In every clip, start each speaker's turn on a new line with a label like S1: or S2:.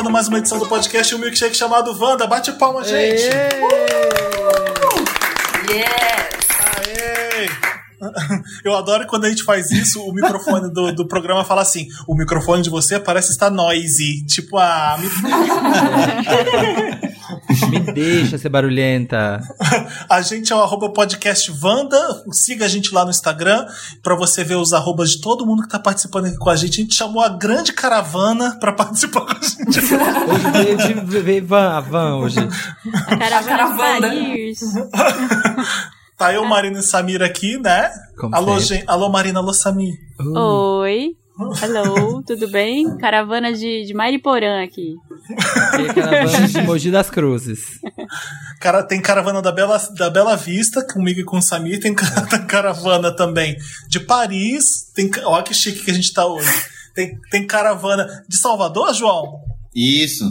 S1: começando mais uma edição do podcast, um milkshake chamado Wanda. Bate palma, gente!
S2: Yes!
S1: Aê! Eu adoro quando a gente faz isso, o microfone do, do programa fala assim: o microfone de você parece estar noisy. Tipo, ah, me...
S3: Me deixa ser barulhenta.
S1: A gente é o arroba podcast Wanda. Siga a gente lá no Instagram pra você ver os arrobas de todo mundo que tá participando aqui com a gente. A gente chamou a grande caravana pra participar com a gente.
S3: Hoje veio de veio van, a van hoje.
S4: A caravana.
S1: Tá eu, Marina e Samir aqui, né?
S3: Como
S1: alô, gente. Alô, Marina, alô, Samir.
S3: Uh,
S4: Oi. Hello, tudo bem? Caravana de, de Mariporã aqui.
S3: tem caravana de Mogi das Cruzes.
S1: Cara, tem caravana da Bela, da Bela Vista, comigo e com o Samir. Tem, ca- tem caravana também de Paris. Tem, olha que chique que a gente tá hoje. Tem, tem caravana de Salvador, João?
S5: Isso.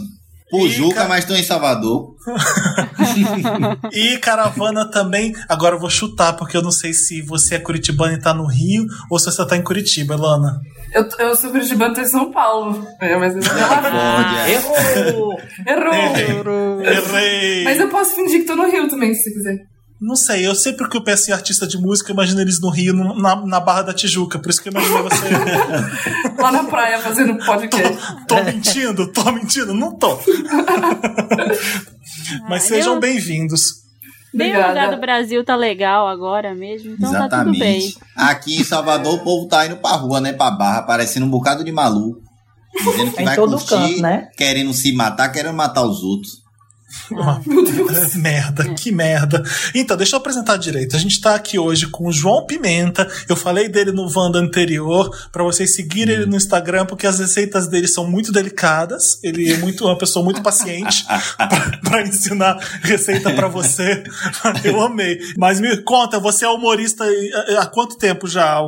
S5: Pujuca,
S1: cara.
S5: mas tô em Salvador.
S1: E caravana também. Agora eu vou chutar, porque eu não sei se você é curitibana e tá no Rio ou se você tá em Curitiba, Elana.
S2: Eu, eu sou curitibana, tô em São Paulo. É, mas eu
S5: Misericórdia.
S2: Errou! Errou!
S1: Errei!
S2: Mas eu posso fingir que tô no Rio também, se você quiser.
S1: Não sei, eu sempre que eu penso em artista de música, eu imagino eles no Rio, no- na, na Barra da Tijuca. Por isso que eu imaginei você.
S2: Lá na praia fazendo podcast.
S1: tô mentindo? Tô mentindo? Não tô. Mas
S4: Ah,
S1: sejam
S4: eu-
S1: bem-vindos.
S4: Bem lugar do Brasil tá legal agora mesmo, então tá tudo bem.
S5: Exatamente. Aqui em Salvador, o povo tá indo pra rua, né? Pra barra, parecendo um bocado de maluco. Dizendo que
S6: Em
S5: vai
S6: todo
S5: curtir,
S6: canto, né?
S5: querendo se matar, querendo matar os outros.
S1: Merda, que merda. Então, deixa eu apresentar direito. A gente tá aqui hoje com o João Pimenta. Eu falei dele no Wanda anterior, pra vocês seguirem ele no Instagram, porque as receitas dele são muito delicadas. Ele é muito uma pessoa muito paciente pra ensinar receita pra você. Eu amei. Mas me conta, você é humorista há quanto tempo já,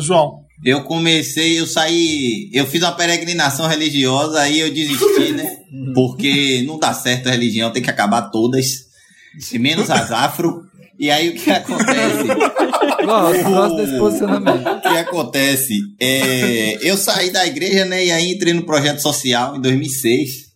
S1: João?
S5: Eu comecei, eu saí, eu fiz uma peregrinação religiosa, aí eu desisti, né? Porque não dá certo a religião, tem que acabar todas, menos as afro. E aí o que acontece?
S3: Gosto, gosto desse posicionamento.
S5: O que acontece? É, eu saí da igreja, né? E aí entrei no projeto social em 2006.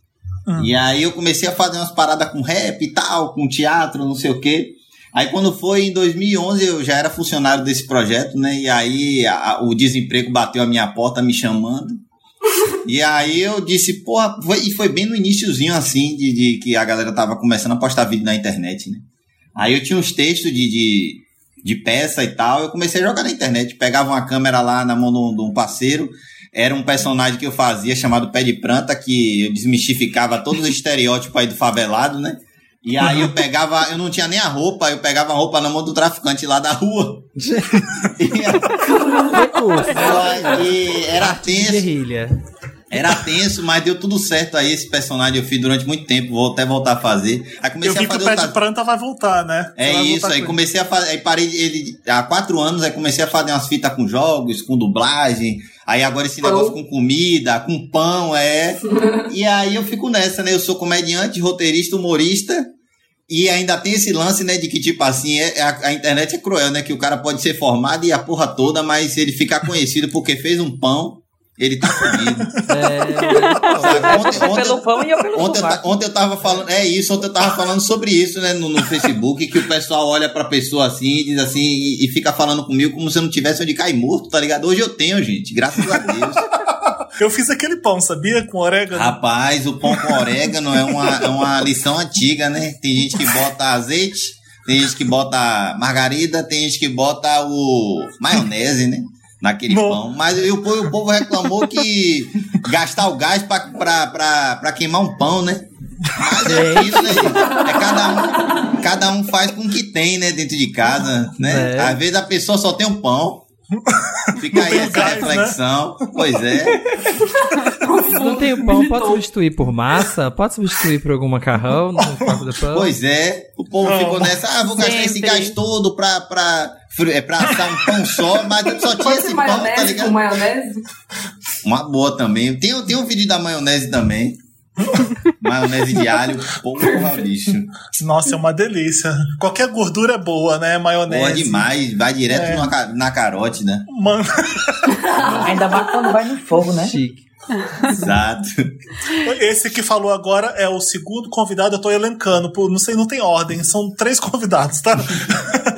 S5: E aí eu comecei a fazer umas paradas com rap e tal, com teatro, não sei o quê. Aí quando foi em 2011 eu já era funcionário desse projeto, né? E aí a- o desemprego bateu a minha porta me chamando. E aí eu disse, porra, foi- e foi bem no iníciozinho assim, de, de que a galera tava começando a postar vídeo na internet, né? Aí eu tinha uns textos de, de, de peça e tal, eu comecei a jogar na internet, pegava uma câmera lá na mão um, de um parceiro, era um personagem que eu fazia chamado Pé de Pranta, que eu desmistificava todos os estereótipos aí do favelado, né? E aí eu pegava, eu não tinha nem a roupa, eu pegava a roupa na mão do traficante lá da rua.
S3: Recurso.
S5: e era tenso,
S3: Guerrilha.
S5: Era tenso, mas deu tudo certo aí. Esse personagem eu fiz durante muito tempo, vou até voltar a fazer. Aí
S1: Eu
S5: comecei
S1: vi
S5: a
S1: que o
S5: fazer
S1: pé
S5: outra-
S1: de planta vai voltar, né? Você
S5: É
S1: vai
S5: isso, aí
S1: com
S5: comecei a fazer, aí parei ele há quatro anos, aí comecei a fazer umas fitas com jogos, com dublagem, aí agora esse
S2: Pão.
S5: negócio com comida, com pão, é. e aí eu fico nessa, né? Eu sou comediante, roteirista, humorista, e ainda tem esse lance, né, de que tipo assim, é, a, a internet é cruel, né? Que o cara pode ser formado e a porra toda, mas ele ficar conhecido porque fez um pão, ele tá fudido.
S3: É?
S5: Ontem,
S6: Pelo pão e eu pelo
S5: eu, ontem eu tava falando, é isso, ontem eu tava falando sobre isso, né, no, no Facebook, que o pessoal olha pra pessoa assim e diz assim, e, e fica falando comigo como se eu não tivesse onde cair morto, tá ligado? Hoje eu tenho, gente, graças a Deus.
S1: Eu fiz aquele pão, sabia? Com orégano.
S5: Rapaz, o pão com orégano é uma, é uma lição antiga, né? Tem gente que bota azeite, tem gente que bota margarida, tem gente que bota o maionese, né? Naquele
S1: Bom.
S5: pão. Mas e o, povo- reclamou que gastar o gás pra queimar um pão, né? Mas é isso, né, gente? É cada um, cada um faz com o que tem, né, dentro de casa, né?
S3: É.
S5: Às vezes a pessoa só tem um pão. Fica
S1: Não
S5: aí essa
S1: gás, né?
S5: reflexão. Pois é.
S3: não tem o pão, pode substituir por massa? Pode substituir por algum macarrão no do pão?
S5: Pois é, o povo
S1: Não.
S5: ficou nessa, ah, vou gastar esse gás todo pra, pra, é, pra assar um pão só, mas eu só tinha esse pão, tá
S2: maionese com
S5: ligado?
S2: maionese?
S5: Uma boa também. Tem, tem um vídeo da maionese também. maionese de alho, porra, bicho.
S1: Nossa, é uma delícia. Qualquer gordura é boa, né? Maionese.
S5: Boa demais, vai direto
S1: É.
S5: na, na carote, né?
S1: Mano,
S6: Ainda mais quando vai no fogo, né?
S3: Chique.
S5: Exato.
S1: esse que falou agora é o segundo convidado, eu tô elencando. pô, Não sei, não tem ordem, são três convidados, tá?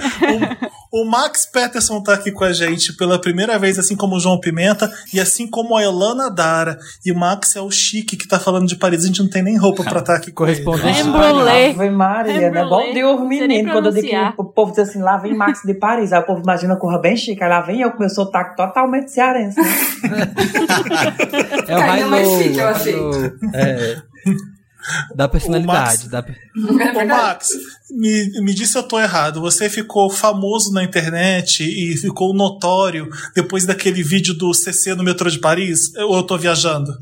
S1: o, o Max Peterson tá aqui com a gente pela primeira vez, assim como o João Pimenta, e assim como a Elana Dara. E o Max é o Chique que tá falando de Paris, a gente não tem nem roupa pra estar aqui com ele.
S4: Brulee.
S6: Ave Maria, né?
S4: Brulee.
S6: Deus menino. Quando eu digo que o povo diz assim, lá vem Max de Paris. Aí o povo imagina corra bem chique. Aí lá vem eu com meu sotaque totalmente cearense. Né?
S3: É o
S2: Ainda
S3: high
S2: mais chique, eu achei.
S3: É. Da personalidade. Da...
S1: Ô Max, me, me disse se eu tô errado. Você ficou famoso na internet e ficou notório depois daquele vídeo do CC no metrô de Paris? Ou eu tô viajando?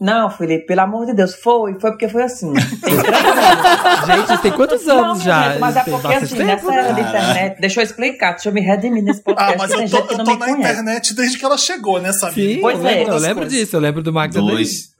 S6: Não, Felipe, pelo amor de Deus, foi, foi porque foi assim. Tem.
S3: Gente, tem quantos
S6: Não,
S3: anos
S6: minha
S3: já?
S6: mas é porque assim,
S3: tempo,
S6: nessa era
S3: né?
S6: de internet, deixa eu explicar, deixa eu me redimir nesse podcast,
S1: Ah, mas eu tô, eu
S6: não
S1: tô na
S6: conhece.
S1: internet desde que ela chegou, né, Samir?
S3: Sim,
S6: Pois
S3: eu
S6: é.
S3: lembro, eu lembro
S1: coisas.
S3: disso. Eu lembro do Max também.
S5: Dois.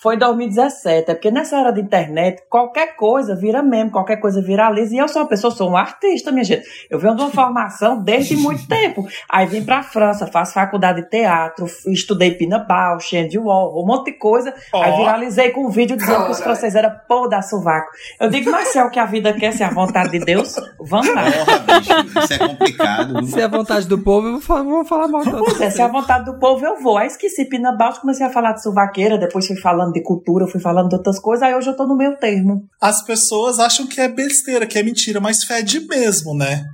S6: Foi em 2017, é porque nessa era de internet, qualquer coisa vira meme, qualquer coisa viraliza. E eu sou uma pessoa, sou um artista, minha gente. Eu venho de uma formação desde muito tempo. Aí vim pra França, faço faculdade de teatro, estudei Pina Bausch, Andy Warhol, um monte de coisa.
S1: Ó.
S6: Aí viralizei com um vídeo dizendo que os franceses eram pô da sovaco. Eu digo, mas se é o que a vida quer, se é a vontade de Deus, vamos lá.
S5: Porra, bicho, isso é complicado.
S3: Se é a vontade do povo, eu vou falar, vou falar mal. de
S6: Pois é, se é a vontade do povo, eu vou. Aí esqueci Pina Bausch, comecei a falar de suvaqueira, depois fui falando de cultura, fui falando de outras coisas, aí hoje eu tô no meio termo.
S1: As pessoas acham que é besteira, que é mentira, mas fede mesmo, né?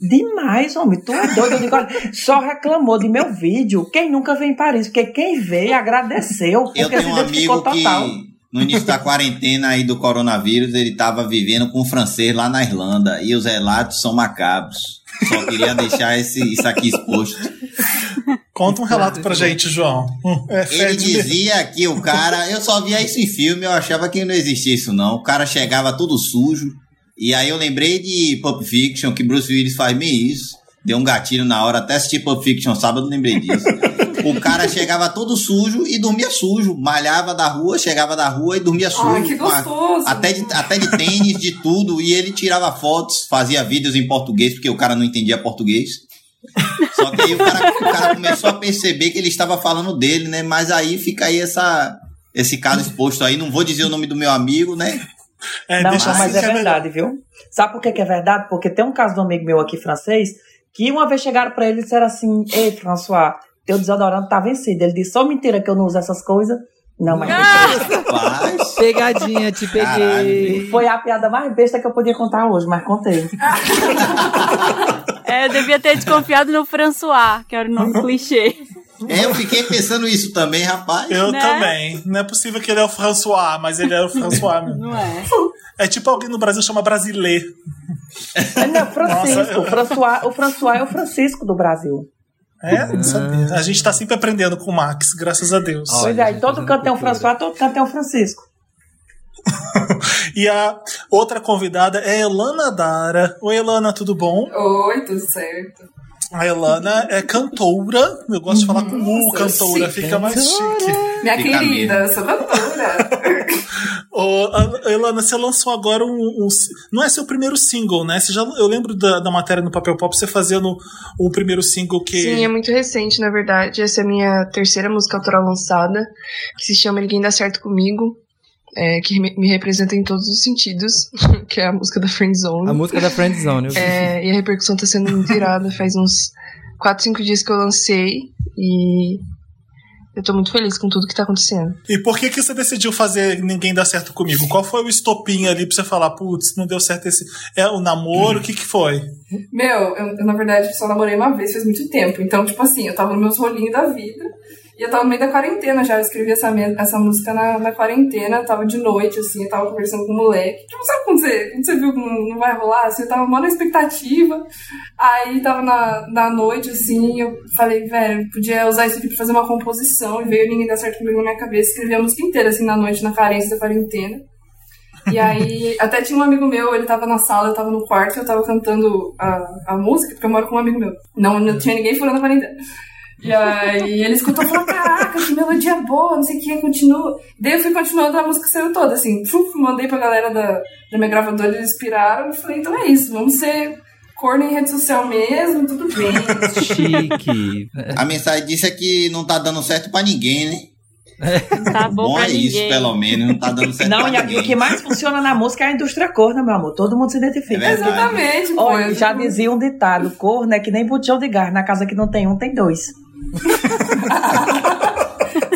S6: Demais, homem. Tu é doido. Eu digo, olha, só reclamou de meu vídeo. Quem nunca vem em Paris? Porque quem veio agradeceu. Porque
S5: Eu tenho
S6: se
S5: um amigo que
S6: total.
S5: no início da quarentena aí do coronavírus, ele tava vivendo com um francês lá na Irlanda e os relatos são macabros. Só queria deixar esse, isso aqui exposto.
S1: Conta um relato pra gente, João. Hum, É
S5: Ele dizia que o cara, eu só via isso em filme, eu achava que não existia isso não. O cara chegava todo sujo. E aí eu lembrei de Pulp Fiction, que Bruce Willis faz meio isso. Deu um gatilho na hora, até assisti Pulp Fiction sábado, lembrei disso. O cara chegava todo sujo e dormia sujo. Malhava da rua, chegava da rua e dormia sujo.
S2: Ai, que
S5: com a-
S2: gostoso.
S5: até, de, até de tênis, de tudo. E ele tirava fotos, fazia vídeos em português, porque o cara não entendia português. Só que aí o cara, o cara começou a perceber que ele estava falando dele, né? Mas aí fica aí essa, esse caso exposto aí. Não vou dizer o nome do meu amigo, né?
S1: É,
S6: Não,
S1: deixa
S6: não, mas é
S1: melhor.
S6: verdade, viu? Sabe por que, que é verdade? Porque tem um caso de um amigo meu aqui francês que uma vez chegaram pra ele e disseram assim: Ei, François, teu desodorante tá vencido. Ele disse: Só mentira que eu não uso essas coisas. Não, mas
S5: Rapaz.
S3: Pegadinha, te peguei.
S5: Caralho.
S6: foi a piada mais besta que eu podia contar hoje, mas contei.
S4: É, eu devia ter desconfiado no François, que era o nome clichê.
S5: É, eu fiquei pensando isso também, rapaz.
S1: Eu
S4: Né?
S1: também. Não é possível que ele é o François, mas ele é o François mesmo.
S4: Não é?
S1: É tipo alguém no Brasil chama brasileiro.
S6: É, não, Francisco.
S1: Nossa, eu-
S6: o, François, o François é o Francisco do Brasil.
S1: É, não sabia. A gente tá sempre aprendendo com o Max, graças a Deus.
S3: Olha,
S6: Pois é, e todo canto tem um. François, todo canto tem um Francisco.
S1: E a outra convidada é Elana Dara. Oi, Elana, tudo bom?
S2: Oi, tudo certo.
S1: A Elana é cantora. Eu gosto de falar com U,
S2: Nossa,
S1: cantora,
S2: chique.
S1: fica mais chique.
S2: Minha
S5: Fica
S2: querida, eu sou cantora.
S1: A- Elana, você lançou agora um, um- Não é seu primeiro single, né? Você já, eu lembro da, da matéria no Papel Pop, você fazendo o primeiro single que.
S7: Sim, é muito recente, na verdade. Essa é a minha terceira música autoral lançada, que se chama Ninguém Dá Certo Comigo, é, que me representa em todos os sentidos, que é a música da Friend Zone.
S3: A música da Friend Zone. eu vi.
S7: É, e a repercussão tá sendo muito irada. Faz uns 4, 5 dias que eu lancei e eu tô muito feliz com tudo que tá acontecendo.
S1: E por que, que você decidiu fazer Ninguém Dá Certo Comigo? Qual foi o estopim ali pra você falar, putz, não deu certo esse. É o namoro? O que, que foi?
S2: Meu, eu, eu, na verdade só namorei uma vez faz muito tempo. Então, tipo assim, eu tava nos meus rolinhos da vida. E eu tava no meio da quarentena já. Eu escrevi essa, essa música na, na quarentena. Tava de noite, assim, eu tava conversando com o moleque. Tipo, sabe quando você, quando você viu que não, não vai rolar? Assim, eu tava mó na expectativa. Aí tava na, na noite, assim, eu falei, velho, podia usar isso aqui pra fazer uma composição. E veio ninguém dar certo comigo na minha cabeça. Escrevi a música inteira, assim, na noite, na carência da quarentena. E aí, até tinha um amigo meu, ele tava na sala, eu tava no quarto, eu tava cantando a, a música, porque eu moro com um amigo meu. Não, não tinha ninguém furando a quarentena. E aí ele escutou e falou: Caraca, que melodia boa, não sei o que, continua. Daí eu fui continuando, a música saiu toda, assim. Fuf, mandei pra galera da, da minha gravadora, eles inspiraram. E falei: Então é isso, vamos ser corno em rede social mesmo, tudo bem.
S3: Chique.
S5: A mensagem disso é que não tá dando certo pra ninguém, né?
S4: Tá bom,
S5: Bom
S4: pra
S5: é
S4: ninguém.
S5: isso, pelo menos, não tá dando certo
S6: Não,
S5: pra
S6: e
S5: ninguém.
S6: o que mais funciona na música é a indústria corna, meu amor. Todo mundo se identifica.
S5: É.
S2: Exatamente.
S6: Olha,
S2: eu
S6: já dizia um ditado, corno é que nem botijão de gás. Na casa que não tem um, tem dois.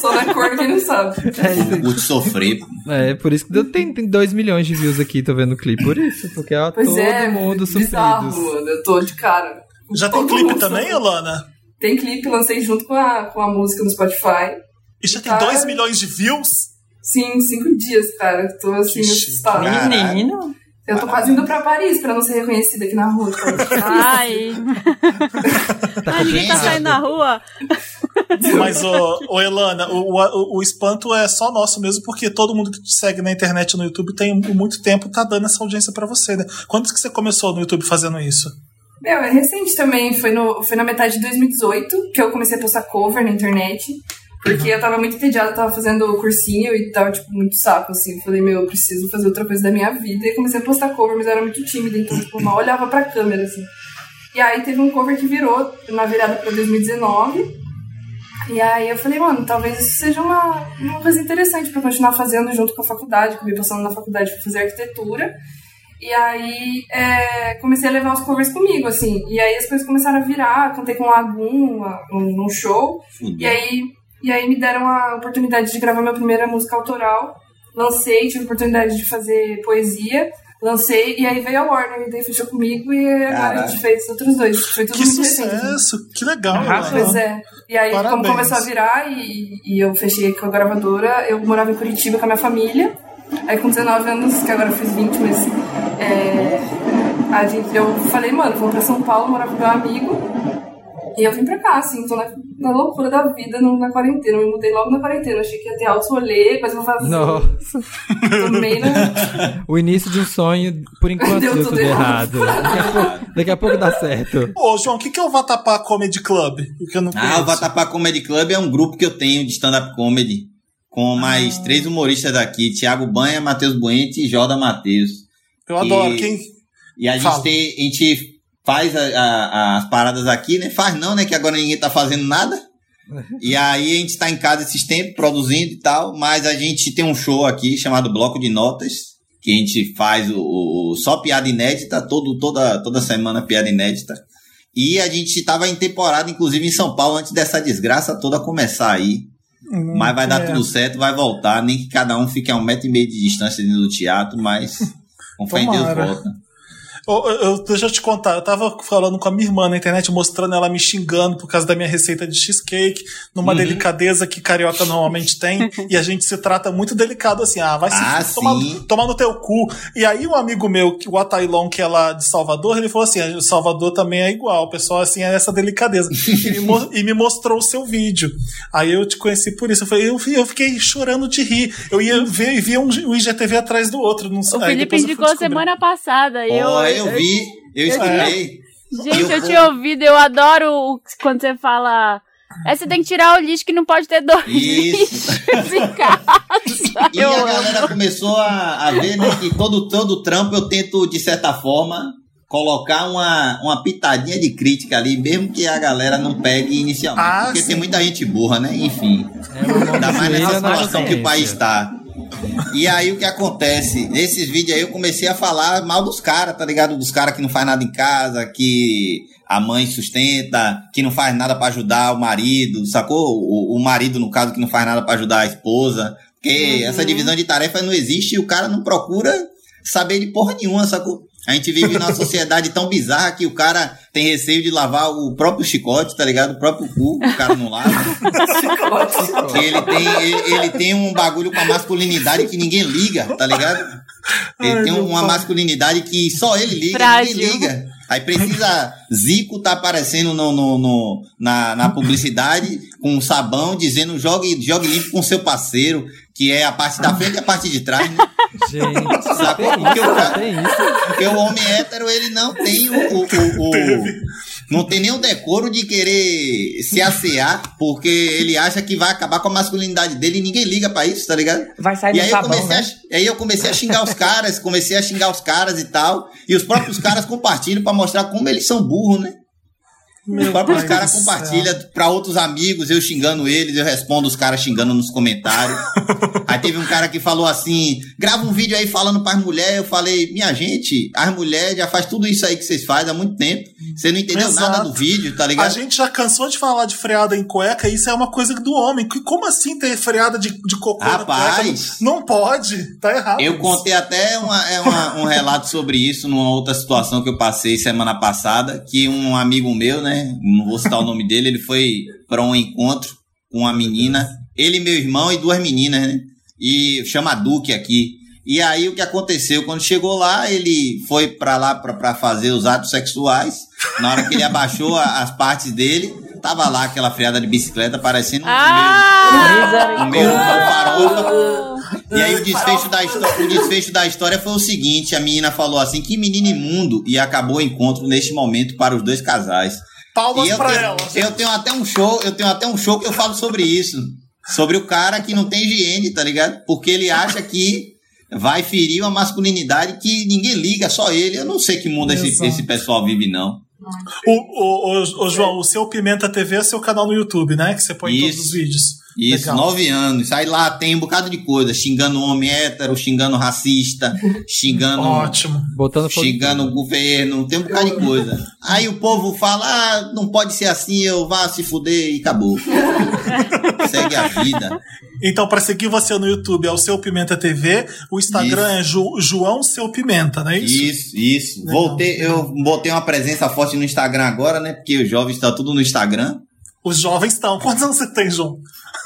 S2: Só na corno quem não sabe.
S3: É, isso-
S5: Curte sofrer.
S3: é, por isso que deu, tem, tem 2 milhões de views aqui, tô vendo o clipe. Por isso, porque ó,
S2: Pois
S3: todo
S2: é,
S3: mundo
S2: bizarro,
S3: sofridos.
S2: mano. Eu tô de cara.
S1: Já tem
S2: Todo
S1: clipe
S2: mundo
S1: também,
S2: sofreu.
S1: Alana?
S2: Tem clipe, lancei junto com a, com a música no Spotify.
S1: E já tem
S2: Cara.
S1: 2 milhões de views?
S2: Sim, cinco dias, cara. Tô assim,
S1: Que.
S5: Caralho.
S6: Menino.
S2: Eu tô quase indo pra Paris pra não ser reconhecida aqui na rua. Tipo,
S4: Ai.
S3: Tá
S4: Ai, ninguém tá saindo na rua.
S1: Mas, ô, ô Elana, o, o, o espanto é só nosso mesmo, porque todo mundo que te segue na internet no YouTube tem muito tempo tá dando essa audiência pra você, né? Quando que você começou no YouTube fazendo isso?
S2: Meu, é recente também. Foi, no, foi na metade de 2018 que eu comecei a postar cover na internet. Porque eu tava muito entediada, tava fazendo cursinho e tava, tipo, muito saco, assim. Falei, meu, eu preciso fazer outra coisa da minha vida. E comecei a postar cover, mas eu era muito tímida, então, tipo, mal olhava pra câmera, assim. E aí teve um cover que virou na virada pra 2019. E aí eu falei, mano, talvez isso seja uma, uma coisa interessante pra continuar fazendo junto com a faculdade, que eu passando na faculdade pra fazer arquitetura. E aí é, comecei a levar os covers comigo, assim. E aí as coisas começaram a virar, cantei com o Lagum num show. E
S5: Fudeu.
S2: aí, e aí me deram a oportunidade de gravar minha primeira música autoral. Lancei, tive a oportunidade de fazer poesia. Lancei, e aí veio a Warner, e daí fechou comigo, e agora a
S5: Caraca.
S2: gente fez outros dois. Foi tudo
S1: Que
S2: muito recente.
S1: sucesso! Que legal,
S6: Arrasou.
S2: Pois é. E aí, como
S1: Parabéns.
S2: começou a virar e, e eu fechei com a gravadora, eu morava em Curitiba com a minha família. Aí com 19 anos, que agora eu fiz 20, mas é, a gente, eu falei, mano, vou pra São Paulo morar com meu amigo. E eu vim pra cá, assim, tô na, na loucura da vida no- na quarentena. Eu me mudei logo na quarentena. Achei que ia ter alto rolê, mas eu vou fazer.
S3: Nossa.
S2: Meio na-
S3: O início de um sonho, por enquanto,
S2: Deu
S3: deu,
S2: tudo
S3: tudo errado. Daqui a, pouco, daqui a pouco dá certo.
S1: Ô, João, o que, que é o Vatapá Comedy Club? O que eu não
S5: Ah,
S1: conheço.
S5: o Vatapá Comedy Club é um grupo que eu tenho de stand-up comedy. Com mais
S1: Ah.
S5: três humoristas daqui: Thiago Banha, Matheus Buente e Joda Matheus.
S1: Eu adoro.
S5: E-
S1: Quem...
S5: E a
S1: Fala.
S5: gente, tem, a gente faz a- a- as paradas aqui, né? Faz não, né? Que agora ninguém tá fazendo nada. E aí a gente tá em casa esses tempos, produzindo e tal, mas a gente tem um show aqui chamado Bloco de Notas, que a gente faz o, o- só piada inédita, todo, toda, toda semana piada inédita. E a gente tava em temporada, inclusive em São Paulo, antes dessa desgraça toda começar aí.
S1: Hum,
S5: Mas vai dar
S1: é.
S5: tudo certo, vai voltar, nem que cada um fique a um metro e meio de distância dentro do teatro, mas com fé em Deus volta.
S1: Eu- eu- deixa eu te contar, eu tava falando com a minha irmã na internet, mostrando ela me xingando por causa da minha receita de cheesecake, numa
S5: Uhum.
S1: delicadeza que carioca normalmente tem, e a gente se trata muito delicado assim, ah, vai se
S5: Ah,
S1: tomar, tomar no teu cu. E aí um amigo meu, que- o Atailon, que é lá de Salvador, ele falou assim, "Ah, Salvador também é igual, o pessoal assim é essa delicadeza. e, me, e me mostrou o seu vídeo. Aí eu te conheci por isso, eu, falei, eu, eu fiquei chorando de rir. Eu ia ver e via um, um IGTV atrás do outro. Não,
S4: O Felipe indicou semana passada. E eu,
S5: Ó, eu, vi, eu escutei.
S4: Gente,
S5: Eu
S4: eu tinha ouvido, eu adoro o- quando você fala. É, você tem que tirar o lixo que não pode ter dois
S5: Isso.
S4: lixos em casa.
S5: E
S4: eu
S5: a
S4: amo.
S5: galera começou a, a ver, né, que todo, todo trampo eu tento, de certa forma, colocar uma, uma pitadinha de crítica ali, mesmo que a galera não pegue inicialmente.
S1: Ah,
S5: porque
S1: sim.
S5: tem muita gente burra, né? Enfim.
S3: É
S5: Ainda mais nessa
S3: na
S5: situação que o país está. E aí o que acontece? Nesses vídeos aí eu comecei a falar mal dos caras, tá ligado? Dos caras que não faz nada em casa, que a mãe sustenta, que não faz nada pra ajudar o marido, sacou? O, o marido, no caso, que não faz nada pra ajudar a esposa. Porque essa divisão de tarefas não existe e o cara não procura saber de porra nenhuma, sacou? A gente vive numa sociedade tão bizarra que o cara tem receio de lavar o próprio chicote, tá ligado? O próprio cu, o cara não lava. Que ele tem, ele, ele tem um bagulho com a masculinidade que ninguém liga, tá ligado? Ele
S1: Ai,
S5: tem uma
S1: pai.
S5: masculinidade que só ele liga,
S4: Frágil.
S5: ninguém liga. Aí precisa Zico tá aparecendo no, no, no- na, na publicidade com um sabão dizendo jogue, jogue limpo com seu parceiro, que é a parte da frente e a parte de trás, né?
S3: Gente,
S5: Sacou?
S3: tem
S5: Porque o
S3: isso,
S5: cara-
S3: tem isso.
S5: Porque o homem hétero, ele não tem o. o- o- o- não tem nem o decoro de querer se assear, porque ele acha que vai acabar com a masculinidade dele e ninguém liga pra isso, tá ligado?
S6: Vai sair
S5: E aí eu,
S6: sabão,
S5: comecei
S6: né?
S5: a, aí eu comecei a xingar os caras, comecei a xingar os caras e tal. E os próprios caras compartilham pra mostrar como eles são burros, né? Os
S1: Meu
S5: próprios
S1: pai
S5: caras compartilham pra outros amigos, eu xingando eles, eu respondo os caras xingando nos comentários. aí teve um cara que falou assim: grava um vídeo aí falando pras mulheres. Eu falei, minha gente, as mulheres já faz tudo isso aí que vocês fazem há muito tempo. Você não entendeu
S1: Exato.
S5: nada do vídeo, tá
S1: A
S5: ligado?
S1: gente já cansou de falar de freada em cueca, isso é uma coisa do homem. Como assim ter freada de, de cocô
S5: Rapaz.
S1: Não, não pode, tá errado.
S5: Eu
S1: isso.
S5: contei até uma- é uma- um relato sobre isso numa outra situação que eu passei semana passada, que um amigo meu, né, não vou citar o nome dele, ele foi para um encontro com uma menina, ele, meu irmão e duas meninas, né, e chama Duque aqui. E aí o que aconteceu? Quando chegou lá, ele foi pra lá pra pra fazer os atos sexuais. Na hora que ele abaixou a- as partes dele, tava lá aquela freada de bicicleta parecendo um
S4: Ah!
S5: meio, um farofa. E aí o desfecho, da o desfecho da história foi o seguinte: a menina falou assim, que menino imundo, e acabou o encontro neste momento para os dois casais.
S1: Palmas
S5: E eu
S1: pra
S5: tenho,
S1: ela.
S5: eu tenho até um show, eu tenho até um show que eu falo sobre isso. Sobre o cara que não tem higiene, tá ligado? Porque ele acha que vai ferir uma masculinidade que ninguém liga, só ele. Eu não sei que mundo esse, esse pessoal vive, não.
S1: O, o, o, o João, o seu Pimenta TV é seu canal no YouTube, né? Que você põe
S5: Isso.
S1: todos os vídeos.
S5: Isso,
S1: Legal.
S5: nove anos. Aí lá tem um bocado de coisa, xingando homem hétero, xingando racista, xingando
S1: Ótimo.
S3: Botando
S5: xingando o governo, tem um bocado de coisa. Aí o povo fala, ah, não pode ser assim, eu vá se fuder e acabou. Segue a vida.
S1: Então, pra seguir você no YouTube é o Seu Pimenta TV, o Instagram é Ju- João Seu Pimenta, não é isso?
S5: Isso, isso.
S1: Legal.
S5: Voltei, eu botei uma presença forte no Instagram agora, né? Porque os jovens estão tudo no Instagram.
S1: Os jovens estão. Quantos anos você tem, João?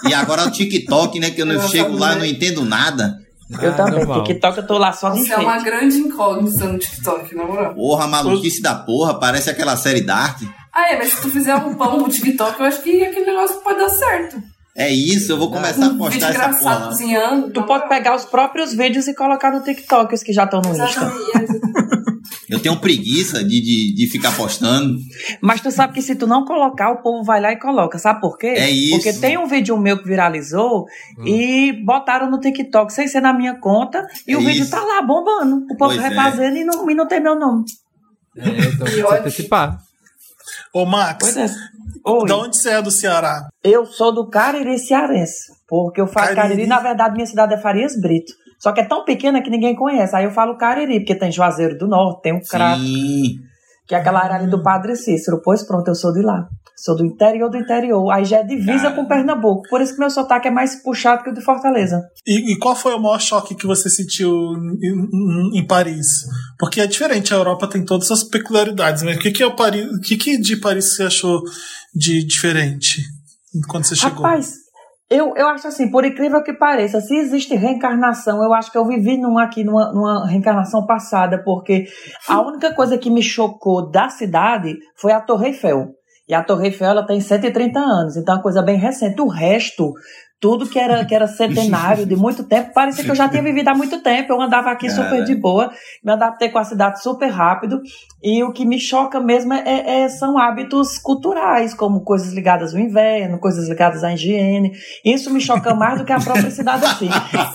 S5: E agora o TikTok, né? Que eu não
S2: Eu
S5: chego lá e não entendo nada.
S6: Eu
S3: Ah,
S6: também.
S3: normal.
S6: TikTok eu tô lá só de
S2: Você é uma grande incógnita no TikTok, na moral.
S5: Porra, maluquice da porra, parece aquela série Dark.
S2: Ah, é, mas se tu fizer um pão no TikTok, eu acho que aquele negócio pode dar certo.
S5: É isso, eu vou começar a postar essa porra.
S2: cozinhando.
S6: Tu pode pegar os próprios vídeos e colocar no TikTok, os que já estão no Insta.
S5: Eu tenho preguiça de, de, de ficar postando.
S6: Mas tu sabe que se tu não colocar, o povo vai lá e coloca. Sabe por quê?
S5: É isso.
S6: Porque tem um vídeo meu que viralizou e botaram no TikTok sem ser na minha conta e
S5: É
S6: o vídeo
S5: isso.
S6: tá lá bombando. O povo
S5: Pois é.
S6: refazendo e, não, e não tem meu nome.
S3: É, então
S2: E
S3: antecipar.
S1: Ô, Max,
S6: Pois é. Oi.
S1: de onde você é do Ceará?
S6: Eu sou do Cariri cearense. Porque eu falo
S1: Cariri.
S6: Cariri, na verdade, minha cidade é Farias Brito. Só que é tão pequena que ninguém conhece. Aí eu falo Cariri, porque tem Juazeiro do Norte, tem um crato,
S5: Sim.
S6: Que é aquela área ali do Padre Cícero. Pois pronto, eu sou de lá. Sou do interior do interior. Aí já é divisa
S5: Cara.
S6: com Pernambuco. Por isso que meu sotaque é mais puxado que o de Fortaleza.
S1: E, e qual foi o maior choque que você sentiu em, em- Paris? Porque é diferente, a Europa tem todas as peculiaridades, mas o que, que é o Paris? O que, que de Paris você achou de diferente quando você chegou?
S6: Rapaz, eu, eu acho assim, por incrível que pareça, se existe reencarnação, eu acho que eu vivi numa, aqui numa, numa reencarnação passada, porque a única coisa que me chocou da cidade foi a Torre Eiffel. E a Torre Eiffel ela tem 130 anos, então é uma coisa bem recente. O resto, tudo que era, que era centenário de muito tempo, parecia que eu já tinha vivido há muito tempo. Eu andava aqui super de boa, me adaptei com a cidade super rápido. E o que me choca mesmo é, é- são hábitos culturais, como coisas ligadas ao inverno, coisas ligadas à higiene. Isso me choca mais do que a própria cidade si.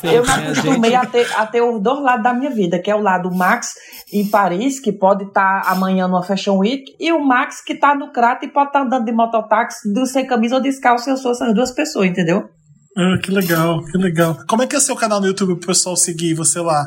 S6: Eu me acostumei a ter, a ter os dois lados da minha vida, que é o lado Max em Paris, que pode estar amanhã numa Fashion Week, e o Max que está no crato e pode estar andando de mototáxi sem camisa ou descalço, eu sou essas duas pessoas, entendeu?
S1: Ah, que legal, que legal. Como é que é o seu canal no YouTube pro pessoal seguir você lá?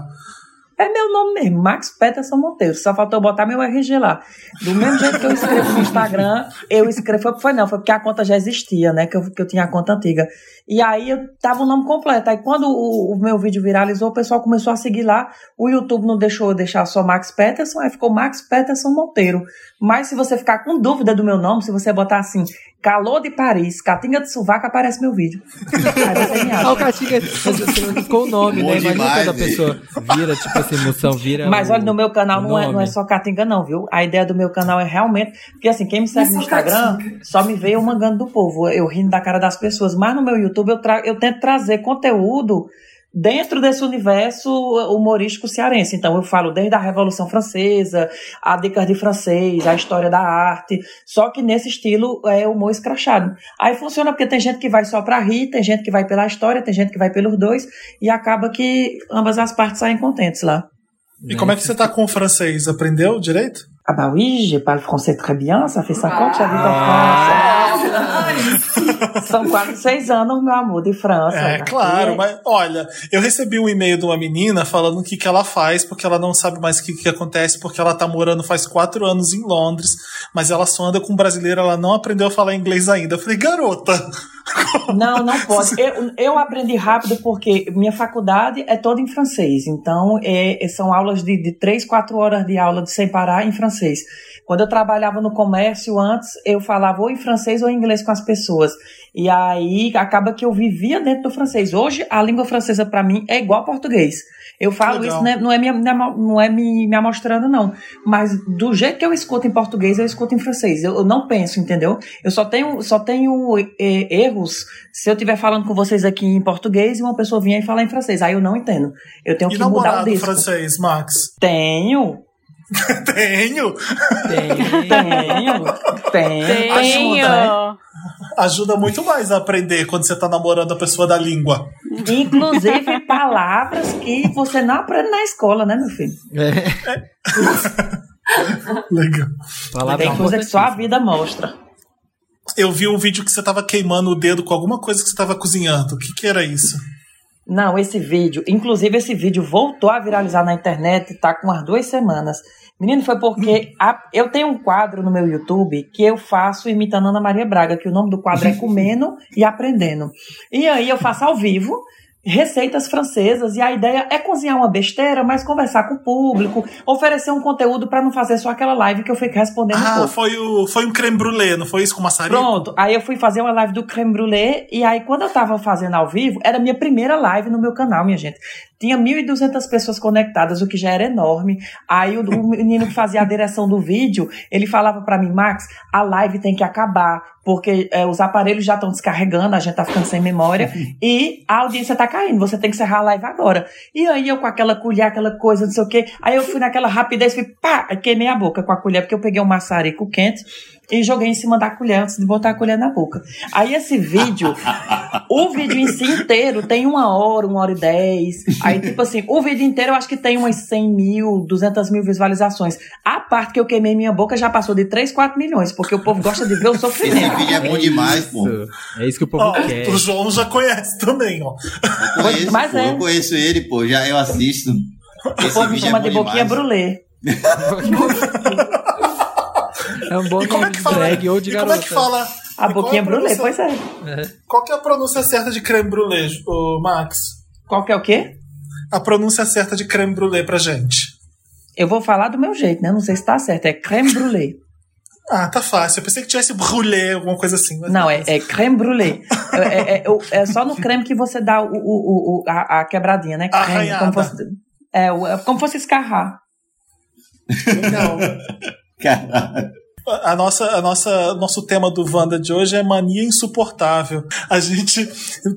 S6: É meu nome mesmo, Max Peterson Monteiro. Só faltou botar meu RG lá. Do mesmo jeito que eu escrevo no Instagram, eu escrevo. Foi, foi não, foi porque a conta já existia, né? Que eu, que eu tinha a conta antiga. E aí eu tava o nome completo. Aí quando o, o meu vídeo viralizou, o pessoal começou a seguir lá. O YouTube não deixou eu deixar só Max Peterson, aí ficou Max Peterson Monteiro. Mas se você ficar com dúvida do meu nome, se você botar assim, calor de Paris, Catinga de Sovaco, aparece meu vídeo. Aí você me
S3: Ah, o. Catinga, você não ficou o nome,
S5: Bom
S3: né? Imagina
S5: demais,
S3: quando a pessoa vira, tipo assim, emoção, vira.
S6: Mas
S3: o-
S6: olha, no meu canal não é, não é só Catinga, não, viu? A ideia do meu canal é realmente. Porque assim, quem me segue no
S2: é
S6: Instagram
S2: Caatinga.
S6: só me vê eu mangando do povo, eu rindo da cara das pessoas. Mas no meu YouTube eu, tra eu tento trazer conteúdo dentro desse universo humorístico cearense. Então eu falo desde a Revolução Francesa, a dicas de francês, a história da arte, só que nesse estilo é humor escrachado. Aí funciona porque tem gente que vai só pra rir, tem gente que vai pela história, tem gente que vai pelos dois, e acaba que ambas as partes saem contentes lá.
S1: E como é que você tá com o francês? Aprendeu direito?
S6: Ah bah oui, je parle français très bien, ça fait 5 ans que j'habite
S1: Ah.
S6: en France. São quase seis anos, meu amor, de França.
S1: É,
S6: Aqui
S1: claro, mas olha, eu recebi um e-mail de uma menina falando o que, que ela faz, porque ela não sabe mais o que, que acontece, porque ela tá morando faz quatro anos em Londres, mas ela só anda com um brasileiro, ela não aprendeu a falar inglês ainda. Eu falei, garota,
S6: Não, não pode. Eu, eu aprendi rápido porque minha faculdade é toda em francês. Então, é, são aulas de, de três, quatro horas de aula de sem parar em francês. Quando eu trabalhava no comércio antes, eu falava ou em francês ou em inglês com as pessoas. E aí acaba que eu vivia dentro do francês. Hoje, a língua francesa para mim é igual ao português. Eu falo
S1: Legal.
S6: isso, né, não é, me, não é me, me amostrando, não. Mas do jeito que eu escuto em português, eu escuto em francês. Eu, eu não penso, entendeu? Eu só tenho, só tenho eh, erros se eu estiver falando com vocês aqui em português e uma pessoa vier e falar em francês. Aí eu não entendo. Eu tenho
S1: e
S6: que mudar o disco.
S1: francês, Max?
S6: Tenho,
S1: Tenho!
S6: Tenho, tenho.
S4: Tenho.
S1: Ajuda, né? Ajuda muito mais a aprender quando você tá namorando a pessoa da língua.
S6: Inclusive palavras que você não aprende na escola, né, meu filho?
S3: É,
S1: Legal.
S3: palavra
S6: Tem coisa que só a vida mostra.
S1: Eu vi um vídeo que você tava queimando o dedo com alguma coisa que você tava cozinhando. O que, que era isso?
S6: Não, esse vídeo, inclusive esse vídeo voltou a viralizar na internet, tá com umas duas semanas. Menino, foi porque a- eu tenho um quadro no meu YouTube que eu faço imitando Ana Maria Braga, que o nome do quadro é Comendo e Aprendendo. E aí eu faço ao vivo receitas francesas e a ideia é cozinhar uma besteira, mas conversar com o público, oferecer um conteúdo para não fazer só aquela live que eu fico respondendo
S1: Ah, foi, o, foi um creme brulee, não foi isso com maçarico?
S6: Pronto, aí eu fui fazer uma live do creme brulee e aí quando eu tava fazendo ao vivo, era a minha primeira live no meu canal, minha gente. Tinha 1.200 pessoas conectadas, o que já era enorme. Aí o, o menino que fazia a direção do vídeo, ele falava pra mim, Max, a live tem que acabar, porque é, os aparelhos já estão descarregando, a gente tá ficando sem memória e a audiência tá caindo, você tem que encerrar a live agora. E aí eu com aquela colher, aquela coisa, não sei o quê, aí eu fui naquela rapidez, fui pá, queimei a boca com a colher, porque eu peguei um maçarico quente e joguei em cima da colher antes de botar a colher na boca. Aí esse vídeo, o vídeo em si inteiro tem uma hora, uma hora e dez. Aí, tipo assim, o vídeo inteiro eu acho que tem umas 100 mil, 200 mil visualizações. A parte que eu queimei minha boca já passou de 3, 4 milhões, porque o povo gosta de ver o
S5: Esse
S6: sofrimento.
S5: vídeo é bom demais, pô.
S3: Isso. É isso que o povo
S1: Ó,
S3: quer.
S1: o João já conhece também, ó.
S5: Eu conheço,
S6: Mas
S5: pô,
S6: é.
S5: eu conheço ele, pô. Já eu assisto.
S6: O
S5: Esse
S6: povo me
S5: vídeo
S6: chama
S5: é
S6: de boquinha
S5: demais.
S6: brulê.
S3: É um bom
S1: E como é que fala?
S3: drag ou de
S1: e como
S3: garota.
S1: é que fala?
S6: A
S1: e
S6: boquinha
S1: é
S6: brulê,
S1: pronúncia-
S6: pois é.
S1: Qual que é a pronúncia certa de creme brulee, ô, Max?
S6: Qual que é o quê?
S1: A pronúncia certa de creme brulee pra gente.
S6: Eu vou falar do meu jeito, né? Não sei se tá certo. É creme brulê.
S1: Ah, tá fácil. Eu pensei que tivesse brulé, alguma coisa assim. mas
S6: Não, é, é creme brulee. É, é- é- é só no creme que você dá o, o, o, o- a, a quebradinha, né? Creme,
S1: Arranhada.
S6: como fosse, é, o- é como fosse escarrar.
S1: Legal.
S5: Caralho.
S1: A nossa, a nossa, nosso tema do Wanda de hoje é mania insuportável. A gente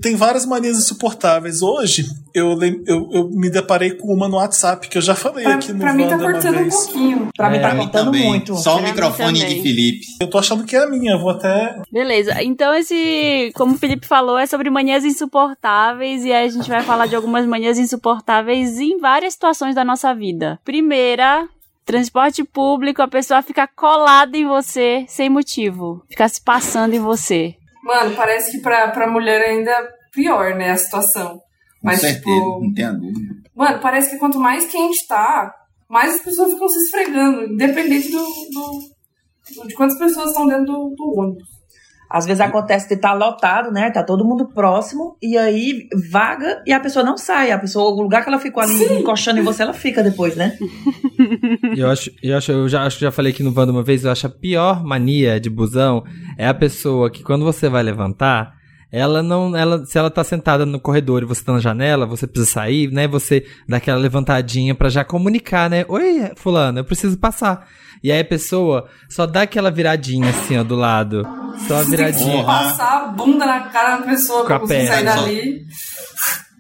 S1: tem várias manias insuportáveis. Hoje eu, eu, eu me deparei com uma no WhatsApp que eu já falei
S2: Pra,
S1: aqui no
S2: pra mim tá
S1: Wanda
S2: cortando um pouquinho.
S6: Pra mim
S3: É,
S6: tá
S5: Pra mim
S6: cortando
S5: também.
S6: muito.
S5: Só o
S4: Pra mim
S5: microfone de Felipe.
S1: Eu tô achando que é a minha. Eu vou até.
S4: Beleza. Então, esse, como o Felipe falou, é sobre manias insuportáveis e aí a gente vai falar de algumas manias insuportáveis em várias situações da nossa vida. Primeira, transporte público, a pessoa fica colada em você sem motivo, fica se passando em você.
S2: Mano, parece que pra, pra mulher ainda é pior, né, a situação.
S5: Com
S2: Mas,
S5: certeza,
S2: tipo,
S5: não tenha dúvida.
S2: mano, parece que quanto mais quente tá, mais as pessoas ficam se esfregando, independente do, do- do- de quantas pessoas estão dentro do, do ônibus.
S6: Às vezes acontece de estar lotado, né? Tá todo mundo próximo, e aí vaga e a pessoa não sai. A pessoa, o lugar que ela ficou ali encoxando em você, ela fica depois, né?
S3: Eu acho, eu acho, eu já acho que já falei aqui no Wanda uma vez, eu acho a pior mania de busão é a pessoa que quando você vai levantar, ela não, ela, se ela tá sentada no corredor e você tá na janela, você precisa sair, né? Você dá aquela levantadinha pra já comunicar, né? Oi, fulano, eu preciso passar. E aí a pessoa só dá aquela viradinha assim, ó, do lado. Só a
S2: Você tem que
S3: viradinha.
S2: passar a bunda na cara da pessoa pra conseguir sair dali.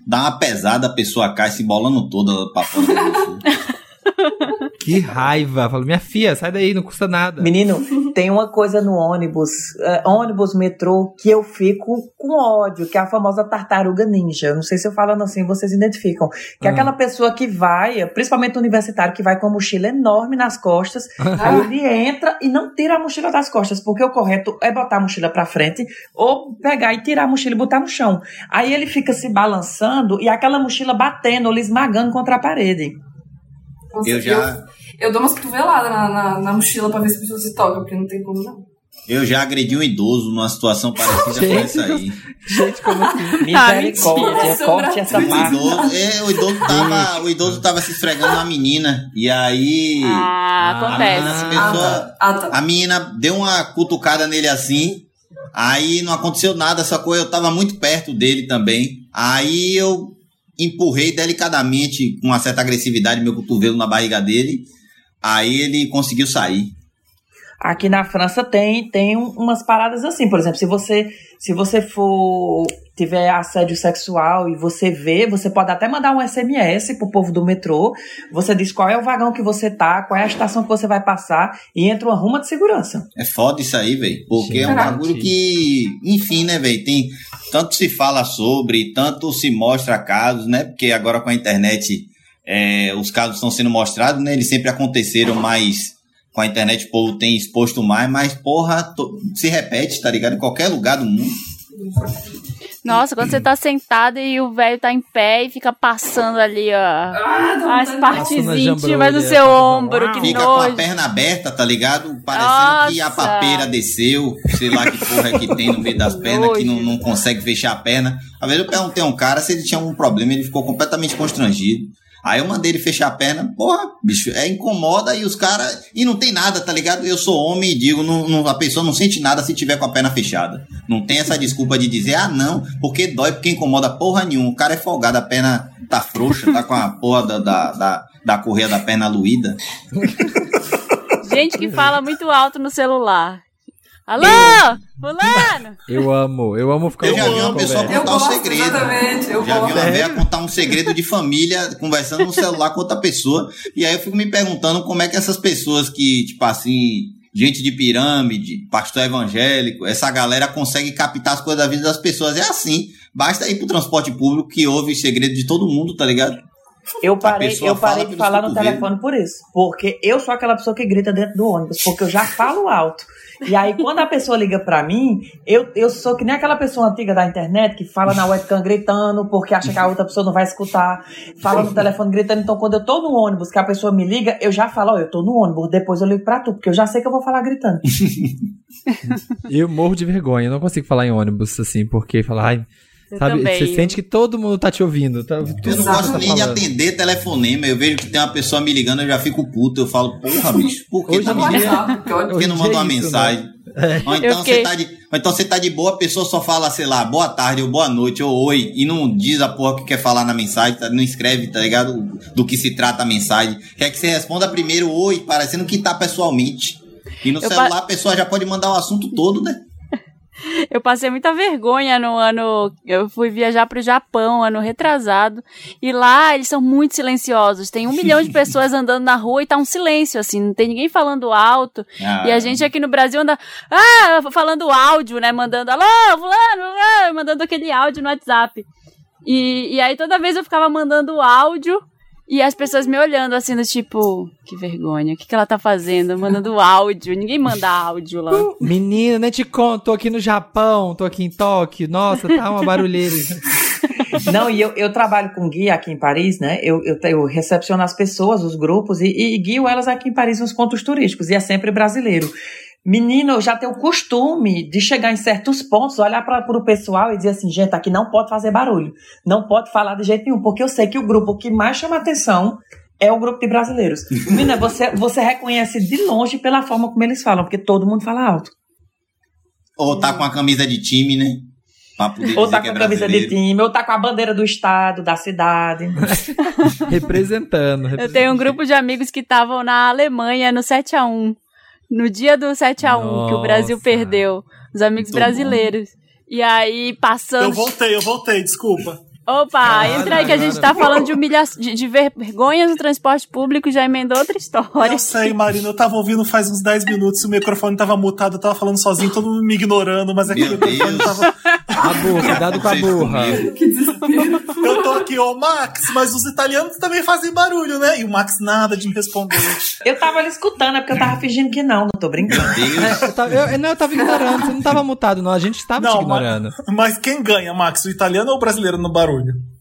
S5: Dá uma pesada, a pessoa cai se bolando toda pra fora. do bolso.
S3: Que raiva. Falo, minha filha, sai daí, não custa nada.
S6: Menino, tem uma coisa no ônibus, é, ônibus, metrô, que eu fico com ódio, que é a famosa tartaruga ninja. Eu Não sei se eu falando assim, vocês identificam. Que é
S3: Ah.
S6: aquela pessoa que vai, principalmente o universitário, que vai com a mochila enorme nas costas, aí ele entra e não tira a mochila das costas, porque o correto é botar a mochila pra frente, ou pegar e tirar a mochila e botar no chão. Aí ele fica se balançando e aquela mochila batendo ou lhe esmagando contra a parede.
S2: Nossa,
S5: Eu já,
S2: Eu dou umas cotoveladas na, na, na mochila pra ver se a pessoa se toca, porque não tem como não.
S5: eu já agredi um idoso numa situação parecida com essa aí.
S3: Gente, como assim?
S6: Misericórdia,
S2: mentira,
S6: corte essa
S5: O
S6: parte.
S5: idoso, é, o idoso tava, o idoso tava se esfregando na menina. E aí.
S4: Ah,
S5: a
S4: acontece.
S5: menina, a
S2: Ah,
S5: pessoa,
S2: tá. Ah, tá.
S5: a menina deu uma cutucada nele assim. Aí não aconteceu nada, só que eu tava muito perto dele também. Aí eu empurrei delicadamente, com uma certa agressividade, meu cotovelo na barriga dele. Aí ele conseguiu sair.
S6: Aqui na França tem, tem um- umas paradas assim, por exemplo, se você se você for tiver assédio sexual e você vê, você pode até mandar um SMS pro povo do metrô. Você diz qual é o vagão que você tá, qual é a estação que você vai passar e entra uma ruma de segurança.
S5: É foda isso aí, velho. Porque é um bagulho que, enfim, né, velho? Tem tanto se fala sobre, tanto se mostra casos, né? Porque agora com a internet é, os casos estão sendo mostrados, né? Eles sempre aconteceram, mas com a internet o povo tem exposto mais, mas porra, to- se repete, tá ligado? Em qualquer lugar do mundo.
S4: Nossa, quando você tá sentada e o velho tá em pé e fica passando ali, ó.
S2: Ah,
S4: As partes íntimas do seu
S3: fazendo
S4: ombro, que
S5: Fica com a
S4: nojo.
S5: perna aberta, tá ligado? Parecendo que a
S4: Nossa.
S5: papeira desceu, sei lá que porra é que tem no meio das pernas, que não,
S4: Nojo.
S5: não consegue fechar a perna. Às vezes eu perguntei a um cara se ele tinha algum problema, ele ficou completamente constrangido. Aí eu mandei ele fechar a perna, porra, bicho, é incomoda e os caras. E não tem nada, tá ligado? Eu sou homem e digo, não, não- a pessoa não sente nada se tiver com a perna fechada. Não tem essa desculpa de dizer, ah, não, porque dói, porque incomoda porra nenhuma. O cara é folgado, a perna tá frouxa, tá com a porra da, da, da, da correia da perna luída.
S4: Gente que fala muito alto no celular. Alô? Fulano?
S3: Eu amo, eu amo ficar
S5: Eu já vi uma pessoa
S3: conversa.
S2: Eu
S5: contar um
S2: gosto,
S5: segredo.
S2: exatamente. Eu
S5: Já vi uma velha contar um segredo de família conversando no celular com outra pessoa. E aí eu fico me perguntando como é que essas pessoas que, tipo assim, gente de pirâmide, pastor evangélico, essa galera consegue captar as coisas da vida das pessoas. É assim. Basta ir pro transporte público que ouve o segredo de todo mundo, tá ligado?
S6: Eu parei, eu parei
S5: fala
S6: de falar no telefone por isso. Porque eu sou aquela pessoa que grita dentro do ônibus, porque eu já falo alto. E aí, quando a pessoa liga pra mim, eu, eu sou que nem aquela pessoa antiga da internet que fala na webcam gritando, porque acha que a outra pessoa não vai escutar. Fala no telefone gritando. Então, quando eu tô no ônibus, que a pessoa me liga, eu já falo, ó, eu tô no ônibus, depois eu ligo pra tu, porque eu já sei que eu vou falar gritando.
S3: Eu morro de vergonha, eu não consigo falar em ônibus assim, porque falar, ai,
S4: Eu
S3: sabe,
S4: também.
S3: você sente que todo mundo tá te ouvindo. Tá, tudo
S5: Eu não gosto
S3: tá
S5: nem de
S3: falando.
S5: atender telefonema. Eu vejo que tem uma pessoa me ligando, eu já fico puto. Eu falo, porra, bicho, por que
S3: Hoje
S5: tá me ligando? Por que não manda
S3: é
S5: uma
S3: isso,
S5: mensagem? Ou
S4: Eu
S5: então,
S4: fiquei-
S5: você tá de, ou então você tá de boa, a pessoa só fala, sei lá, boa tarde, ou boa noite, ou oi, e não diz a porra que quer falar na mensagem, tá? não escreve, tá ligado? Do que se trata a mensagem. Quer que você responda primeiro oi, parecendo que tá pessoalmente. E no
S4: Eu
S5: celular
S4: pa-
S5: a pessoa já pode mandar o assunto todo, né?
S4: Eu passei muita vergonha no ano. Eu fui viajar pro Japão, ano retrasado. E lá eles são muito silenciosos. Tem um milhão de pessoas andando na rua e tá um silêncio, assim. Não tem ninguém falando alto.
S5: Ah,
S4: E a gente aqui no Brasil anda. Ah, falando áudio, né? Mandando alô, fulano, ah", mandando aquele áudio no WhatsApp. E, e aí toda vez eu ficava mandando áudio. E as pessoas me olhando assim, do tipo, que vergonha, o que, que ela tá fazendo? Mandando áudio. Ninguém manda áudio lá.
S3: Menina, nem te conto, tô aqui no Japão, tô aqui em Tóquio, nossa, tá uma barulheira.
S6: Não, e eu, eu trabalho com guia aqui em Paris, né? Eu, eu, eu recepciono as pessoas, os grupos, e, e guio elas aqui em Paris nos pontos turísticos, e é sempre brasileiro. Menino, eu já tenho o costume de chegar em certos pontos, olhar para o pessoal e dizer assim, gente, aqui não pode fazer barulho, não pode falar de jeito nenhum, porque eu sei que o grupo que mais chama atenção é o grupo de brasileiros. Menina, você, você reconhece de longe pela forma como eles falam, porque todo mundo fala alto.
S5: Ou tá com a camisa de time, né?
S6: Ou tá com
S5: é
S6: a camisa de time, ou tá com a bandeira do estado, da cidade.
S3: representando.
S4: Eu tenho um grupo de amigos que estavam na Alemanha no 7x1. No dia do 7x1, que o Brasil
S3: Nossa.
S4: perdeu. Os amigos
S5: Muito bom.
S4: brasileiros. E aí, passando.
S1: Eu voltei, eu voltei, desculpa.
S4: Opa, entra aí que a gente tá falando de humilhação, de, de vergonhas no transporte público e já emendou outra história.
S1: Eu sei, Marina, eu tava ouvindo faz uns 10 minutos, o microfone tava mutado, eu tava falando sozinho, todo mundo me ignorando, mas é que o
S5: Meu
S1: microfone
S5: Deus.
S1: tava.
S3: A burra, cuidado com a burra.
S1: Eu tô aqui, ô Max, mas os italianos também fazem barulho, né? E o Max nada de me responder.
S6: Eu tava ali escutando, é porque eu tava fingindo que não, não tô brincando.
S5: Meu Deus.
S3: Eu tava, eu, não, eu tava ignorando, você não tava mutado, não. A gente estava te
S1: Não,
S3: ignorando.
S1: mas, mas quem ganha, Max? O italiano ou o brasileiro no barulho? уровня.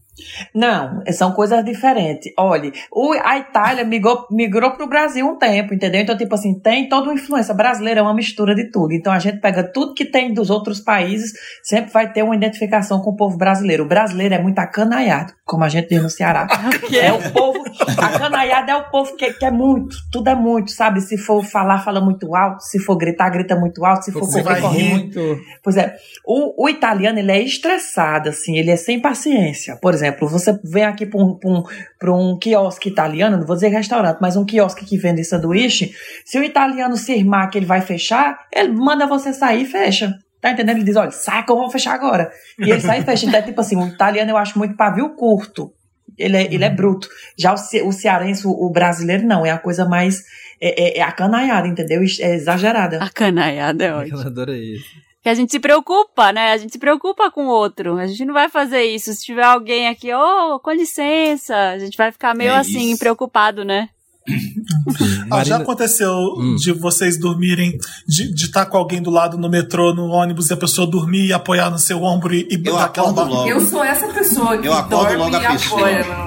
S6: Não, são coisas diferentes. Olha, o- a Itália migrou, migrou pro Brasil um tempo, entendeu? Então, tipo assim, tem toda uma influência brasileira, é uma mistura de tudo. Então, a gente pega tudo que tem dos outros países, sempre vai ter uma identificação com o povo brasileiro. O brasileiro é muito acanaiado, como a gente diz no Ceará. É o povo, acanaiado é o povo que, que é muito, tudo é muito, sabe? Se for falar, fala muito alto, se for gritar, grita muito alto, se for
S3: Você
S6: correr, corre muito.
S3: muito.
S6: Pois é, o, o italiano ele é estressado, assim, ele é sem paciência. Por exemplo, você vem aqui para um, pra um, pra um quiosque italiano, não vou dizer restaurante, mas um quiosque que vende sanduíche, se o italiano se irmar que ele vai fechar, ele manda você sair e fecha. Tá entendendo? Ele diz, olha, sai que eu vou fechar agora. E ele sai e fecha. Então é tipo assim, o italiano eu acho muito pavio curto. Ele é, ele é bruto. Já o, ce- o cearense, o, o brasileiro, não. É a coisa mais. É, é, é acanaiada, entendeu? É exagerada.
S4: A canaiada é ótimo.
S3: Eu adorei isso.
S4: Que a gente se preocupa, né? A gente se preocupa com o outro. A gente não vai fazer isso. Se tiver alguém aqui, ô, com licença, a gente vai ficar meio
S5: É
S4: assim,
S5: isso.
S4: preocupado, né?
S1: Ah, já aconteceu
S3: Hum.
S1: de vocês dormirem, de estar com alguém do lado no metrô, no ônibus, e a pessoa dormir e apoiar no seu ombro e, e
S5: Eu
S1: dar aquela
S5: acordo logo.
S2: Eu sou essa pessoa que
S5: Eu acordo
S2: dorme
S5: logo a
S2: e
S5: pessoa.
S2: apoia.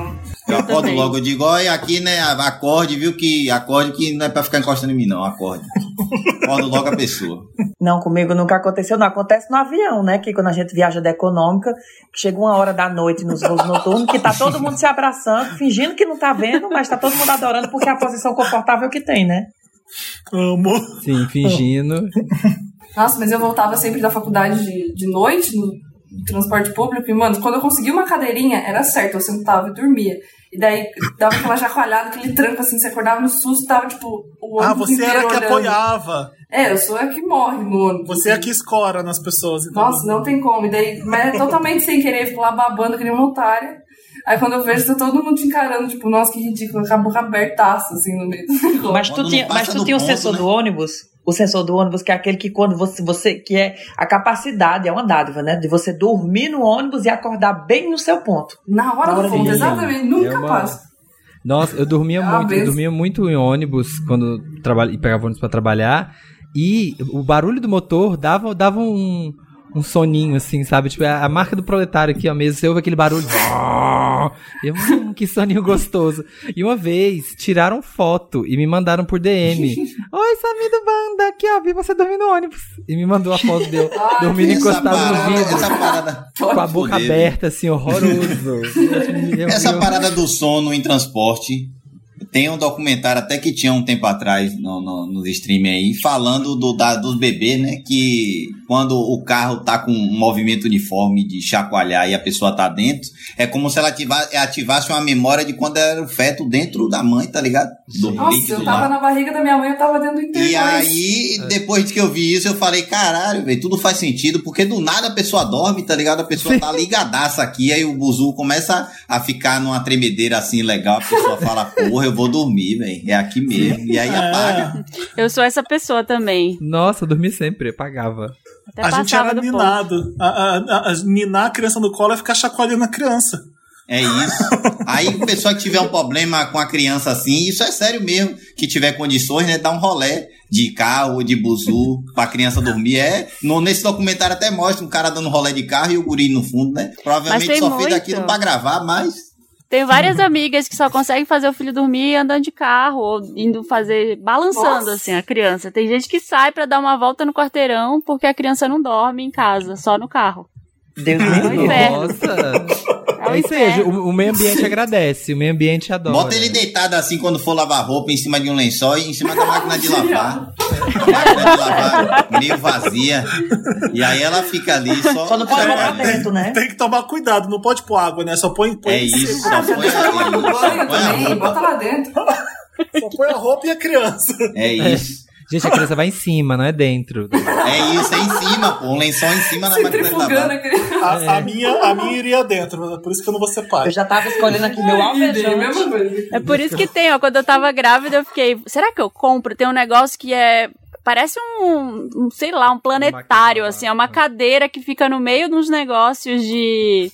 S5: Eu acordo
S4: também.
S5: logo, eu digo, olha, aqui, né, acorde, viu, que acorde que não é pra ficar encostando em mim, não, acorde. Acordo logo a pessoa.
S6: Não, comigo nunca aconteceu. Não, acontece no avião, né? Que quando a gente viaja da econômica, chega uma hora da noite nos voos noturnos, que tá todo mundo se abraçando, fingindo que não tá vendo, mas tá todo mundo adorando porque é a posição confortável que tem, né?
S1: Amo.
S3: Sim, fingindo.
S2: Nossa, mas eu voltava sempre da faculdade de, de noite, no transporte público, e, mano, quando eu conseguia uma cadeirinha, era certo, eu sentava e dormia. E daí dava aquela chacoalhada, aquele tranco assim, você acordava no susto, tava tipo o
S1: Ah,
S2: ônibus
S1: você era que
S2: olhando.
S1: apoiava.
S2: É, eu sou a que morre no ônibus.
S1: Você é
S2: assim.
S1: que escora nas pessoas. Então.
S2: Nossa, não tem como. E daí, mas é totalmente sem querer, eu fico lá babando que nem uma otária. Aí quando eu vejo, tá todo mundo te encarando, tipo, nossa, que ridículo, com a boca abertaça, assim, no meio do negócio.
S6: Mas tu tinha, mas tu tinha o sensor
S5: né?
S6: do ônibus? O sensor do ônibus, que é aquele que quando você, você. que é a capacidade, é uma dádiva, né? De você dormir no ônibus e acordar bem no seu ponto.
S2: Na hora
S6: Na
S2: do
S6: de-
S2: exatamente, nunca
S3: É uma-
S2: passa.
S3: Nossa, eu dormia
S2: Ah,
S3: muito, eu
S2: benção.
S3: dormia muito em ônibus quando trabalha, e pegava ônibus pra trabalhar. E o barulho do motor dava, dava um, um soninho, assim, sabe? Tipo, a, a marca do proletário aqui, ó, mesmo, você ouve aquele barulho. E eu, hum, que soninho gostoso. E uma vez tiraram foto e me mandaram por DM. Oi, Samir do Banda, aqui, ó, vi você dormindo no ônibus. E me mandou a foto dele dormindo encostado no
S5: parada,
S3: vidro.
S5: essa parada,
S3: Com a boca
S5: Poder, né?
S3: aberta, assim, horroroso. Eu-
S5: essa
S3: eu-
S5: parada do sono em transporte. Tem um documentário até que tinha um tempo atrás no, no, nos streaming aí, falando do, da, dos bebês, né? Que quando o carro tá com um movimento uniforme de chacoalhar e a pessoa tá dentro, é como se ela ativa- ativasse uma memória de quando era o feto dentro da mãe, tá ligado? Do
S2: Nossa, eu
S5: lá.
S2: tava na barriga da minha mãe, eu tava dentro do
S5: E
S2: intervalo.
S5: aí, depois que eu vi isso, eu falei, caralho, velho, tudo faz sentido, porque do nada a pessoa dorme, tá ligado? A pessoa tá ligadaça aqui, aí o buzu começa a ficar numa tremedeira assim legal, a pessoa fala, porra, eu vou dormir, velho, é aqui mesmo. E aí apaga.
S1: É,
S4: Eu sou essa pessoa também.
S3: Nossa, eu dormi sempre, eu pagava.
S4: Até
S1: a gente era ninado. A, a, a- a- ninar a criança no colo é ficar chacoalhando a criança.
S5: É isso. Aí, a pessoa que tiver um problema com a criança assim, isso é sério mesmo, que tiver condições, né, dar um rolé de carro ou de buzu pra criança dormir. É, no, nesse documentário até mostra um cara dando rolé de carro e o guri no fundo, né? Provavelmente só fez
S4: muito.
S5: aquilo pra gravar, mas
S4: Tenho várias amigas que só conseguem fazer o filho dormir andando de carro ou indo fazer balançando
S2: Nossa.
S4: assim a criança. Tem gente que sai pra dar uma volta no quarteirão porque a criança não dorme em casa, só no carro.
S6: Deus me
S4: É
S6: livre.
S3: Nossa.
S4: É
S3: É isso aí, o, o meio ambiente agradece, o meio ambiente adora.
S5: Bota ele deitado assim quando for lavar roupa, em cima de um lençol e em cima da máquina de lavar. máquina de lavar meio vazia. E aí ela fica ali só.
S6: Só não pode botar
S5: ali.
S6: dentro, né?
S1: Tem que tomar cuidado, não pode pôr água, né? Só põe, põe
S5: É isso, só põe, é
S2: banho também, bota lá dentro.
S1: Só põe a roupa e a criança.
S5: É isso.
S3: Gente, a criança vai em cima, não é dentro.
S5: É isso, é em cima, pô. Um lençol em cima na máquina de
S2: Centrifugando
S5: lavar.
S2: a criança.
S1: A, a minha, a minha iria dentro, por isso que eu não vou ser pai.
S6: Eu já tava escolhendo aqui meu alvejante.
S4: É por isso que tem, ó, quando eu tava grávida eu fiquei, será que eu compro? Tem um negócio que é Parece um, um, sei lá, um planetário, assim. É uma cadeira que fica no meio dos negócios de.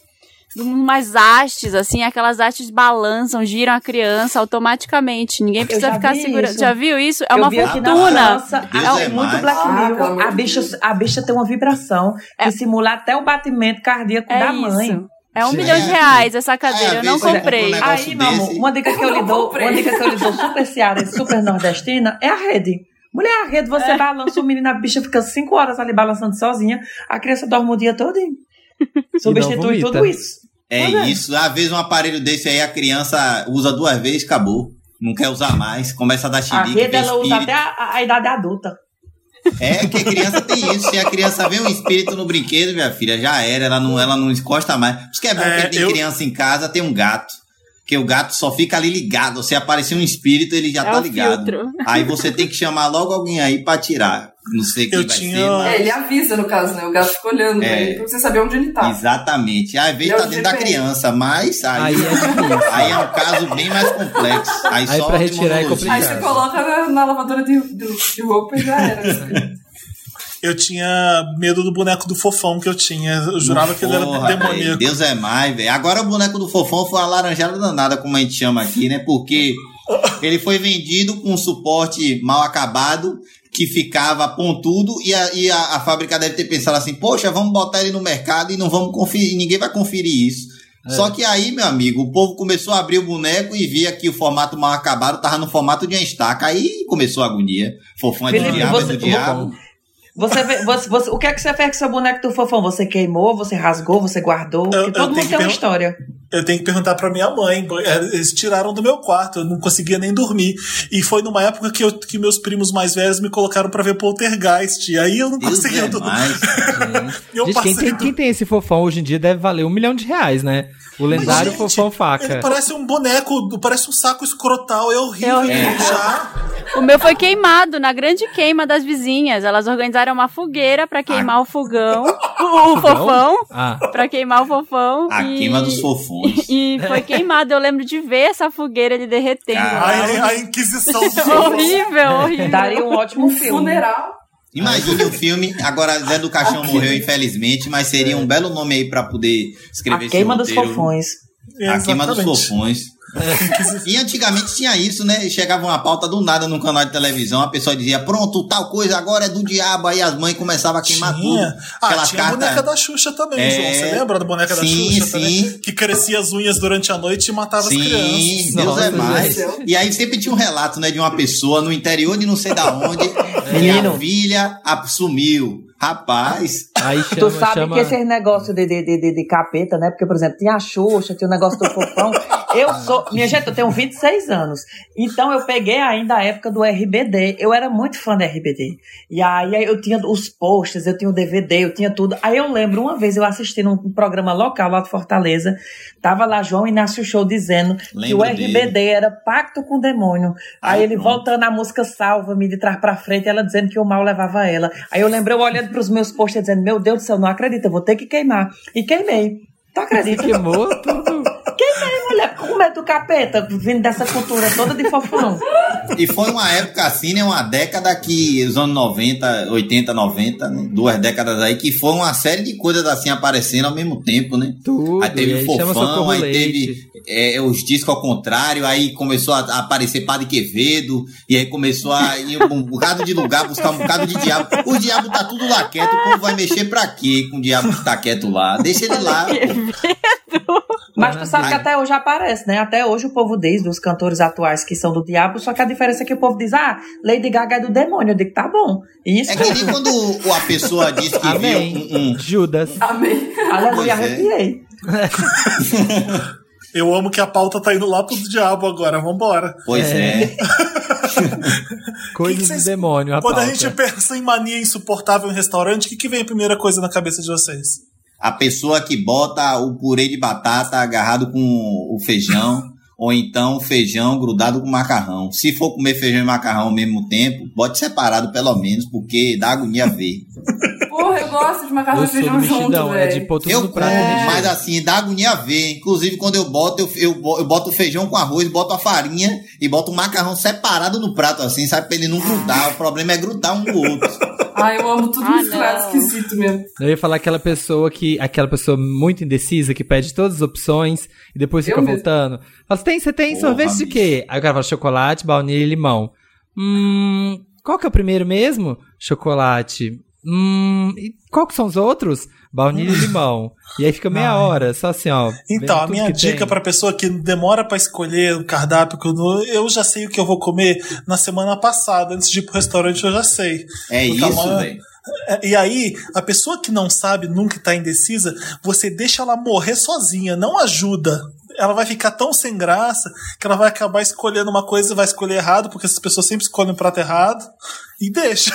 S4: Umas hastes, assim. Aquelas hastes balançam, giram a criança automaticamente. Ninguém precisa ficar segurando. Já viu isso? É
S6: eu
S4: uma fortuna.
S5: Deus
S6: é
S5: é
S6: muito. Black
S2: Ah,
S6: Mirror. a, bicha, a bicha tem uma vibração
S4: É.
S6: que simula até o batimento cardíaco
S4: É
S6: da mãe.
S4: isso. É um
S5: Sim.
S4: milhão de reais essa cadeira.
S5: É,
S4: eu não comprei.
S5: um
S6: Aí, meu amor, uma dica que eu lhe dou, uma dica que eu lhe dou super cearense, super nordestina, é a rede. Mulher, a rede, você
S4: É.
S6: balança, o menino, a bicha fica cinco horas ali balançando sozinha, a criança dorme o dia todo. Substitui
S3: vomita.
S6: tudo isso.
S5: É
S6: é.
S5: isso. Às vezes um aparelho desse aí a criança usa duas vezes, acabou. Não quer usar mais, começa a dar
S6: A
S5: xilique,
S6: rede
S5: vê
S6: ela usa
S5: espírito.
S6: até a, a idade adulta.
S5: É que a criança tem isso. Se a criança vê um espírito no brinquedo, minha filha, já era. Ela não, ela não encosta mais. Por isso que é bom
S1: É,
S5: que tem
S1: eu-
S5: criança em casa, tem um gato. Que o gato só fica ali ligado. Se aparecer um espírito, ele já
S4: É
S5: tá ligado.
S4: filtro.
S5: Aí você tem que chamar logo alguém aí pra tirar. Não sei quem
S1: Eu
S5: vai
S1: tinha-
S5: ser, mas...
S2: É, ele avisa, no caso, né? O gato fica olhando pra
S5: É.
S2: ele, pra você saber onde ele tá.
S5: Exatamente. Às vezes
S2: É o
S5: tá dentro da criança, mas aí,
S3: Aí é
S5: aí é um caso bem mais complexo. Aí,
S3: Aí
S5: só
S3: pra retirar é
S5: imunologia.
S2: Aí você coloca na, na lavadora de, de, de roupa e já era.
S1: Eu tinha medo do boneco do fofão que eu tinha. Eu jurava que ele era
S5: Porra,
S1: demoníaco.
S5: Deus é mais, velho. Agora o boneco do fofão foi uma laranjada danada, como a gente chama aqui, né? Porque ele foi vendido com um suporte mal acabado, que ficava pontudo, e a, e a, a fábrica deve ter pensado assim, poxa, vamos botar ele no mercado e não vamos conferir, ninguém vai conferir isso. Só que aí, meu amigo, o povo começou a abrir o boneco e via que o formato mal acabado tava no formato de uma estaca. Aí começou a agonia. Fofão é do
S6: Felipe,
S5: diabo, é
S6: você-
S5: do diabo.
S6: Você, vê- você, você- o que é que você fez com seu boneco do fofão? Você queimou, você rasgou, você guardou? Porque
S1: eu
S6: todo mundo tem uma história.
S1: Eu tenho que perguntar pra minha mãe. Eles tiraram do meu quarto, eu não conseguia nem dormir. E foi numa época que, eu, que meus primos mais velhos me colocaram pra ver Poltergeist. E aí eu não
S5: Deus
S1: conseguia
S5: é
S1: dormir.
S5: mais.
S1: Eu
S3: Gente, quem tem, quem tem esse fofão hoje em dia deve valer um milhão de reais, né? O lendário
S1: Gente,
S3: fofão faca.
S1: Ele parece um boneco, parece um saco escrotal, é horrível.
S4: É horrível.
S1: Já.
S4: O meu foi queimado na grande queima das vizinhas. Elas organizaram uma fogueira pra queimar o fogão, o, o fofão,
S3: Ah,
S4: pra queimar o fofão.
S5: A
S4: e...
S5: queima dos fofões.
S4: E foi queimado. Eu lembro de ver essa fogueira ele derretendo.
S1: A, a Inquisição do fofão.
S4: horrível, horrível.
S6: Daria um ótimo
S2: Um
S6: filme.
S2: funeral.
S5: Imagine o filme, agora Zé do Caixão morreu, infelizmente, mas seria um belo nome aí pra poder escrever
S6: A
S5: esse
S6: queima dos
S5: roteiro.
S6: fofões.
S5: A queima dos
S1: Exatamente.
S5: E antigamente tinha isso, né? Chegava uma pauta do nada num canal de televisão, a pessoa dizia, pronto, tal coisa agora é do diabo, aí as mães começavam a queimar tudo.
S1: Tinha. Ah,
S5: Aquelas
S1: tinha a boneca
S5: cartas.
S1: da Xuxa também,
S5: É.
S1: João. Você lembra da boneca da
S5: Sim,
S1: Xuxa também?
S5: sim.
S1: Que crescia as unhas durante a noite e matava as
S5: Sim,
S1: crianças.
S5: Deus
S3: Nossa,
S5: é mais.
S2: gente.
S5: E aí sempre tinha um relato, né, de uma pessoa no interior de não sei da onde, que a filha sumiu. Rapaz,
S3: aí chama,
S6: Tu sabe
S3: chama...
S6: que esse negócio de, de, de, de, de capeta, né? Porque, por exemplo, tinha a Xuxa, tinha o negócio do fofão. Eu sou. Minha gente, eu tenho 26 anos. Então eu peguei ainda a época do RBD. Eu era muito fã da RBD. E aí eu tinha os posters, eu tinha o DVD, eu tinha tudo. Aí eu lembro, uma vez eu assisti num programa local lá de Fortaleza. Tava lá João Inácio Show dizendo que
S5: Lembro
S6: o RBD
S5: dele.
S6: era pacto com o demônio. Aí
S5: Ai,
S6: ele
S5: pronto.
S6: voltando a música Salva-me de trás pra frente, ela dizendo que o mal levava ela. Aí eu lembrei eu olhando pros meus posters dizendo: Meu Deus do céu, não acredito, eu vou ter que queimar. E queimei. Tu acredita?
S3: Queimou tudo.
S6: Queimei, mulher, com medo do capeta, vindo dessa cultura toda de fofão.
S5: E foi uma época assim, né? Uma década que, os anos 90, 80, 90, né? duas décadas aí, que foi uma série de coisas assim aparecendo ao mesmo tempo, né?
S3: Tudo.
S5: Aí teve o
S3: aí
S5: Fofão, aí teve é, os discos ao contrário, aí começou a, a aparecer Padre Quevedo, e aí começou a ir um bocado de lugar, buscar um bocado de diabo. O diabo tá tudo lá quieto, o povo vai mexer pra quê com o diabo que tá quieto lá? Deixa ele lá.
S6: Mas tu sabe que até hoje aparece, né? Até hoje o povo diz dos cantores atuais que são do diabo, só que a diferença é que o povo diz, ah, Lady Gaga é do demônio. Eu digo, tá bom. Isso
S5: É que nem quando a pessoa diz que
S3: Amém.
S5: viu um, um-
S3: Judas.
S2: Amém.
S6: Aleluia,
S5: é.
S6: arrepiei.
S1: Eu amo que a pauta tá indo lá pro diabo agora. Vambora.
S5: Pois é.
S3: Coisas
S1: que vocês-
S3: do demônio. A
S1: Quando a
S3: pauta.
S1: gente pensa em mania insuportável em restaurante, o que, que vem a primeira coisa na cabeça de vocês?
S5: A pessoa que bota o purê de batata agarrado com o feijão, ou então feijão grudado com macarrão. Se for comer feijão e macarrão ao mesmo tempo, bote separado pelo menos, porque dá agonia ver.
S2: Porra, eu gosto de macarrão
S3: Eu
S2: e feijão junto,
S3: mexidão, é de
S2: velho.
S3: pôr tudo
S5: Eu
S3: no prato. né?
S5: mas assim, dá agonia ver. Inclusive, quando eu boto, eu, eu, eu boto o feijão com arroz, boto a farinha e boto o macarrão separado no prato, assim, sabe? Pra ele não grudar. O problema é grudar um no outro.
S2: Ai, eu amo tudo
S4: Ah,
S2: misturado, esquisito mesmo.
S3: Eu ia falar aquela pessoa que. Aquela pessoa muito indecisa que pede todas as opções e depois fica
S2: Eu
S3: voltando. Fala, você tem, você tem
S5: Porra,
S3: sorvete de quê? Aí o cara fala chocolate, baunilha e limão. Hum. Qual que é o primeiro mesmo? Chocolate. Hum. E qual que são os outros? Baunilha e limão. E aí fica meia
S1: Ai.
S3: hora, só assim, ó.
S1: Então, a minha dica pra pessoa que demora pra escolher o cardápio, que eu, não- eu já sei o que eu vou comer na semana passada. Antes de ir pro restaurante, eu já sei.
S5: É
S1: O
S5: isso, velho.
S1: É, E aí, a pessoa que não sabe, nunca tá indecisa, você deixa ela morrer sozinha, não ajuda. Ela vai ficar tão sem graça que ela vai acabar escolhendo uma coisa e vai escolher errado, porque essas pessoas sempre escolhem o prato errado. E deixa.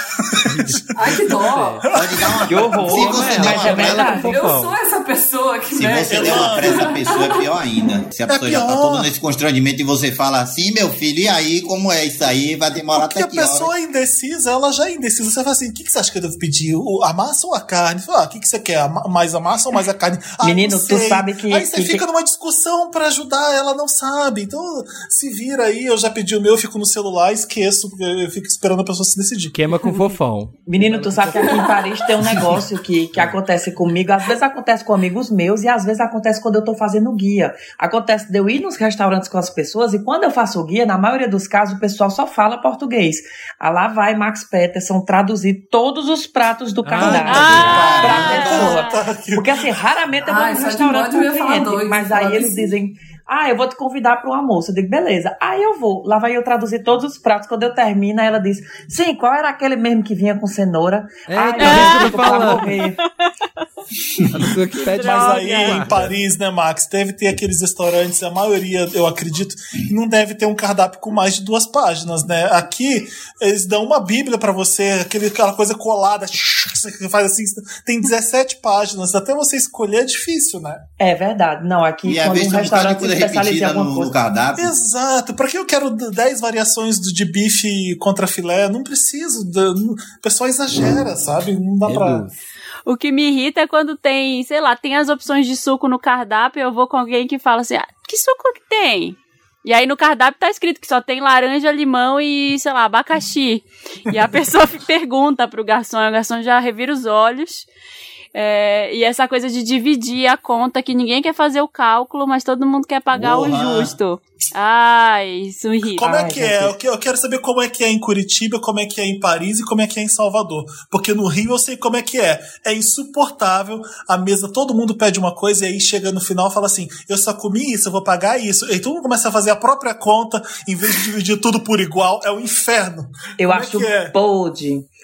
S2: Ai, que dó.
S5: Pode dar uma.
S6: Que horror,
S5: se você
S6: né?
S5: der
S6: Mas é verdade.
S3: Fofão.
S2: Eu sou essa pessoa que
S5: Se
S2: né,
S5: você
S2: eu
S5: der uma pra essa pessoa, é pior ainda. Se a
S1: É
S5: pessoa já tá toda nesse constrangimento e você fala assim, meu filho, e aí, como é isso aí? Vai demorar
S1: Porque
S5: até
S1: a
S5: que hora?
S1: pessoa é indecisa, ela já é indecisa. Você fala assim: o que, que você acha que eu devo pedir? A massa ou a carne? Fala, ah, o que, que você quer? A ma- Mais a massa ou mais a carne? Ah,
S6: Menino, tu sabe que-
S1: Aí você
S6: que-
S1: fica numa discussão pra ajudar, ela não sabe. Então, se vira aí, eu já pedi o meu, eu fico no celular, esqueço, porque eu fico esperando a pessoa se decidir.
S3: Queima com fofão.
S6: Menino, tu sabe que aqui em Paris tem um negócio que, que acontece comigo. Às vezes acontece com amigos meus e às vezes acontece quando eu tô fazendo guia. Acontece de eu ir nos restaurantes com as pessoas e quando eu faço o guia, na maioria dos casos, o pessoal só fala português. Ah, lá vai Max Peterson traduzir todos os pratos do cardápio
S3: Ah,
S6: pra
S5: Ah,
S6: pessoa.
S1: Tá aqui.
S6: Porque assim, raramente eu vou
S2: Ai,
S6: no restaurante com cliente, mas aí eles
S2: assim.
S6: dizem, ah, eu vou te convidar para um almoço. Eu digo, beleza. Aí eu vou. Lá vai eu traduzir todos os pratos. Quando eu termino, ela diz, sim, qual era aquele mesmo que vinha com cenoura?
S3: É, tá
S6: eu digo,
S3: tô
S6: pra morrer.
S1: Mas aí em Paris, né, Max, deve ter aqueles restaurantes, a maioria, eu acredito, não deve ter um cardápio com mais de duas páginas, né? Aqui, eles dão uma bíblia pra você, aquele, aquela coisa colada, que você faz assim, tem 17 páginas, até você escolher é difícil, né?
S6: É verdade. Não, aqui
S5: E às
S6: quando um
S5: um
S6: restaurante se especializa em alguma
S5: no,
S6: coisa.
S5: cardápio.
S1: Exato. Pra que eu quero 10 variações do- de bife contra filé? Não preciso. O pessoal exagera, sabe? Não dá pra.
S4: O que me irrita é quando tem, sei lá, tem as opções de suco no cardápio, eu vou com alguém que fala assim, ah, que suco que tem? E aí no cardápio tá escrito que só tem laranja, limão e, sei lá, abacaxi. E a pessoa pergunta pro garçom, e o garçom já revira os olhos. É, e essa coisa de dividir a conta, que ninguém quer fazer o cálculo, mas todo mundo quer pagar o justo. Ai, isso me irrita.
S1: Como é que é? Eu que- eu quero saber como é que é em Curitiba, como é que é em Paris e como é que é em Salvador. Porque no Rio eu sei como é que é. É insuportável. A mesa, todo mundo pede uma coisa e aí chega no final e fala assim: eu só comi isso, eu vou pagar isso. E aí todo mundo começa a fazer a própria conta em vez de dividir tudo por igual. É o inferno.
S6: Eu
S1: Como é
S6: acho
S1: que é?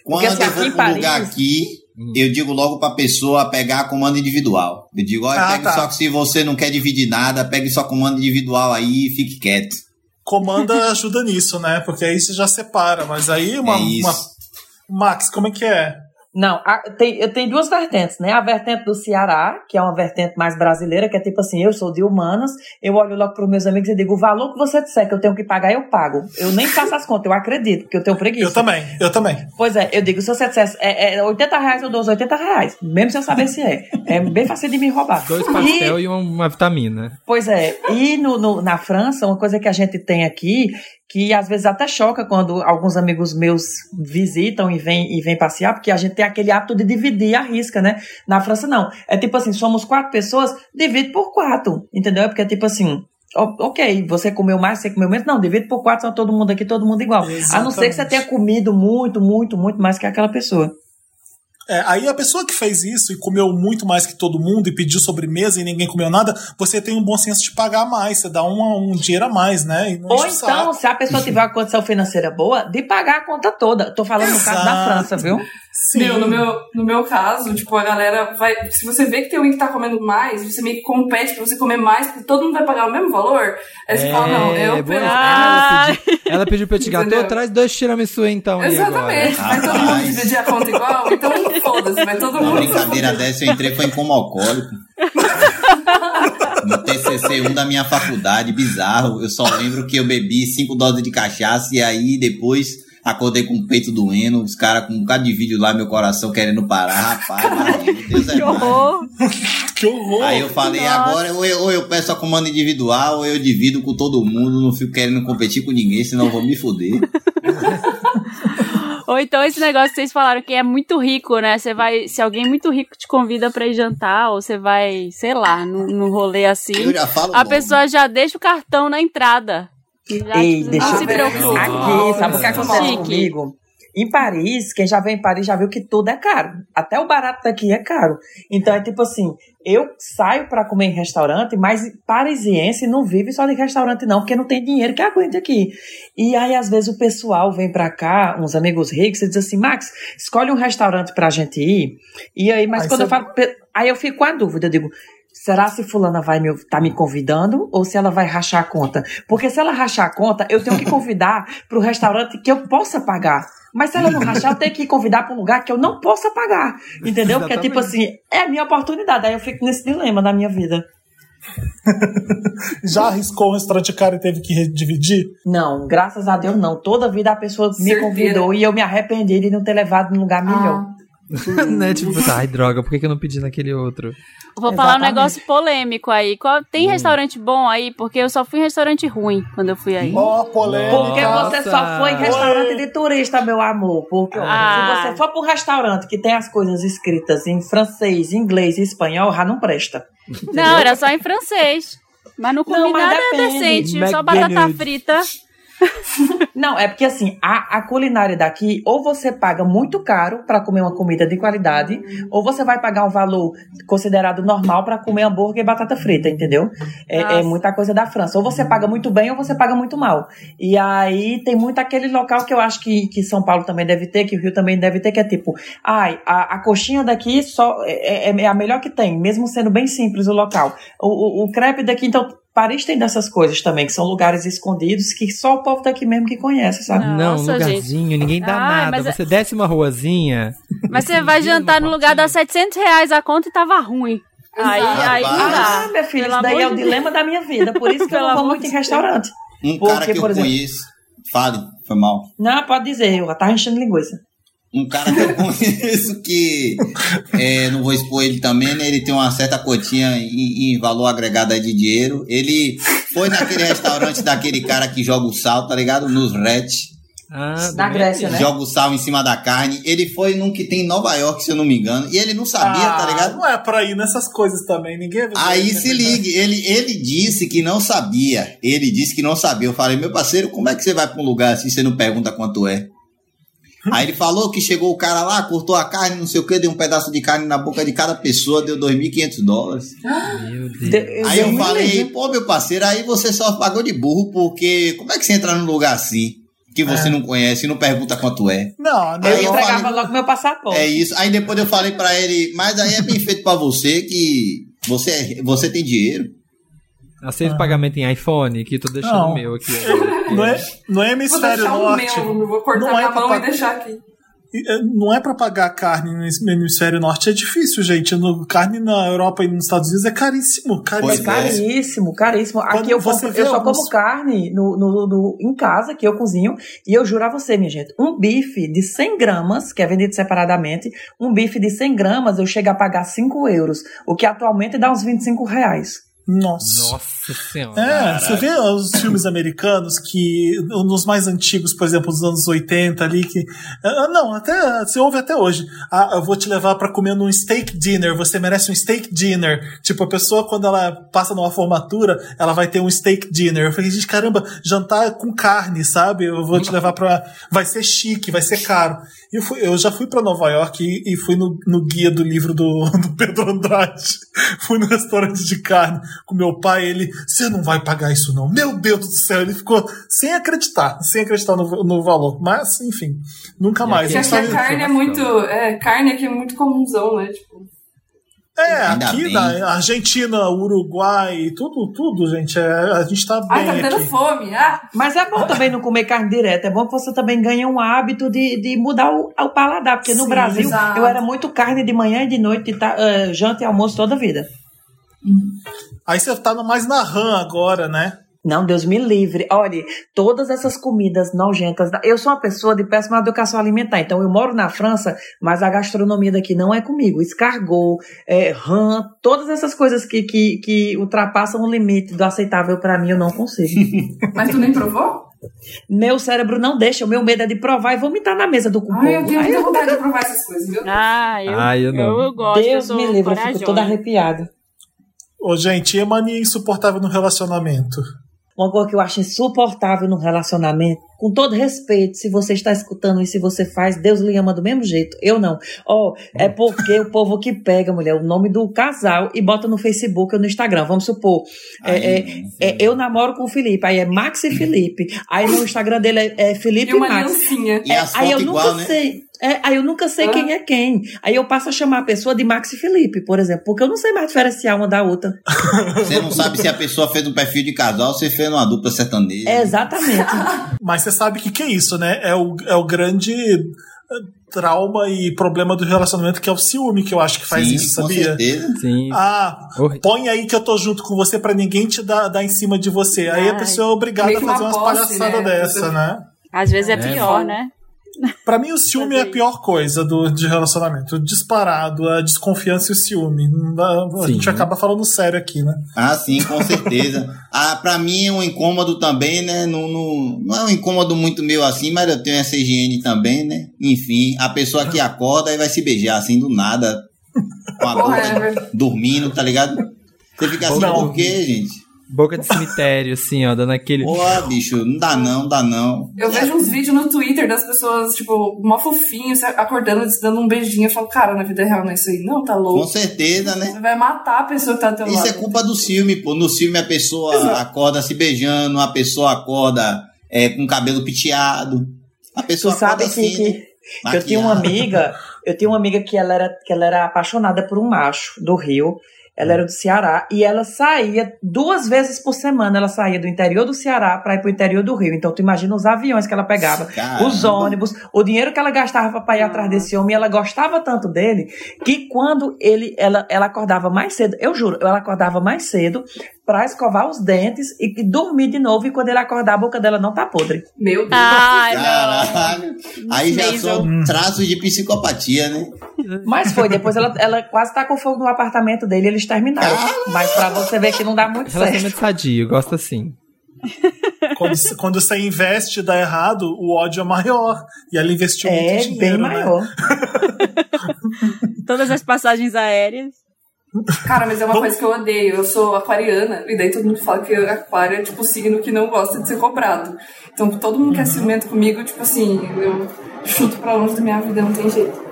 S6: Porque
S5: Quando
S6: assim,
S5: eu
S6: aqui
S5: vou um
S6: Paris.
S5: lugar aqui, eu digo logo pra pessoa pegar a comanda individual. Eu digo, olha,
S1: Ah,
S5: pegue
S1: tá.
S5: só que se você não quer dividir nada, pegue sua comanda individual aí e fique quieto.
S1: Comanda ajuda nisso, né? Porque aí você já separa. Mas aí uma.
S5: é
S1: uma- Max, como é que é?
S6: Não, a- tem, eu tenho duas vertentes, né? A vertente do Ceará, que é uma vertente mais brasileira, que é tipo assim, eu sou de humanas, eu olho logo para os meus amigos e digo, o valor que você disser que eu tenho que pagar, eu pago. Eu nem faço as contas, eu acredito, porque eu tenho preguiça.
S1: Eu também, eu também.
S6: Pois é, eu digo, se você dissesse é, é 80 reais, eu dou os 80 reais, mesmo sem eu saber se é. É bem fácil de me roubar.
S3: Dois
S6: E-
S3: pastel e uma, uma vitamina.
S6: Pois é, e no, no- na França, uma coisa que a gente tem aqui, que às vezes até choca quando alguns amigos meus visitam e vêm e vêm passear, porque a gente tem aquele hábito de dividir a risca, né? Na França não. É tipo assim, somos quatro pessoas, divide por quatro, entendeu? Porque é tipo assim, ok, você comeu mais, você comeu menos, não, divide por quatro, são todo mundo aqui, todo mundo igual. A não ser que você
S1: Exatamente.
S6: tenha comido muito, muito, muito mais que aquela pessoa.
S1: É, aí a pessoa que fez isso e comeu muito mais que todo mundo e pediu sobremesa e ninguém comeu nada, você tem um bom senso de pagar mais, você dá um, um dinheiro a mais, né? Não
S6: Ou então, se a pessoa tiver uma condição financeira boa, de pagar a conta toda. Tô falando no caso da
S1: Exato.
S6: França, viu?
S1: Sim.
S2: Meu, no meu, no meu caso, tipo, a galera vai. Se você vê que tem alguém que tá comendo mais, você meio que compete pra você comer mais, porque todo mundo vai pagar o mesmo valor. Aí você fala, não, eu
S3: É, boa-
S2: pelo
S4: Ah.
S3: ela, pediu, ela pediu pra eu te gato, traz dois tiramisu então
S2: Exatamente. Vai todo mundo dividir a conta igual, então foda-se, vai todo
S5: Uma
S2: mundo.
S5: brincadeira dessa, eu entrei foi em como alcoólico. No TCC1 da minha faculdade, bizarro. Eu só lembro que eu bebi cinco doses de cachaça e aí depois acordei com o peito doendo, os caras com um bocado de vídeo lá, meu coração querendo parar. Rapaz, Deus é
S4: Que
S5: mais.
S4: horror.
S1: Que horror!
S5: Aí eu falei,
S4: Nossa.
S5: agora ou eu, ou eu peço a comando individual, ou eu divido com todo mundo, não fico querendo competir com ninguém, senão eu vou me fuder.
S4: Ou então esse negócio que vocês falaram que é muito rico, né? Você vai. Se alguém muito rico te convida pra ir jantar, ou você vai, sei lá, num, num rolê assim,
S5: Eu já falo
S4: a
S5: bom.
S4: pessoa já deixa o cartão na entrada. Já,
S6: Ei,
S4: tipo,
S6: deixa
S4: não
S6: eu
S4: se
S2: ver.
S4: preocupa.
S6: Aqui, sabe o que acontece
S4: Chique.
S6: comigo? Em Paris, quem já veio em Paris já viu que tudo é caro. Até o barato daqui é caro. Então é tipo assim, eu saio pra comer em restaurante, mas parisiense não vive só de restaurante não, porque não tem dinheiro que aguente aqui. E aí às vezes o pessoal vem pra cá, uns amigos ricos, e diz assim, Max, escolhe um restaurante pra gente ir. E aí, mas
S1: Aí
S6: quando
S1: você-
S6: eu falo, aí eu fico com a dúvida, eu digo, Será se fulana vai me, tá me convidando ou se ela vai rachar a conta? Porque se ela rachar a conta, eu tenho que convidar para o restaurante que eu possa pagar. Mas se ela não rachar, eu tenho que convidar para um lugar que eu não possa pagar. Entendeu? Porque, tipo assim, é a minha oportunidade. Aí eu fico nesse dilema na minha vida.
S1: Já arriscou um restaurante caro e teve que dividir?
S6: Não, graças a Deus não. Toda vida a pessoa me
S2: Certeira.
S6: convidou e eu me arrependi de não ter levado num lugar melhor.
S2: Ah,
S3: né? Tipo, ai, droga, por que, que eu não pedi naquele outro?
S4: Vou falar um
S6: Exatamente.
S4: negócio polêmico aí. Qual- tem restaurante bom aí? Porque eu só fui em restaurante ruim quando eu fui aí.
S1: Ó, polêmica.
S6: Porque
S3: Nossa.
S6: você só foi em restaurante de turista, meu amor. Porque
S4: Ah.
S6: se você for para um restaurante que tem as coisas escritas em francês, inglês e espanhol, já não presta.
S4: Não, era só em francês. Mas não comi
S6: Não, mas
S4: nada
S6: depende.
S4: decente, só batata
S3: McDonald's.
S4: frita.
S6: Não, é porque assim, a, a culinária daqui, ou você paga muito caro para comer uma comida de qualidade, ou você vai pagar um valor considerado normal para comer hambúrguer e batata frita, entendeu? É, é muita coisa da França. Ou você paga muito bem, ou você paga muito mal. E aí tem muito aquele local que eu acho que, que São Paulo também deve ter, que o Rio também deve ter, que é tipo, ai, a, a coxinha daqui só é, é- é a melhor que tem, mesmo sendo bem simples o local. O, o, o crepe daqui, então. Paris tem dessas coisas também, que são lugares escondidos que só o povo daqui mesmo que conhece, sabe?
S3: não,
S4: Nossa,
S3: lugarzinho, ninguém dá
S4: Ai,
S3: nada.
S4: mas é-
S3: Você desce uma ruazinha.
S4: Mas você vai jantar no lugar das 700 reais a conta e tava ruim. Aí,
S2: Exato.
S4: aí não
S5: Rapaz.
S4: dá.
S6: Ah, minha filha,
S4: Pelo
S6: isso daí é o
S4: de
S6: dilema da minha vida. Por isso que eu não vou muito em restaurante.
S5: Um
S6: Porque,
S5: cara que eu
S6: por exemplo-
S5: conheço. Fale, foi mal.
S6: Não, pode dizer, eu tava enchendo linguiça.
S5: Um cara que eu conheço que é, não vou expor ele também, né? Ele tem uma certa cotinha em, em valor agregado aí de dinheiro. Ele foi naquele restaurante daquele cara que joga o sal, tá ligado? Nos Red.
S3: Ah, do
S6: Grécia, né?
S5: Joga o sal em cima da carne. Ele foi num que tem em Nova York, se eu não me engano. E ele não sabia,
S1: Ah,
S5: tá ligado?
S1: Não é pra ir nessas coisas também. Ninguém
S5: Aí
S1: né?
S5: se ligue, ele, ele disse que não sabia. Ele disse que não sabia. Eu falei, meu parceiro, como é que você vai pra um lugar assim e você não pergunta quanto é? Aí ele falou que chegou o cara lá, cortou a carne, não sei o que, deu um pedaço de carne na boca de cada pessoa, deu 2.500 dólares.
S3: Meu Deus.
S6: De-
S5: Aí eu falei, pô, meu parceiro, aí você só pagou de burro, porque como é que você entra num lugar assim, que você não conhece e não pergunta quanto é?
S1: Não, não.
S6: Eu
S5: Aí eu
S6: entregava
S5: falei-
S6: logo meu passaporte.
S5: É isso. Aí depois eu falei pra ele, mas aí é bem feito pra você que você, é- você tem dinheiro.
S3: Aceito pagamento em iPhone, que tô deixando
S1: Não.
S3: o meu aqui. agora.
S1: Não é, não é
S2: Vou
S1: hemisfério
S2: deixar o
S1: norte.
S2: meu, eu vou cortar
S1: Não é pra
S2: mão e deixar aqui.
S1: E, é, Não é pra pagar carne no hemisfério norte, é difícil, gente. No, carne na Europa e nos Estados Unidos é caríssimo.
S6: É
S5: Pois
S1: caríssimo.
S6: caríssimo, caríssimo.
S1: Quando
S6: Aqui eu,
S1: você
S6: compro, eu só
S1: alguns-
S6: como carne no, no, no- em casa, que eu cozinho. E eu juro a você, minha gente, um bife de 100 gramas, que é vendido separadamente, um bife de 100 gramas eu chego a pagar 5 euros, o que atualmente dá uns 25 reais.
S1: Nossa.
S3: Nossa senhora.
S1: É, você vê os filmes americanos que, nos mais antigos, por exemplo, dos anos 80 ali, que. ah, Não, até. Você ouve até hoje. Ah, eu vou te levar pra comer num steak dinner, você merece um steak dinner. Tipo, a pessoa, quando ela passa numa formatura, ela vai ter um steak dinner. Eu falei, gente, caramba, jantar com carne, sabe? Eu vou te levar pra. Vai ser chique, vai ser caro. Eu, fui- eu já fui pra Nova York e, e fui no, no guia do livro do, do Pedro Andrade. Fui no restaurante de carne com meu pai. Ele, você não vai pagar isso não. Meu Deus do céu. Ele ficou sem acreditar, sem acreditar no, no valor. Mas, enfim, nunca
S3: E
S1: mais.
S3: aqui
S2: Porque
S1: Eu
S2: aqui
S1: só-
S2: a carne é muito. É, carne aqui é muito comunzão, né? Tipo,
S1: É,
S5: Ainda
S1: aqui
S5: bem.
S1: na Argentina, Uruguai, tudo, tudo, gente. É, a gente tá
S2: ai, tá
S1: bem
S2: dando
S1: aqui.
S2: fome. Ah,
S6: Mas é bom também não comer carne direta. É bom que você também ganhe um hábito de, de mudar o, o paladar. Porque no
S2: Sim,
S6: Brasil
S2: exato.
S6: eu era muito carne de manhã e de noite, ta- eh, janta e almoço toda a vida.
S1: Aí você tá mais na RAM agora, né?
S6: Não, Deus me livre. Olha, todas essas comidas nojentas. Eu sou uma pessoa de péssima educação alimentar. Então, eu moro na França, mas a gastronomia daqui não é comigo. Escargot, é, rã, todas essas coisas que, que, que ultrapassam o limite do aceitável pra mim, eu não consigo.
S2: mas tu nem provou?
S6: meu cérebro não deixa. O meu medo é de provar e vomitar na mesa do o
S2: Ai, eu tenho muita
S6: eu-
S2: vontade de provar essas coisas, viu?
S4: Ah, eu,
S3: Ah, eu
S4: eu,
S3: não.
S4: eu gosto, eu
S6: Deus
S4: sou
S6: me livre, eu fico toda arrepiada.
S1: Ô, gente, e a mania insuportável no relacionamento?
S6: Uma coisa que eu acho insuportável no relacionamento, com todo respeito, se você está escutando e se você faz, Deus lhe ama do mesmo jeito. Eu não. Ó, é porque o povo que pega, mulher, o nome do casal e bota no Facebook ou no Instagram. Vamos supor, é,
S5: Aí,
S6: é,
S5: não
S6: é, eu namoro com o Felipe, aí é Max e Felipe. Aí no Instagram dele é, é Felipe
S2: E
S6: e
S2: uma
S6: Max.
S2: aliancinha.
S5: E as
S6: Aí eu
S5: fotos
S6: nunca
S5: igual, né?
S6: sei. É, aí eu nunca sei
S2: Hã?
S6: quem é quem. Aí eu passo a chamar a pessoa de Max e Felipe, por exemplo, porque eu não sei mais diferenciar uma da outra.
S5: Você não sabe se a pessoa fez um perfil de casal ou se fez uma dupla sertaneja.
S6: É, exatamente.
S1: Mas você sabe o que, que é isso, né? É o, é o grande eh, trauma e problema do relacionamento, que é o ciúme, que eu acho que faz
S5: Sim,
S1: isso,
S5: com
S1: sabia?
S5: certeza.
S3: Sim.
S1: Ah, põe aí que eu tô junto com você pra ninguém te dar, dar em cima de você. Aí a
S4: Ai,
S1: pessoa é obrigada a fazer
S2: uma
S1: umas palhaçadas
S2: né?
S1: dessa, né?
S4: Às vezes é,
S3: É,
S4: pior, né?
S1: Pra mim, o ciúme é a pior coisa do, de relacionamento. Disparado, a desconfiança e o ciúme. A
S3: Sim.
S1: gente acaba falando sério aqui, né?
S5: Ah, sim, com certeza. ah, pra mim é um incômodo também, né? Não, não, não é um incômodo muito meu assim, mas eu tenho essa higiene também, né? Enfim, a pessoa que acorda e vai se beijar assim do nada, com a
S2: é
S5: boca
S2: verdade.
S5: dormindo, tá ligado? Você fica assim,
S1: Não.
S5: por quê, gente?
S3: Boca de cemitério, assim, ó, dando aquele.
S5: Porra, bicho, não dá não, não dá não.
S2: Eu vejo uns vídeos no Twitter das pessoas, tipo, mó fofinhos, acordando, se dando um beijinho. Eu falo, cara, na vida real não é isso aí. Não, tá
S5: Com
S2: louco.
S5: certeza, né?
S2: Você vai matar a pessoa que tá do teu
S5: Isso
S2: lado.
S5: é culpa do filme, pô. No filme a pessoa acorda se beijando, a pessoa acorda é, com cabelo penteado. A
S6: Tu
S5: pessoa
S6: sabe
S5: acorda
S6: que,
S5: assim,
S6: que,
S5: né?
S6: que eu tinha uma amiga, eu tinha uma amiga que ela era, que ela era apaixonada por um macho do Rio. Ela era do Ceará e ela saía duas vezes por semana. Ela saía do interior do Ceará para ir pro interior do Rio. Então tu imagina os aviões que ela pegava,
S5: Caramba.
S6: os ônibus, o dinheiro que ela gastava para ir atrás desse homem. Ela gostava tanto dele que quando ele, ela, ela acordava mais cedo, eu juro, ela acordava mais cedo para escovar os dentes e, e dormir de novo. E quando ele acordar, a boca dela não tá podre.
S2: Meu Deus.
S4: Ai.
S5: Caralho. Aí já são traços de psicopatia, né?
S6: Mas foi, depois ela, ela quase tá com fogo no apartamento dele e eles terminaram. Mas pra você ver que não dá muito certo.
S3: Relacionamento sadio, gosto assim.
S1: Quando, se- quando você investe e dá errado, o ódio é maior. E ela investiu
S6: É,
S1: muito dinheiro.
S6: bem
S1: né?
S6: maior.
S4: Todas as passagens aéreas.
S2: Cara, mas é uma coisa que eu odeio. Eu sou aquariana, e daí todo mundo fala que aquário é tipo o signo que não gosta de ser cobrado. Então todo mundo que
S1: Uhum.
S2: é ciumento comigo, tipo assim, eu chuto pra longe da minha vida, não tem jeito.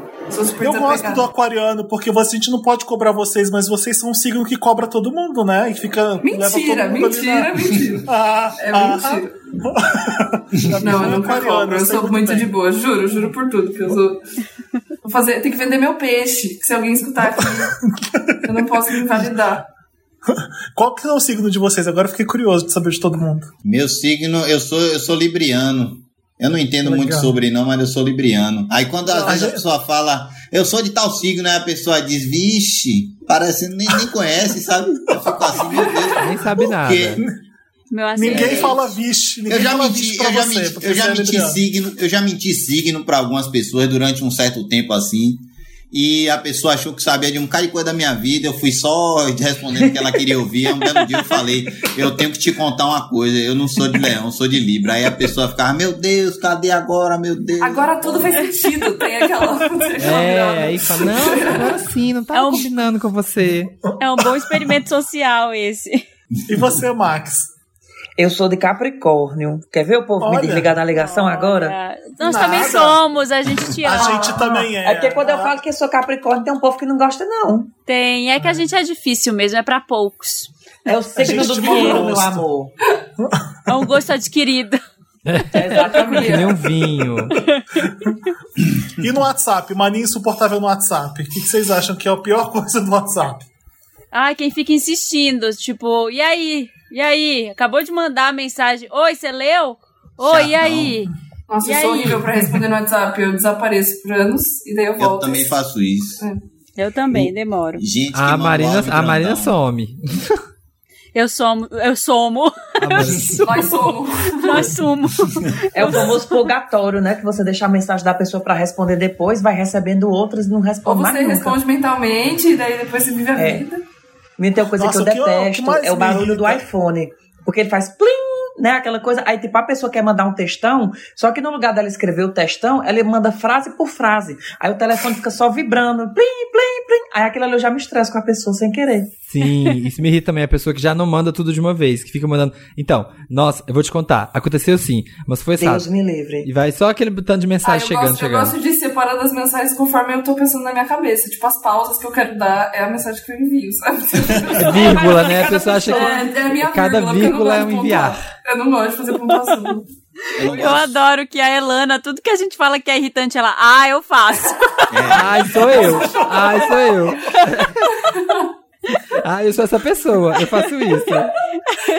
S2: Eu
S1: gosto do aquariano, porque a gente não pode cobrar vocês, mas vocês são um signo que cobra todo mundo, né? E fica. leva todo
S2: Mentira, mentira,
S1: na-
S2: mentira.
S1: Ah,
S2: É
S1: ah,
S2: mentira.
S1: ah.
S2: Não, eu
S1: Aquariano,
S2: cobro. Eu sou muito
S1: bem.
S2: de boa, juro, juro por tudo. Que eu sou. Vou fazer, tem que vender meu peixe. Se alguém escutar aqui, eu não posso me invalidar.
S1: Qual que é o signo de vocês? Agora eu fiquei curioso de saber de todo mundo.
S5: Meu signo, eu sou, eu sou libriano. Eu não entendo
S1: Legal.
S5: muito sobre não, mas eu sou libriano. Aí quando às
S1: Não,
S5: vezes
S1: a
S5: pessoa fala, eu sou de tal signo, aí a pessoa diz, vixe, parece nem, nem conhece, sabe? Eu fico assim, meu Deus.
S3: Nem sabe nada.
S5: quê?
S4: Meu
S1: Ninguém fala vixe, ninguém
S5: Eu já
S1: fala
S5: menti, eu já
S1: você.
S5: menti, eu já
S1: é
S5: menti signo, eu já menti signo para algumas pessoas durante um certo tempo assim. E a pessoa achou que sabia de um cara de coisa da minha vida. Eu fui só respondendo o que ela queria ouvir. Aí um belo dia eu falei: Eu tenho que te contar uma coisa. Eu não sou de leão, sou de Libra. Aí a pessoa ficava: Meu Deus, cadê agora? Meu Deus.
S2: Agora tudo faz sentido. Tem aquela.
S3: É, aí fala, não, agora sim, não tá
S4: É um-
S3: combinando com você.
S4: É um bom experimento social esse.
S1: E você, Max?
S6: Eu sou de Capricórnio. Quer ver o povo
S1: Olha.
S6: me desligar da ligação agora?
S4: Olha, Nós
S1: Nada.
S4: também somos, a gente te
S1: A
S4: ama.
S1: gente também é.
S6: É porque quando eu falo que eu sou Capricórnio, tem um povo que não gosta, não.
S4: Tem, é que a gente é difícil mesmo, é pra poucos.
S6: É o signo do dinheiro, meu amor.
S4: É um gosto adquirido.
S3: Que
S6: Exatamente.
S3: nem um vinho.
S1: E no WhatsApp? Mania insuportável no WhatsApp. O que que vocês acham que é a pior coisa do WhatsApp?
S4: Ai, quem fica insistindo, tipo, e aí? E aí? Acabou de mandar a mensagem. Oi, você leu? Oi, e aí?
S2: Nossa,
S4: E
S2: eu sou
S4: aí?
S2: horrível pra responder no WhatsApp. Eu desapareço por anos e daí eu
S5: Eu
S2: volto.
S5: também faço isso.
S4: Eu também, demoro.
S5: Gente, que
S3: A Marina, a Marina some.
S4: Eu somo, eu somo,
S3: A Marina-
S2: Nós somos.
S4: nós sumo.
S6: É o famoso purgatório, né? Que você deixa a mensagem da pessoa pra responder depois, vai recebendo outras e não
S2: Ou
S6: responde mais
S2: você
S6: nunca.
S2: responde mentalmente e daí depois você vive a
S6: É.
S2: vida.
S6: Menina, tem uma coisa
S1: Nossa,
S6: que eu
S1: o que eu- que
S6: detesto, é o
S1: me
S6: barulho do iPhone. Porque ele faz plim, né? Aquela coisa. Aí, tipo, a pessoa quer mandar um textão, só que no lugar dela escrever o textão, ela manda frase por frase. Aí o telefone fica só vibrando, plim, plim, plim. Aí aquilo ali eu já me estresso com a pessoa sem querer.
S3: Sim, isso me irrita também, a pessoa que já não manda tudo de uma vez, que fica mandando. Então, nossa, eu vou te contar, aconteceu sim, mas foi
S6: Deus
S3: sábado.
S6: me livre.
S3: E vai só aquele tanto de
S2: Ah,
S3: mensagem
S2: eu,
S3: chegando,
S2: gosto, eu
S3: chegando.
S2: gosto de separar das mensagens conforme eu tô pensando na minha cabeça. Tipo, as pausas que eu quero dar é a mensagem que eu envio, sabe?
S3: É vírgula, né? A pessoa acha que.
S2: É, é a minha
S3: Cada
S2: vírgula, porque eu não
S3: vírgula é um enviar.
S2: Eu não gosto de fazer pontuação.
S5: Eu,
S4: Eu adoro que a Elana, tudo que a gente fala que é irritante, ela, ah, eu faço.
S3: Ai, sou eu. Ai, sou eu. Ai, eu sou essa pessoa, eu faço isso.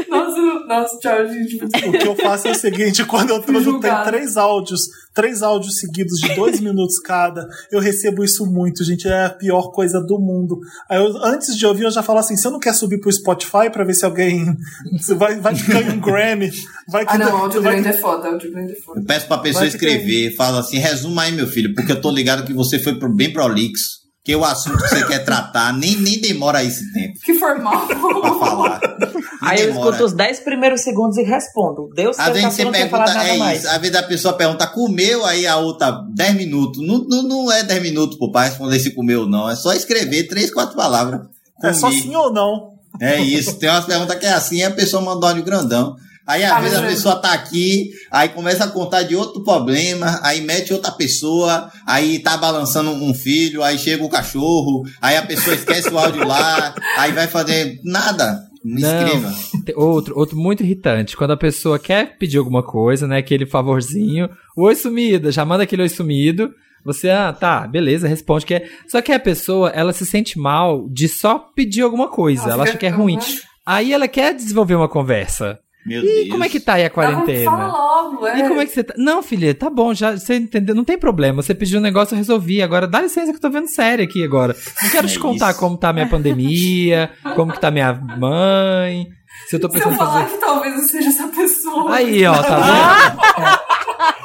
S2: nossa, nossa, tchau, gente.
S1: O que eu faço é o seguinte: quando eu
S2: julgada.
S1: três áudios, três áudios seguidos de dois minutos cada, eu recebo isso muito, gente. É a pior coisa do mundo. Aí eu, antes de ouvir, eu já falo assim: você não quer subir pro Spotify pra ver se alguém. Vai, vai ficar em um Grammy. Vai que
S2: Ah, não, áudio
S1: vai
S2: grande
S1: que-
S2: é foda, áudio grande é foda.
S5: Eu peço pra pessoa
S1: Vai que
S5: escrever, fala assim, resuma aí, meu filho, porque eu tô ligado que você foi pro- bem prolixo, que o assunto que você quer tratar nem, nem demora esse tempo
S2: Que formal.
S5: pra falar. Nem
S6: Aí eu
S5: demora.
S6: escuto os 10 primeiros segundos e respondo. Deus
S5: Às vezes
S6: a
S5: você pergunta, é
S6: mais.
S5: isso. Às vezes a pessoa pergunta, comeu, aí a outra, 10 minutos. Não, não, não é 10 minutos pô, pra responder se comeu ou não. É só escrever três, quatro palavras.
S1: É só sim ou não.
S5: É isso. Tem umas perguntas que é assim, e a pessoa manda um áudio grandão. Aí às
S2: Ah,
S5: vezes a pessoa tá aqui, aí começa a contar de outro problema, aí mete outra pessoa, aí tá balançando um filho, aí chega o cachorro, aí a pessoa esquece o áudio lá, aí vai fazer nada. Não escreva.
S3: Outro, outro muito irritante, quando a pessoa quer pedir alguma coisa, né, aquele favorzinho, o oi sumida, já manda aquele oi sumido, você, ah, tá, beleza, responde que é. Só que a pessoa, ela se sente mal de só pedir alguma coisa,
S2: Ela
S3: ela acha que é ruim. Aí ela quer desenvolver uma conversa.
S5: Meu
S3: E
S5: Deus.
S3: como é que tá aí a
S2: Fala
S3: quarentena?
S2: logo, é.
S3: E como é que você tá? Não, filha, tá bom, já você entendeu, não tem problema. Você pediu um negócio, eu resolvi. Agora dá licença que eu tô vendo série aqui agora. Não quero
S5: É
S3: te contar
S5: isso.
S3: como tá a minha pandemia, como que tá minha mãe. Se eu tô
S2: Se eu
S3: pensando
S2: falar
S3: fazer.
S2: que talvez eu seja essa pessoa.
S3: Aí, ó, tá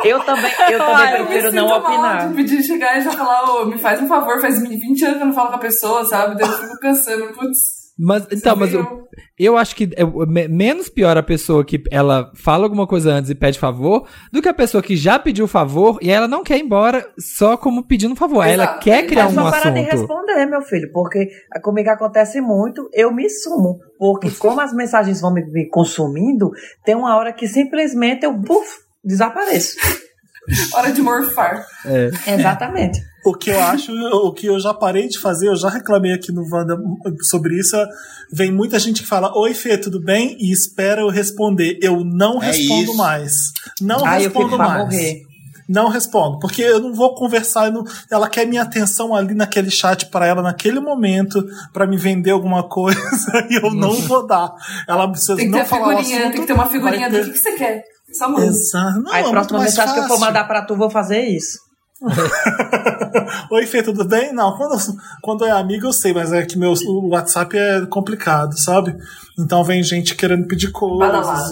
S6: Eu também, eu
S2: Ah,
S6: também
S2: eu me
S6: prefiro não
S2: sinto mal
S6: opinar.
S2: de pedir chegar e já falar, ô, me faz um favor, faz 20 anos que eu não falo com a pessoa, sabe? Daí eu fico pensando, putz.
S3: Mas, então, mas eu,
S2: eu-
S3: acho que é me- menos pior a pessoa que ela fala alguma coisa antes e pede favor do que a pessoa que já pediu favor e ela não quer ir embora só como pedindo favor. Aí Ela
S2: Exato.
S3: quer criar
S6: É
S3: um
S6: só parar de
S3: assunto.
S6: responder, meu filho, porque comigo acontece muito, eu me sumo. Porque como as mensagens vão me, me consumindo, tem uma hora que simplesmente eu, buf, desapareço.
S2: Hora de morfar.
S6: Exatamente.
S1: O que eu acho, o que eu já parei de fazer, eu já reclamei aqui no Wanda sobre isso. Vem muita gente que fala: Oi, Fê, tudo bem? E espera eu responder. Eu não
S5: É
S1: respondo
S5: isso.
S1: mais. Não
S6: eu
S1: respondo mais.
S6: morrer.
S1: Não respondo, porque eu não vou conversar. não- ela quer minha atenção ali naquele chat para ela naquele momento para me vender alguma coisa e eu não vou dar. Ela precisa
S2: Tem que
S1: não
S2: ter
S1: falar o assunto,
S2: tem que ter uma figurinha do que, que você quer. Só manda.
S1: Exato. Não,
S6: Aí,
S1: é
S6: próxima mensagem que eu for mandar pra tu, vou fazer isso.
S1: Oi, Fê, tudo bem? Não, quando, quando é amigo eu sei, mas é que meu o WhatsApp é complicado, sabe? Então vem gente querendo pedir coisas.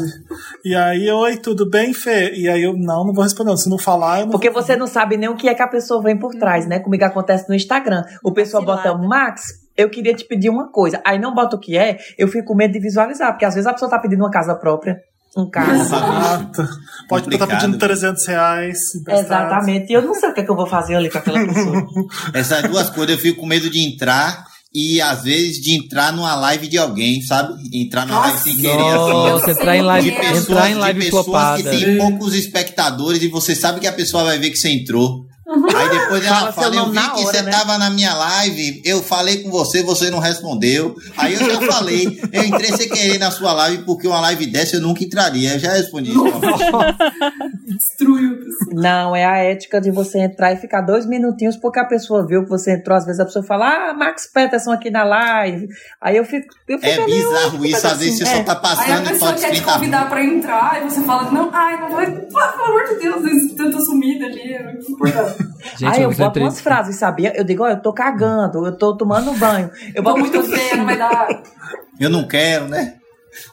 S1: E, e aí, oi, tudo bem, Fê? E aí eu, não, não vou responder. Se não falar, eu não
S6: Porque você não sabe nem o que é que a pessoa vem por trás, né? Comigo acontece no Instagram. O pessoal bota. Max, eu queria te pedir uma coisa. Aí não bota o que é, eu fico com medo de visualizar, porque às vezes a pessoa tá pedindo uma casa própria, um carro.
S1: Exato. Pode estar
S5: Complicado.
S1: pedindo 300 reais. emprestado.
S6: Exatamente. E eu não sei o que, é que eu vou fazer ali com aquela pessoa.
S5: Essas duas coisas eu fico com medo de entrar e às vezes de entrar numa live de alguém, sabe? Entrar numa live sem querer. assim.
S3: Nossa, entrar em live,
S2: De
S5: pessoas,
S3: entrar em
S5: de
S3: live
S5: pessoas
S3: flopada.
S5: que tem poucos espectadores e você sabe que a pessoa vai ver que você entrou. Aí depois ela
S6: Fala
S5: eu vi que
S6: hora,
S5: você
S6: né?
S5: tava na minha live, eu falei com você, você não respondeu. Aí eu já falei, eu entrei sem querer na sua live, porque uma live dessa eu nunca entraria. Eu já respondi isso. você.
S2: Destruiu.
S6: Não, é a ética de você entrar e ficar dois minutinhos porque a pessoa viu que você entrou. Às vezes a pessoa fala, ah, Max Peterson aqui na live. Aí eu fico. Eu fico
S5: É bizarro
S6: "Ué,
S5: isso, às vezes você
S6: assim,
S5: só tá
S2: Aí a
S5: passando e
S2: pessoa quer te
S5: 30
S2: convidar pra entrar e você fala, não, ai, não vai, pelo amor de Deus, tanto sumida ali, é muito importante.
S3: Gente,
S6: Aí eu boto umas frases, sabia? Eu digo, ó, eu tô cagando, eu tô tomando banho. Eu boto
S2: muito não vai dar.
S5: Eu não quero, né?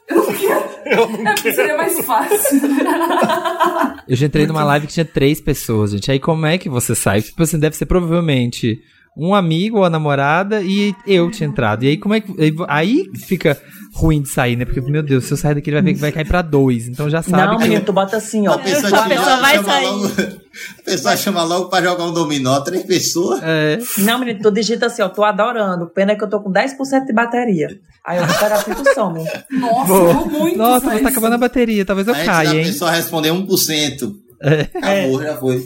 S2: Eu não quero. É, porque seria mais fácil.
S3: Eu já entrei numa live que tinha três pessoas, gente. Aí como é que você sai? Tipo assim, deve ser provavelmente um amigo ou a namorada e eu tinha entrado. E aí como é que. aí- fica ruim de sair, né? Porque, meu Deus, se eu sair daqui, ele vai ver que vai cair pra dois. Então já sabe
S6: Não,
S3: que.
S6: menino, tu bota assim, ó.
S5: A pessoa,
S4: A pessoa vai
S5: chama
S4: sair.
S5: logo, a pessoa chama logo pra jogar um dominó, três pessoas.
S3: É,
S6: Não, menino, tu digita assim, ó, tô adorando. Pena é que eu tô com 10% de bateria. Aí eu vou pegar assim tu some.
S2: Nossa,
S3: Boa.
S2: muito.
S3: Nossa,
S2: mas-
S3: tá acabando a bateria. Talvez eu
S5: Antes
S3: caia, hein?
S5: pessoa responder 1%.
S3: É,
S5: Acabou, já foi.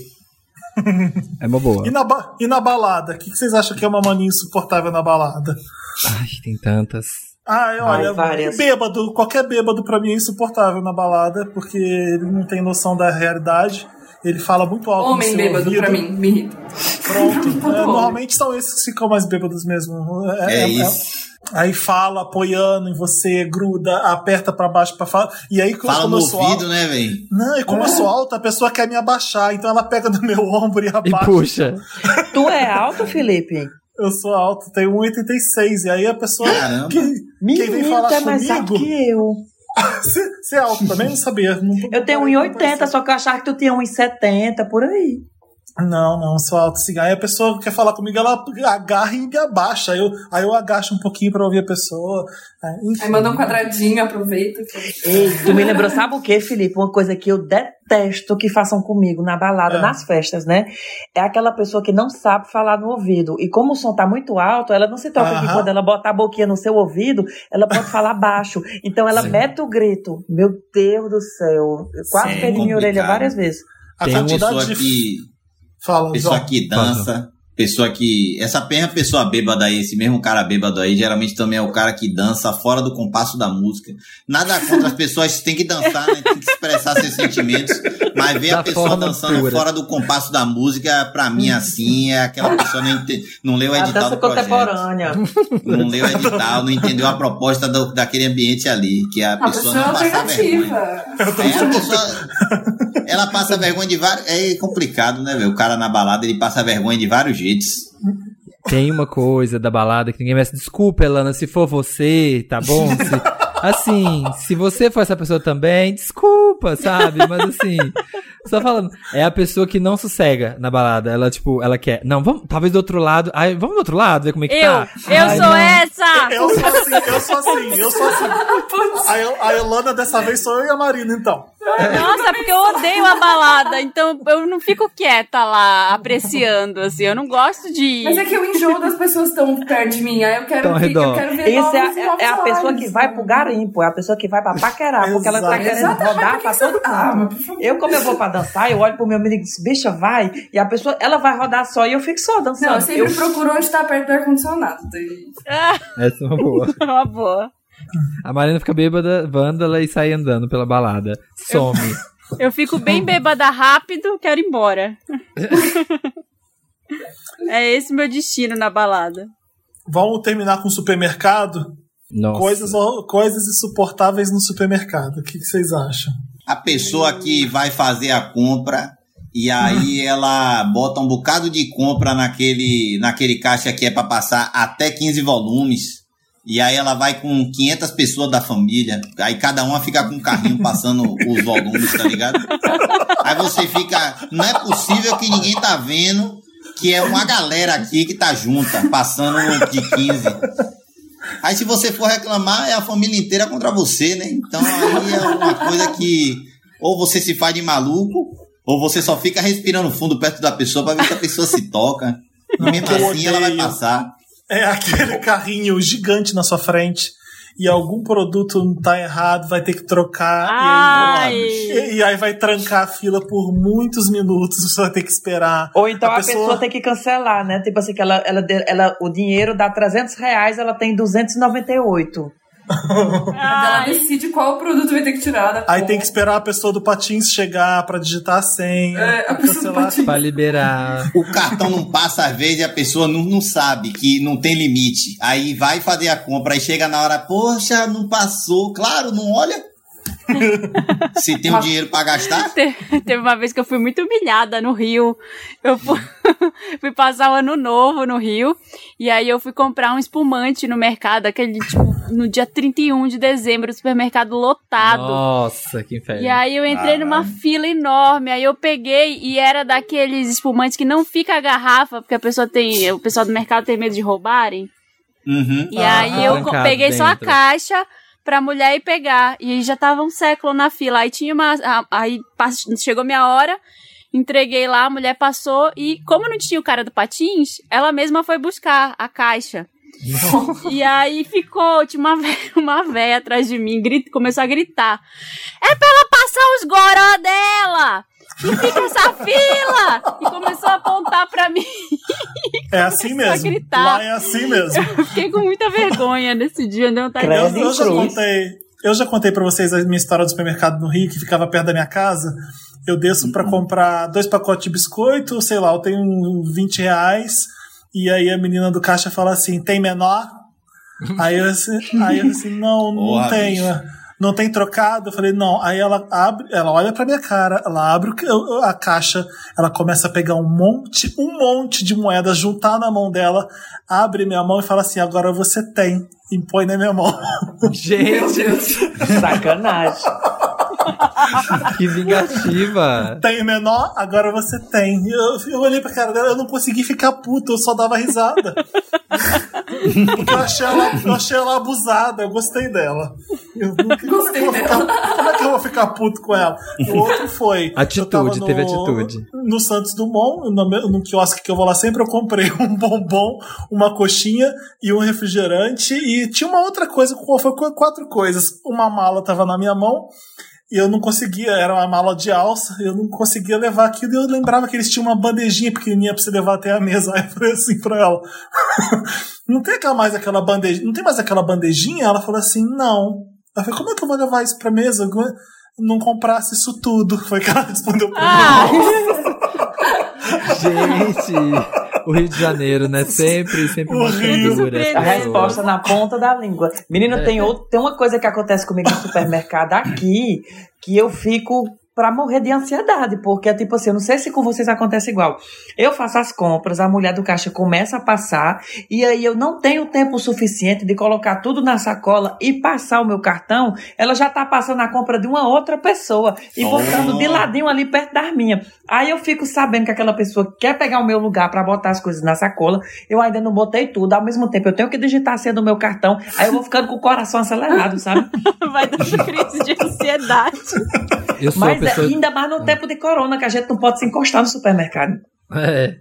S3: é uma boa.
S1: E na, ba- e na balada? O que, que vocês acham que é uma mania insuportável na balada?
S3: Ai, tem tantas.
S1: Ai, olha, bêbado, qualquer bêbado pra mim é insuportável na balada, porque ele não tem noção da realidade. Ele fala muito alto no
S2: Homem
S1: seu
S2: bêbado
S1: ouvido.
S2: pra mim, me irrita.
S1: Pronto. É, normalmente são esses que ficam mais bêbados mesmo.
S5: É, isso.
S1: Aí fala apoiando em você, gruda, aperta pra baixo pra falar. E aí
S5: Fala
S1: como
S5: no
S1: eu sou
S5: ouvido,
S1: alto,
S5: né, velho?
S1: não, e como eu sou alto, a pessoa quer me abaixar, então ela pega no meu ombro e
S3: E
S1: abaixa.
S3: puxa.
S6: Tu é alto, Felipe?
S1: Eu sou alto, tenho 1,86 e aí a pessoa
S5: Caramba.
S1: que, quem vem
S6: Menino,
S1: falar
S6: tu é mais alto
S1: comigo,
S6: que eu.
S1: você, você é alto também? Não sabia. Não,
S6: Eu tenho 1,80, só que eu achava que tu tinha 1,70 por aí.
S1: Não, não, sou alto sim. Aí a pessoa que quer falar comigo, ela agarra e me abaixa. Aí eu, aí eu agacho um pouquinho pra ouvir a pessoa. É, enfim.
S2: Aí manda um quadradinho, aproveita.
S6: Ei, tu me lembrou, sabe o que, Felipe? Uma coisa que eu detesto que façam comigo na balada,
S1: É.
S6: nas festas, né? É aquela pessoa que não sabe falar no ouvido. E como o som tá muito alto, ela não se toca que
S1: Aham.
S6: quando ela botar a boquinha no seu ouvido, ela pode falar baixo. Então ela
S3: Sim.
S6: mete o grito. Meu Deus do céu. Eu quase
S5: Sim,
S6: perdi minha orelha várias vezes.
S1: A
S3: Tem uma
S1: quantidade
S5: Pessoa
S1: de.
S5: que,
S1: Fala,
S5: pessoa
S1: João.
S5: que dança, pessoa que. Essa mesma pessoa bêbada aí, esse mesmo cara bêbado aí, geralmente também é o cara que dança fora do compasso da música. Nada contra as pessoas que têm que dançar, né? Tem que expressar seus sentimentos. Mas ver
S3: Da
S5: a pessoa dançando
S3: pura.
S5: fora do compasso da música, pra mim, assim, é aquela pessoa não, ente- não leu o
S6: A
S5: edital
S6: dança
S5: do projeto.
S6: contemporânea.
S5: Não leu o edital, não entendeu a proposta do- daquele ambiente ali, que a
S2: A
S5: pessoa
S2: pessoa é
S5: não passar vergonha.
S2: alternativa.
S5: É, a pessoa, ela passa vergonha de vários. É complicado, né, velho? O cara na balada ele passa vergonha de vários jeitos.
S3: Tem uma coisa da balada que ninguém merece. Desculpa, Elana, se for você, tá bom? Se- assim, se você for essa pessoa também, desculpa, sabe? Mas assim, só falando, é a pessoa que não sossega na balada. Ela, tipo, ela quer. Não, vamos, talvez do outro lado. Ai, vamos do outro lado, ver como é que
S4: Eu,
S3: tá.
S4: eu
S3: Ai,
S4: sou
S3: não.
S4: essa!
S1: Eu sou assim, eu sou assim, eu sou assim. A, El- a Elana dessa vez sou eu e a Marina, então.
S4: Nossa, porque eu odeio a balada, então eu não fico quieta lá apreciando, assim, eu não gosto de.
S2: Mas é que eu enjoo das pessoas estão perto de mim. Aí eu quero,
S3: Tão
S2: que- eu quero ver
S6: Isso é, é- é a pessoa que vai pro garimpo, é a pessoa que vai pra paquerar, porque ela tá querendo
S2: Exato,
S6: rodar pra todo
S2: Ah,
S6: mundo.
S2: mas por favor.
S6: Eu, como eu vou pra dançar, eu olho pro meu amigo e digo, bicha, vai. E a pessoa, ela vai rodar só e eu fico só dançando.
S2: Não, eu sempre
S6: Eu-
S2: procuro onde tá perto do ar-condicionado. daí-
S3: Essa é uma boa.
S4: Uma boa.
S3: A Marina fica bêbada, vândala e sai andando pela balada. Some.
S4: Eu fico bem bêbada rápido, quero ir embora. é esse meu destino na balada.
S1: Vamos terminar com o supermercado?
S3: Nossa.
S1: Coisas, coisas insuportáveis no supermercado. O que, que vocês acham?
S5: A pessoa que vai fazer a compra E aí ela bota um bocado de compra naquele, naquele caixa que é pra passar até 15 volumes. E aí ela vai com 500 pessoas da família. Aí cada uma fica com um carrinho passando os volumes, tá ligado? Aí você fica. Não é possível que ninguém tá vendo que é uma galera aqui que tá junta, passando de 15. Aí se você for reclamar, é a família inteira contra você, né? Então aí é uma coisa que ou você se faz de maluco, ou você só fica respirando fundo perto da pessoa pra ver se a pessoa se toca. E mesmo assim ela vai passar.
S1: É aquele carrinho gigante na sua frente e algum produto tá errado, vai ter que trocar.
S4: Ai.
S1: E, aí, e aí vai trancar a fila por muitos minutos, você vai ter que esperar.
S6: Ou então a, pessoa... tem que cancelar, né? Tipo assim, que ela, ela, ela, o dinheiro dá 300 reais, ela tem 298.
S2: Ela decide qual produto vai ter que tirar da
S1: Aí
S2: conta.
S1: tem que esperar a pessoa do patins chegar pra digitar a senha.
S2: É, a
S1: pra
S2: pessoa do
S1: cancelar.
S2: patins.
S3: Pra liberar.
S5: O cartão não passa às vezes e a pessoa não, não sabe que não tem limite. Aí vai fazer a compra e chega na hora, poxa, não passou. Claro, não olha. Se tem o dinheiro pra gastar.
S4: te- teve uma vez que eu fui muito humilhada no Rio. Eu fui, fui passar o ano novo no Rio. E aí eu fui comprar um espumante no mercado, aquele tipo, no dia 31 de dezembro, supermercado lotado.
S3: Nossa, que inferno.
S4: E aí eu entrei numa fila enorme, aí eu peguei e era daqueles espumantes que não fica a garrafa, porque a pessoa tem, o pessoal do mercado tem medo de roubarem.
S5: Uhum.
S4: E
S1: Ah,
S4: aí eu peguei só a
S3: dentro.
S4: caixa pra mulher ir pegar. E aí já tava um século na fila. Aí tinha uma. Aí chegou minha hora, entreguei lá, a mulher passou. E como não tinha o cara do patins, ela mesma foi buscar a caixa. E aí ficou, tinha uma véia, uma véia atrás de mim, grita, começou a gritar. É pra ela passar os goró dela! E fica essa fila! E começou a apontar pra mim.
S1: É assim mesmo.
S4: gritar.
S1: Lá é assim mesmo.
S4: Eu fiquei com muita vergonha nesse dia, não tá.
S1: Eu, eu já contei. Eu já contei pra vocês a minha história do supermercado no Rio, que ficava perto da minha casa. Eu desço pra comprar dois pacotes de biscoito, sei lá, eu tenho um 20 reais. E aí a menina do caixa fala assim: tem menor? Aí eu assim, aí eu assim não, não
S5: Porra,
S1: tenho. Não tem trocado? Eu falei, não. Aí ela abre, ela olha pra minha cara, ela abre a caixa, ela começa a pegar um monte, um monte de moedas, juntar na mão dela, abre minha mão e fala assim: agora você tem. E põe na minha mão.
S3: Gente.
S6: Sacanagem.
S3: que vingativa.
S1: tem menor, agora você tem. Eu, eu olhei pra cara dela, eu não consegui ficar puto, eu só dava risada. Porque eu achei ela, eu achei ela abusada, eu gostei dela. Eu nunca,
S2: Gostei
S1: como é que eu vou ficar- como é que eu vou ficar puto com ela? O outro foi.
S3: Atitude,
S1: no-
S3: teve atitude.
S1: No Santos Dumont, no, no quiosque que eu vou lá sempre, eu comprei um bombom, uma coxinha e um refrigerante. E tinha uma outra coisa, foi qu- quatro coisas. Uma mala tava na minha mão. E eu não conseguia, era uma mala de alça, eu não conseguia levar aquilo. E eu lembrava que eles tinham uma bandejinha pequenininha pra você levar até a mesa. Aí eu falei assim pra ela: Não tem aquela, mais aquela bandejinha? Não tem mais aquela bandejinha? Ela falou assim: Não. Eu falei: Como é que eu vou levar isso pra mesa? Não comprasse isso tudo. Foi que ela respondeu pra
S4: Ah,
S1: mim.
S3: Gente, o Rio de Janeiro, né? Sempre, sempre
S1: O
S3: uma
S1: Rio.
S3: figura.
S6: A resposta na ponta da língua. Menina, tem, outro, tem uma coisa que acontece comigo no supermercado aqui que eu fico pra morrer de ansiedade, porque é tipo assim, eu não sei se com vocês acontece igual. Eu faço as compras, a mulher do caixa começa a passar, e aí eu não tenho tempo suficiente de colocar tudo na sacola e passar o meu cartão, ela já tá passando a compra de uma outra pessoa e
S5: Oh.
S6: botando de ladinho ali perto das minhas. Aí eu fico sabendo que aquela pessoa quer pegar o meu lugar pra botar as coisas na sacola, eu ainda não botei tudo, ao mesmo tempo eu tenho que digitar a senha do meu cartão, aí eu vou ficando com o coração acelerado, sabe?
S4: vai dando crise de ansiedade.
S3: Eu sou
S6: Mas é,
S3: pessoa.
S6: ainda mais no tempo de corona, que a gente não pode se encostar no supermercado.
S3: É.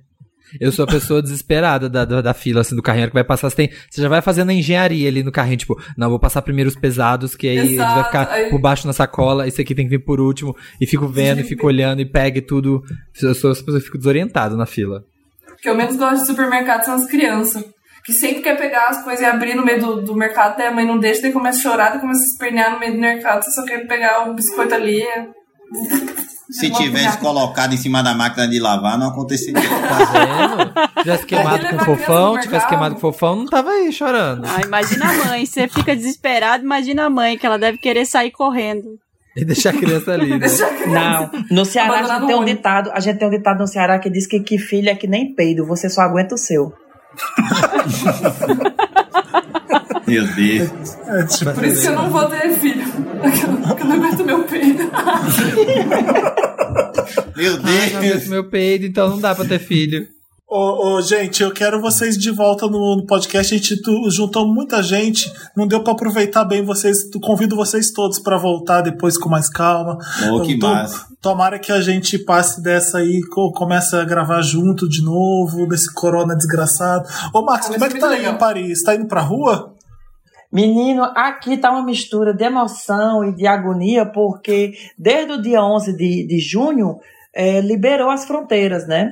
S3: Eu sou a pessoa desesperada da, da, da fila, assim, do carrinho que vai passar. Você, tem, você já vai fazendo a engenharia ali no carrinho, tipo, não, vou passar primeiro os pesados, que aí eles vai
S2: Exato,
S3: ficar
S2: aí-
S3: por baixo na sacola, esse aqui tem que vir por último, e fico vendo, e fico olhando, e pega e tudo. Eu sou essa pessoa que fico desorientado na fila.
S2: O que eu menos gosto de supermercado são as crianças. Que sempre quer pegar as coisas e abrir no meio do, do mercado, daí a mãe não deixa, daí começa a chorar, daí começa a espernear no meio do mercado, você só quer pegar um biscoito ali. é-
S5: Se
S2: É
S5: tivesse colocado em cima da máquina de lavar, não aconteceria.
S3: Tá vendo? tivesse queimado com fofão, tivesse queimado com fofão, não tava aí chorando.
S4: Ah, imagina a mãe, você fica desesperado, imagina a mãe, que ela deve querer sair correndo.
S3: E deixar a criança ali. né?
S2: Deixa a criança.
S6: Não, no Ceará a gente tem um ditado, a gente tem um ditado no Ceará que diz que, que filho é que nem peido, você só aguenta o seu.
S5: Meu Deus.
S1: É, tipo,
S2: Por isso que eu não vou ter filho. Porque eu não aguento meu peido.
S5: Meu
S3: Ai, não
S5: Deus.
S3: aguento meu peido, então não dá pra ter filho.
S1: Ô, ô, gente, eu quero vocês de volta no, no podcast. A gente tu- juntou muita gente, não deu pra aproveitar bem vocês. Tu- Convido vocês todos pra voltar depois com mais calma.
S5: Oh, que
S1: tô-
S5: massa.
S1: Tomara que a gente passe dessa aí, co- comece a gravar junto de novo, desse corona desgraçado. Ô, Marcos,
S2: Ah,
S1: como é que
S2: foi
S1: tá aí em Paris? Tá indo pra rua?
S6: Menino, aqui tá uma mistura de emoção e de agonia, porque desde o dia 11 de, de junho eh, liberou as fronteiras, né?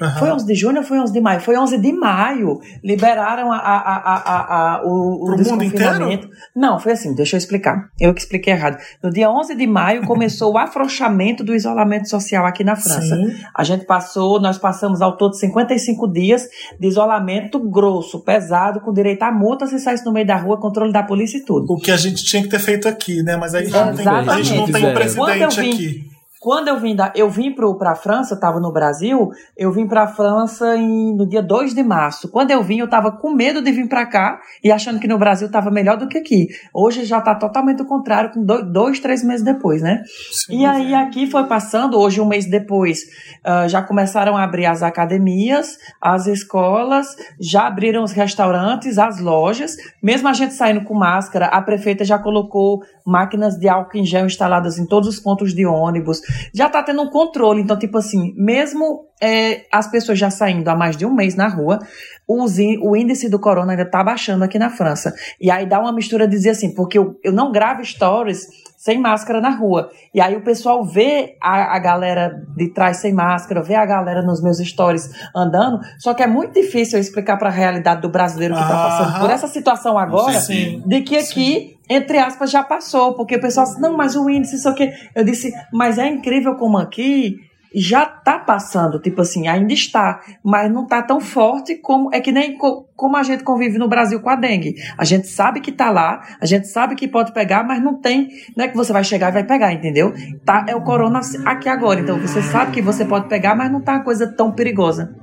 S1: Aham.
S6: Foi 11 de junho ou foi 11 de maio? Foi 11 de maio. Liberaram a, a, a, a, a- o, o desconfinamento. Não, foi assim, deixa eu explicar. Eu que expliquei errado. No dia 11 de maio começou o afrouxamento do isolamento social aqui na França.
S1: Sim.
S6: A gente passou, nós passamos ao todo 55 dias de isolamento grosso, pesado, com direito a multa se saísse no meio da rua, controle da polícia e tudo.
S1: O que a gente tinha que ter feito aqui, né? Mas aí a gente não tem, a gente não tem um
S3: Exatamente.
S1: presidente
S6: Quando eu vim-
S1: aqui.
S6: Quando eu vim da, eu vim para a França, eu estava no Brasil, eu vim para a França em- no dia 2 de março. Quando eu vim, eu estava com medo de vir para cá e achando que no Brasil estava melhor do que aqui. Hoje já está totalmente o contrário, com dois, dois, três meses depois, né?
S1: Sim.
S6: E aí aqui foi passando, hoje um mês depois, ah, já começaram a abrir as academias, as escolas, já abriram os restaurantes, as lojas. Mesmo a gente saindo com máscara, a prefeita já colocou máquinas de álcool em gel instaladas em todos os pontos de ônibus. Já tá tendo um controle, então tipo assim, mesmo é, as pessoas já saindo há mais de um mês na rua, o índice do corona ainda tá baixando aqui na França. E aí dá uma mistura de dizer assim, porque eu, eu não gravo stories sem máscara na rua. E aí o pessoal vê a, a galera de trás sem máscara, vê a galera nos meus stories andando, só que é muito difícil eu explicar para a realidade do brasileiro que tá passando por essa situação agora,
S5: Sim.
S6: de que aqui, entre aspas, já passou, porque o pessoal disse, não, mas o índice, isso aqui. Eu disse, mas é incrível como aqui já tá passando, tipo assim, ainda está, mas não tá tão forte como é que nem co- como a gente convive no Brasil com a dengue. A gente sabe que tá lá, a gente sabe que pode pegar, mas não tem, não é que você vai chegar e vai pegar, entendeu? Tá, é o corona aqui agora, então você sabe que você pode pegar, mas não tá uma coisa tão perigosa.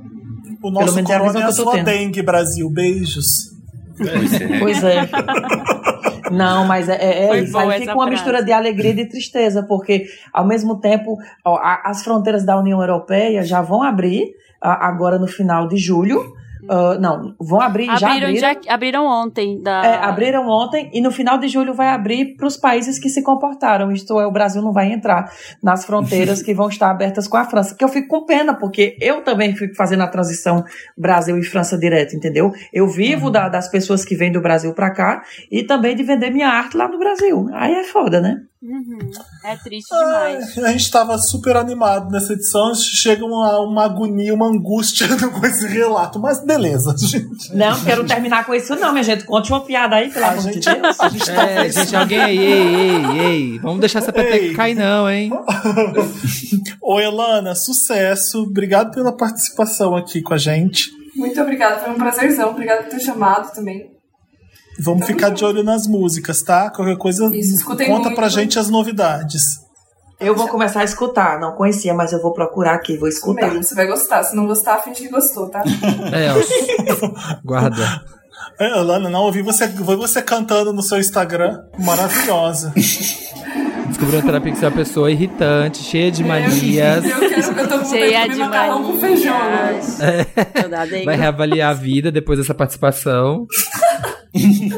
S1: O nosso
S6: menos é a
S1: corona é a
S6: eu tô
S1: sua
S6: tendo.
S1: dengue, Brasil. Beijos.
S5: Pois é.
S6: Pois é. Não, mas é, é- é isso. Aí fica uma
S4: frase.
S6: mistura de alegria e de tristeza, porque ao mesmo tempo ó, a- as fronteiras da União Europeia já vão abrir agora no final de julho. Ah, não, vão abrir, já
S4: Abriram,
S6: abriram.
S4: já- abriram ontem. Da...
S6: É, abriram ontem e no final de julho vai abrir para os países que se comportaram. Isto é, o Brasil não vai entrar nas fronteiras que vão estar abertas com a França. Que eu fico com pena, porque eu também fico fazendo a transição Brasil e França direto, entendeu? Eu vivo da- das pessoas que vêm do Brasil para cá e também de vender minha arte lá no Brasil. Aí é foda, né?
S4: Uhum. É triste demais.
S1: Ai, a gente tava super animado nessa edição, chega uma, uma agonia, uma angústia com esse relato. Mas beleza, gente.
S6: Não, quero terminar com isso, não, minha gente. Conte uma piada aí, pelo
S1: A
S6: amor de
S1: gente,
S6: Deus.
S1: a gente tá
S3: É, gente, alguém aí, ei, ei, ei. Vamos deixar essa peteca cair, não, hein?
S1: Ô, Elana, sucesso. Obrigado pela participação aqui com a gente.
S2: Muito obrigada, foi um prazerzão. Obrigada por ter chamado também.
S1: Vamos ficar de olho nas músicas, tá? Qualquer coisa,
S2: Isso,
S1: conta
S2: muito.
S1: pra gente as novidades.
S6: Eu vou começar a escutar. Não conhecia, mas eu vou procurar aqui, vou escutar.
S2: Mesmo, você vai gostar. Se não gostar, finge que gostou, tá?
S3: É, ó. Guarda.
S1: É, Elana, não ouvi você, ouvi você cantando no seu Instagram. Maravilhosa.
S3: Descobriu uma terapia que você é uma pessoa irritante, cheia de manias.
S2: Eu, quero, eu tô
S4: Cheia
S2: de macarrão com feijão.
S4: dengue.
S3: Vai reavaliar a vida depois dessa participação.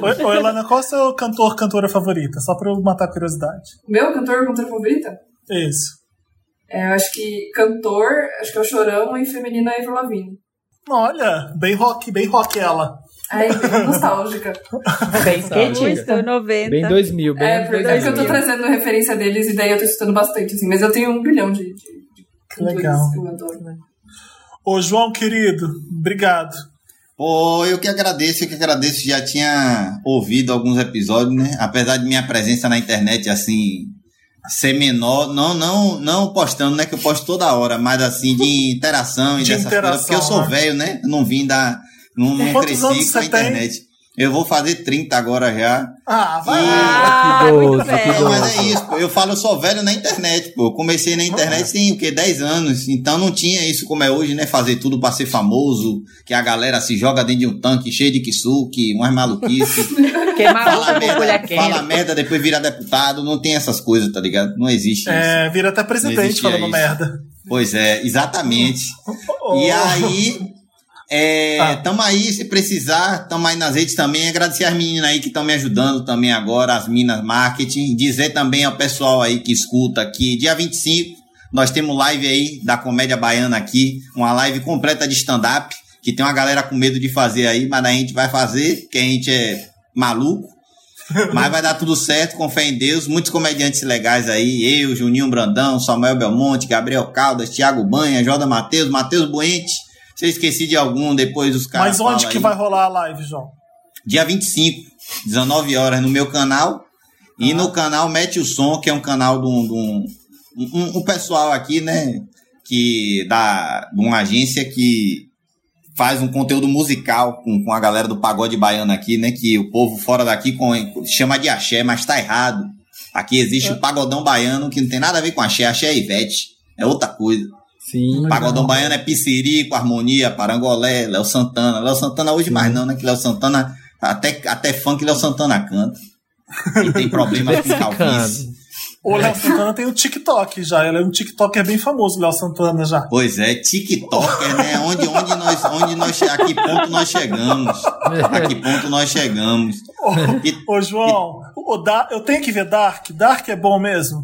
S1: Ô, ô, Elana, qual é o seu cantor, cantora favorita? Só pra eu matar a curiosidade.
S2: Meu cantor, cantora favorita?
S1: Isso.
S2: É, eu acho que cantor, acho que é o Chorão e feminina é Avril Lavigne.
S1: Olha, bem rock, bem rock ela.
S2: Ai, bem nostálgica.
S6: Bem skatista.
S4: Muito 90.
S3: Bem 2000, bem
S2: É,
S3: anos
S2: porque é que eu tô
S3: 2000.
S2: trazendo referência deles e daí eu tô escutando bastante, assim. Mas eu tenho um bilhão de, de, de cantores
S1: Legal.
S2: que eu adoro. né?
S1: Ô, João, querido, obrigado.
S5: Pô, eu que agradeço, eu que agradeço. Já tinha ouvido alguns episódios, né? Apesar de minha presença na internet, assim, ser menor, não, não, não postando, né? Que eu posto toda hora, mas assim, de interação e
S1: De
S5: dessas
S1: interação,
S5: coisas. Porque eu sou
S1: né?
S5: velho, né? Não vim da. Não, não
S1: Quantos
S5: cresci com a
S1: você tem?
S5: internet. Eu vou fazer 30 agora já.
S1: Ah, vai.
S4: Ah,
S3: que
S4: muito
S3: idoso, que
S4: velho.
S3: idoso.
S5: Mas é isso, pô. eu falo, eu sou velho na internet, pô. Eu comecei na internet tem o quê? 10 anos. Então não tinha isso como é hoje, né? Fazer tudo pra ser famoso, que a galera se joga dentro de um tanque cheio de kisuke, umas maluquices.
S6: Queimar a
S5: fala merda, fala merda, depois vira deputado. Não tem essas coisas, tá ligado? Não existe isso.
S1: É, vira até presidente falando
S5: isso.
S1: merda.
S5: Pois é, exatamente.
S1: Oh.
S5: E aí, é,
S1: Ah.
S5: tamo aí, se precisar, tamo aí nas redes também. Agradecer as meninas aí que estão me ajudando também agora, as minas marketing. Dizer também ao pessoal aí que escuta que dia 25 nós temos live aí da Comédia Baiana aqui, uma live completa de stand-up, que tem uma galera com medo de fazer aí, mas a gente vai fazer, porque a gente é maluco. Mas vai dar tudo certo, com fé em Deus. Muitos comediantes legais aí. Eu, Juninho Brandão, Samuel Belmonte, Gabriel Caldas, Thiago Banha, Joda Matheus, Matheus Buente. Se eu esqueci de algum, depois os caras.
S1: Mas onde que
S5: aí.
S1: vai rolar a live, João?
S5: Dia 25, 19 horas, no meu canal. E no canal Mete o Som, que é um canal de um, de um, um- um pessoal aqui, né? Que da, de uma agência que faz um conteúdo musical com, com a galera do pagode baiano aqui, né? Que o povo fora daqui com- chama de axé, mas tá errado. Aqui existe o pagodão baiano que não tem nada a ver com axé. Axé é Ivete. É outra coisa.
S3: Sim.
S5: Pagodão baiano é Piscirico, Harmonia, Parangolé, Léo Santana. Léo Santana hoje mais não, né? Que Léo Santana, até, até funk Léo Santana canta. E tem problemas com calvície.
S1: O Léo Santana tem o TikTok já. Ele é um TikToker bem famoso, o Léo Santana já.
S5: Pois é, TikToker, né? Onde, onde nós, onde nós, a que ponto nós chegamos? A que ponto nós chegamos? E,
S1: Ô, João, o Da- eu tenho que ver Dark. Dark é bom mesmo.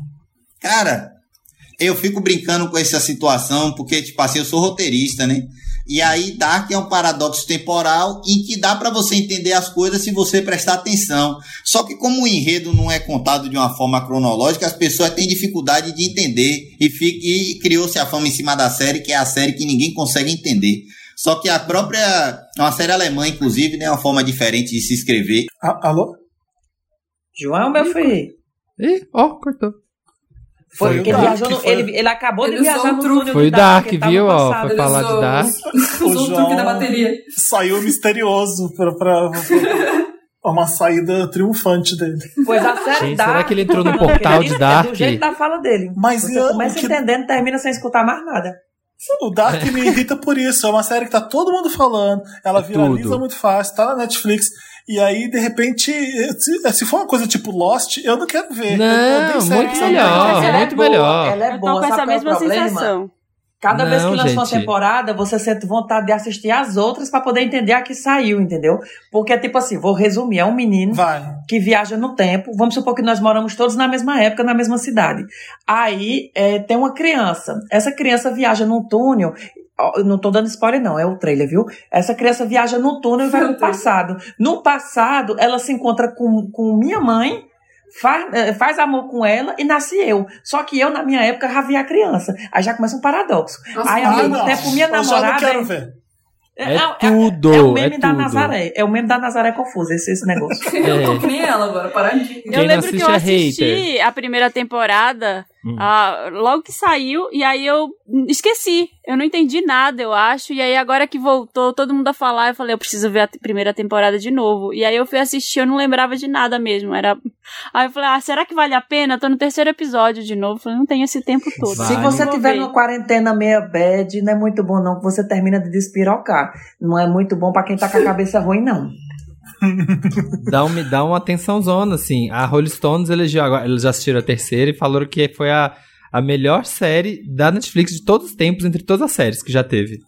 S5: Cara, eu fico brincando com essa situação, porque, tipo assim, eu sou roteirista, né? E aí, Dark é um paradoxo temporal em que dá pra você entender as coisas se você prestar atenção. Só que, como o enredo não é contado de uma forma cronológica, as pessoas têm dificuldade de entender. E, fica- e criou-se a fama em cima da série, que é a série que ninguém consegue entender. Só que a própria. é Uma série alemã, inclusive, né? Uma forma diferente de se escrever.
S1: A- alô?
S6: João, meu filho.
S3: Ih, ó, cortou.
S6: Foi, porque ele,
S1: Dark,
S6: viajou no-
S1: foi.
S6: ele, ele acabou de
S2: Ele
S6: viajar no túnel
S3: Foi o Dark,
S6: tava
S3: viu? Ó,
S6: passado.
S3: foi falar de Dark.
S2: Usou o
S1: João-
S2: truque da bateria.
S1: Saiu misterioso pra, pra, pra uma saída triunfante dele.
S6: Pois a série
S3: Gente,
S6: Dark.
S3: será que ele entrou no portal de
S6: é
S3: Dark?
S6: Do jeito da fala dele.
S1: Mas
S6: Você
S1: eu-
S6: começa
S1: que-
S6: entendendo e termina sem escutar mais nada.
S1: O Dark me irrita por isso. É uma série que tá todo mundo falando. Ela
S3: É
S1: viraliza
S3: tudo.
S1: muito fácil, tá na Netflix. E aí, de repente, se, se for uma coisa tipo Lost, eu não quero ver. Eu
S3: Não,
S1: série
S3: muito melhor,
S6: ela
S3: muito
S6: é boa,
S3: melhor.
S6: Ela é
S4: Eu
S6: boa.
S4: tô com essa
S6: é
S4: mesma
S6: problema?
S4: sensação.
S6: Cada vez
S3: Não,
S6: que lança uma temporada, você sente vontade de assistir as outras pra poder entender a que saiu, entendeu? Porque, tipo assim, vou resumir: é um menino
S1: Vai.
S6: que viaja no tempo. Vamos supor que nós moramos todos na mesma época, na mesma cidade. Aí é, tem uma criança. Essa criança viaja num túnel. Não tô dando spoiler, não, é o trailer, viu? Essa criança viaja no túnel e vai no passado. No passado, ela se encontra com, com minha mãe, faz, eh, faz amor com ela e nasce eu. Só que eu, na minha época, já vi a criança. Aí já começa um paradoxo.
S2: Nossa,
S6: Aí, ao mesmo
S1: não.
S6: tempo, minha
S1: Eu já não
S6: namorada.
S1: quero ver.
S3: É
S6: não,
S3: tudo,
S6: É, o meme
S3: é
S6: da
S3: tudo.
S6: Nazaré. É o meme da Nazaré confusa, esse, esse negócio.
S2: Eu tô que nem ela agora, paradinha.
S4: Eu
S3: não
S4: lembro que eu
S3: é
S4: assisti a primeira temporada
S3: Hum.
S4: ah, logo que saiu, e aí eu esqueci. Eu não entendi nada, eu acho. E aí, agora que voltou todo mundo a falar, eu falei, eu preciso ver a primeira temporada de novo. E aí eu fui assistir, eu não lembrava de nada mesmo. Era. Aí eu falei, ah, será que vale a pena? Tô no terceiro episódio de novo. Eu falei, não tenho esse tempo todo.
S3: Vai.
S6: Se você tiver
S4: ver.
S6: numa quarentena meia bad, não é muito bom não, que você termina de despirocar. Não é muito bom pra quem tá com a cabeça ruim, não.
S3: Dá, um, dá uma atenção zona, assim. A Rolling Stones elegeu agora, eles já assistiram a terceira e falaram que foi a, a melhor série da Netflix de todos os tempos, entre todas as séries que já teve.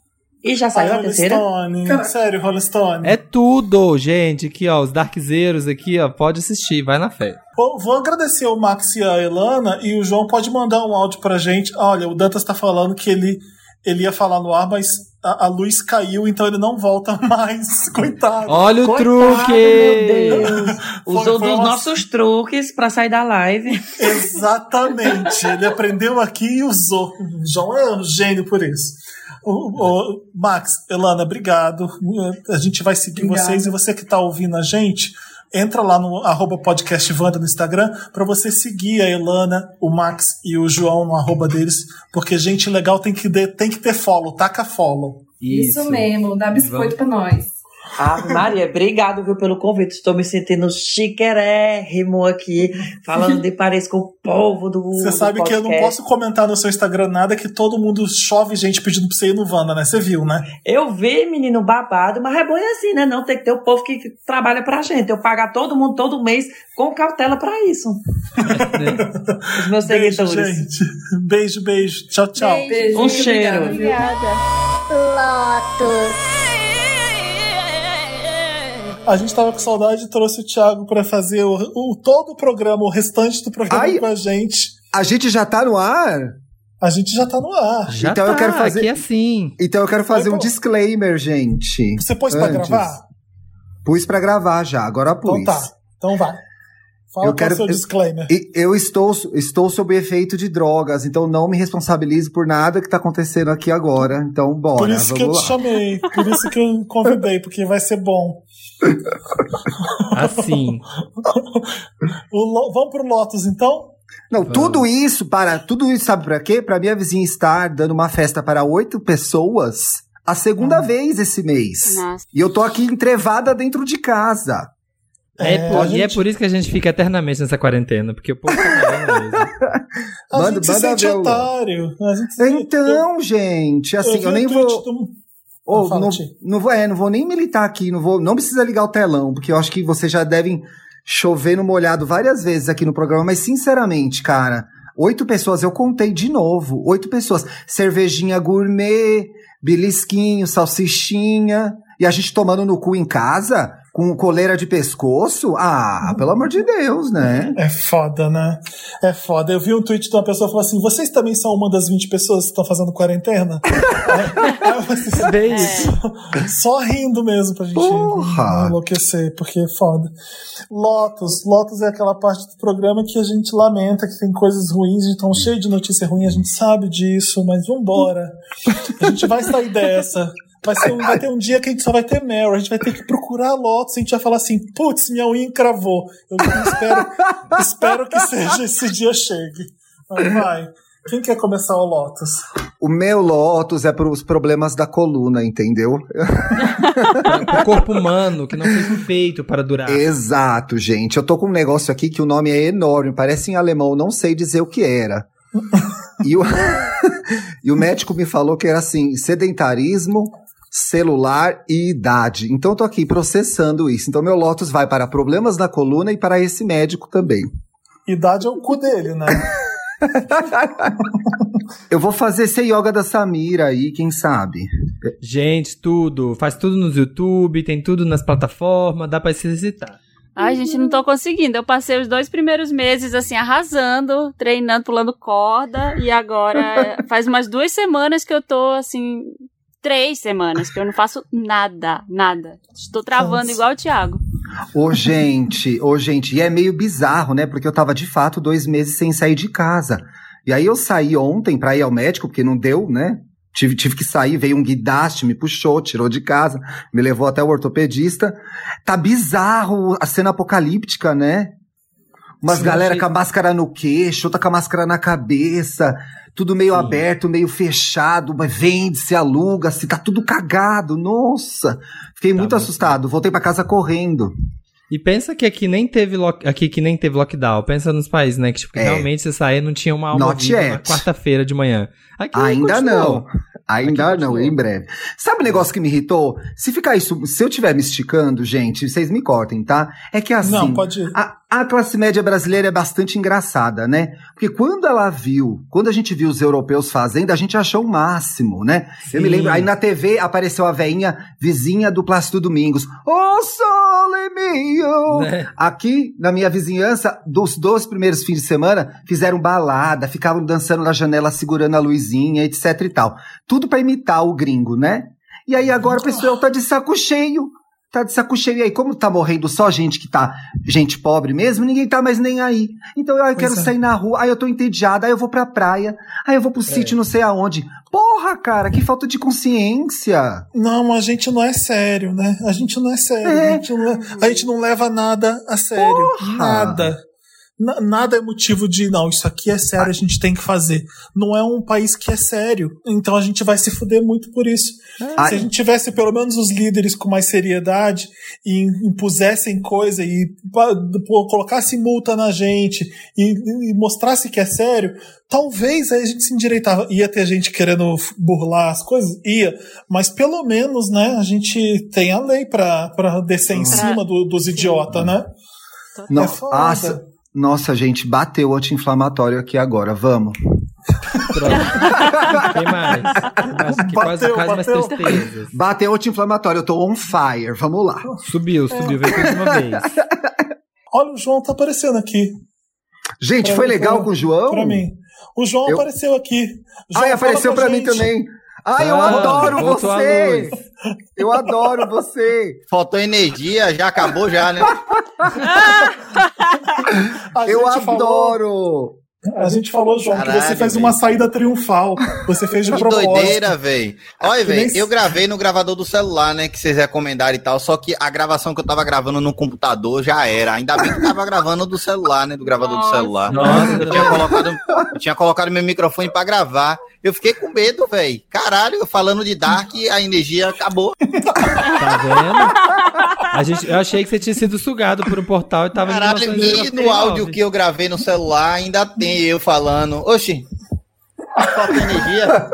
S6: E já saiu a
S1: Rolling
S6: terceira?
S1: Stone. Sério, Rolling Stone.
S3: É tudo, gente. Aqui, ó, os Darkzeiros aqui, ó, pode assistir, vai na fé.
S1: Vou, vou agradecer o Max e a Elana e o João pode mandar um áudio pra gente. Olha, o Dantas tá falando que ele, ele ia falar no ar, mas a, a luz caiu, então ele não volta mais. Coitado.
S3: Olha o
S6: Coitado,
S3: truque!
S6: Meu Deus. Usou
S1: foi
S6: dos
S1: uma-
S6: nossos truques pra sair da live.
S1: Exatamente. Ele aprendeu aqui e usou. O João é um gênio por isso. O, o- Max, Elana, obrigado. A gente vai seguir
S2: Obrigada.
S1: vocês e você que está ouvindo a gente, entra lá no arroba podcast Wanda no Instagram para você seguir a Elana, o Max e o João no arroba deles, porque gente legal tem que, de- tem que ter follow, taca follow.
S2: Isso, mesmo, dá biscoito pra nós.
S6: Ave Maria, obrigado viu, pelo convite. Estou me sentindo chiquerérrimo aqui, falando de Paris com o povo do
S1: Você
S6: do
S1: sabe que eu não posso comentar no seu Instagram nada que todo mundo chove gente pedindo pra você ir no Wanda, né? Você viu, né?
S6: Eu vi, menino, babado, mas é bom é assim, né? Não tem que ter o povo que trabalha pra gente. Eu pagar todo mundo todo mês com cautela pra isso. Os meus
S1: Beijo,
S6: seguidores.
S1: gente. Beijo, beijo. Tchau, tchau.
S2: Beijo,
S6: Um cheiro.
S2: obrigada, viu?
S1: A gente tava com saudade e trouxe o Thiago pra fazer o, o- todo o programa, o restante do programa
S8: Ai.
S1: com a gente.
S8: A gente já tá no ar?
S1: A gente já tá no ar.
S3: Já
S8: Então
S3: tá,
S8: eu quero fazer-
S3: aqui assim.
S8: Então eu quero fazer um
S1: pô.
S8: disclaimer, gente.
S1: Você pôs pra
S8: Antes.
S1: gravar?
S8: Pus pra gravar já, agora pus.
S1: Então tá. Então vai. Fala
S8: Eu quero-
S1: o seu
S8: eu-
S1: disclaimer.
S8: E eu estou, estou sob efeito de drogas, então não me responsabilizo por nada que tá acontecendo aqui agora. Então, bora,
S1: Por isso que eu
S8: vamos
S1: te
S8: lá.
S1: chamei. Por isso que eu convidei, porque vai ser bom.
S3: Assim.
S1: O Vamos pro Lotus, então?
S8: Não, tudo isso para, tudo isso sabe pra quê? Pra minha vizinha estar dando uma festa para oito pessoas a segunda
S1: Hum.
S8: vez esse mês.
S4: Nossa.
S8: E eu tô aqui entrevada dentro de casa.
S3: É,
S1: É,
S3: por-
S1: a
S3: E é
S1: gente-
S3: por isso que a gente fica eternamente nessa quarentena, porque o povo tá mesmo.
S1: A
S8: Manda-
S1: gente se
S8: manda o-
S1: otário. Gente se-
S8: Então, gente, assim, eu,
S1: o
S8: nem vou.
S1: do- fala,
S8: não, não vou, é, não vou nem militar aqui, não vou, não precisa ligar o telão, porque eu acho que vocês já devem chover no molhado várias vezes aqui no programa, mas sinceramente, cara, oito pessoas, eu contei de novo, oito pessoas, cervejinha gourmet, belisquinho, salsichinha, e a gente tomando no cu em casa, com coleira de pescoço, ah, pelo amor de Deus, né?
S1: É foda, né? É foda. Eu vi um tweet de uma pessoa que falou assim: vocês também são uma das 20 pessoas que estão fazendo quarentena? Assim,
S3: Bem isso.
S1: Só rindo mesmo pra gente
S8: Porra!
S1: enlouquecer, porque é foda. Lotus. Lotus é aquela parte do programa que a gente lamenta, que tem coisas ruins, então cheio de notícia ruim, a gente sabe disso, mas vambora. A gente vai sair dessa. Vai, ser um- vai ter um dia que a gente só vai ter Meryl, a gente vai ter que procurar a Lotus, a gente vai falar assim, putz, minha unha encravou. Eu espero, espero que seja esse dia chegue. Mas vai. Quem quer começar o Lotus?
S8: O meu Lotus é pros problemas da coluna, entendeu?
S3: O corpo humano que não foi feito para durar.
S8: Exato, gente. Eu tô com um negócio aqui que o nome é enorme, parece em alemão, não sei dizer o que era. e, o... e o médico me falou que era assim: sedentarismo, celular e idade. Então eu tô aqui processando isso. Então meu Lotus vai para problemas na coluna e para esse médico também.
S1: Idade é o cu dele, né?
S8: Eu vou fazer esse yoga da Samira aí, quem sabe?
S3: Gente, tudo. Faz tudo nos YouTube, tem tudo nas plataformas, dá pra se exercitar.
S4: Ai, gente, não tô conseguindo. Eu passei os dois primeiros meses, assim, arrasando, treinando, pulando corda. E agora faz umas duas semanas que eu tô, assim. Três semanas que eu não faço nada, nada. Estou travando
S1: Nossa.
S4: igual o Thiago.
S8: Ô, gente, ô, gente, e é meio bizarro, né? Porque eu tava de fato dois meses sem sair de casa. E aí eu saí ontem pra ir ao médico, porque não deu, né? Tive, tive que sair, veio um guidaste, me puxou, tirou de casa, me levou até o ortopedista. Tá bizarro a cena apocalíptica, né? Umas
S3: Sim,
S8: galera com a máscara no queixo, outra com a máscara na cabeça, tudo meio
S3: Sim.
S8: aberto, meio fechado, mas vende-se, aluga-se, tá tudo cagado, nossa. Fiquei
S3: Tá
S8: muito assustado, voltei pra casa correndo.
S3: E pensa que aqui nem teve aqui que nem teve lockdown. Pensa nos países, né? Que tipo, que
S8: É.
S3: realmente você sair não tinha uma viva na quarta-feira de manhã. Aqui
S8: Ainda não. Ainda
S3: Aqui
S8: não, em breve. Sabe um negócio que me irritou? Se ficar isso, se eu estiver me esticando, gente, vocês me cortem, tá? É que assim,
S1: Não, pode ir.
S8: a, a classe média brasileira é bastante engraçada, né? Porque quando ela viu, quando a gente viu os europeus fazendo, a gente achou o máximo, né? Eu me
S3: Sim.
S8: lembro, aí na TV apareceu a veinha vizinha do Plácido Domingos. Ô sole mio!
S3: Né?
S8: Aqui, na minha vizinhança, dos dois primeiros fins de semana, fizeram balada, ficavam dançando na janela, segurando a luzinha, etc e tal. Tudo pra imitar o gringo, né? E aí agora o pessoal tá de saco cheio. Tá de saco cheio. E aí, como tá morrendo só gente que tá, gente pobre mesmo, ninguém tá mais nem aí. Então eu,
S1: Pois
S8: quero
S1: é.
S8: sair na rua, aí eu tô entediada, aí eu vou pra praia, aí eu vou pro sítio não sei aonde. Porra, cara, que falta de consciência.
S1: Não, a gente não é sério, né? A gente não é sério.
S8: É.
S1: A, gente não, a gente não leva nada a sério.
S8: Porra.
S1: Nada. Na- nada é motivo de, não, isso aqui é sério, a gente tem que fazer. Não é um país que é sério. Então a gente vai se fuder muito por isso.
S8: Ai.
S1: Se a gente tivesse pelo menos os líderes com mais seriedade e impusessem coisa e pô, colocasse multa na gente e, e mostrasse que é sério, talvez aí a gente se endireitava. Ia ter gente querendo burlar as coisas? Ia. Mas pelo menos, né, a gente tem a lei pra, pra descer em cima do- dos idiotas, né?
S8: No-
S1: É foda.
S8: Nossa, gente, bateu o anti-inflamatório aqui agora. Vamos.
S3: Pronto. Tem mais. Acho que quase,
S1: Bateu,
S3: quase mais
S1: bateu.
S3: tristezas.
S8: Bateu o anti-inflamatório, eu tô on fire. Vamos lá.
S3: Subiu, subiu, veio tudo de uma vez.
S1: Olha, o João tá aparecendo aqui.
S8: Gente,
S1: Pra
S8: foi
S1: mim,
S8: legal
S1: pra-
S8: com o João?
S1: Pra mim. O João
S8: Eu-
S1: apareceu aqui. João,
S8: Ai, apareceu
S1: com a
S8: pra mim também. Ai, eu
S3: Ah,
S8: adoro
S3: voltou a
S8: você! Eu adoro você!
S5: Faltou energia, já acabou já, né?
S1: A
S8: Eu
S1: gente falou-
S8: adoro!
S1: A gente falou, João, que
S5: Caralho,
S1: você fez
S5: velho.
S1: uma saída triunfal. Você fez de
S5: Que
S1: propósito.
S5: doideira, velho. Olha,
S1: Que nem
S5: velho, eu gravei no gravador do celular, né? Que vocês recomendaram e tal. Só que a gravação que eu tava gravando no computador já era. Ainda bem que tava gravando do celular, né? Do gravador do
S4: Nossa.
S5: celular.
S3: Nossa,
S5: Eu tinha colocado, eu tinha colocado meu microfone pra gravar. Eu fiquei com medo, velho. Caralho, falando de Dark, a energia acabou.
S3: Tá vendo? A gente, eu achei que você tinha sido sugado por um portal e tava
S5: Caralho, e
S3: 1989.
S5: no áudio que eu gravei no celular ainda tem eu falando. Oxi, falta energia.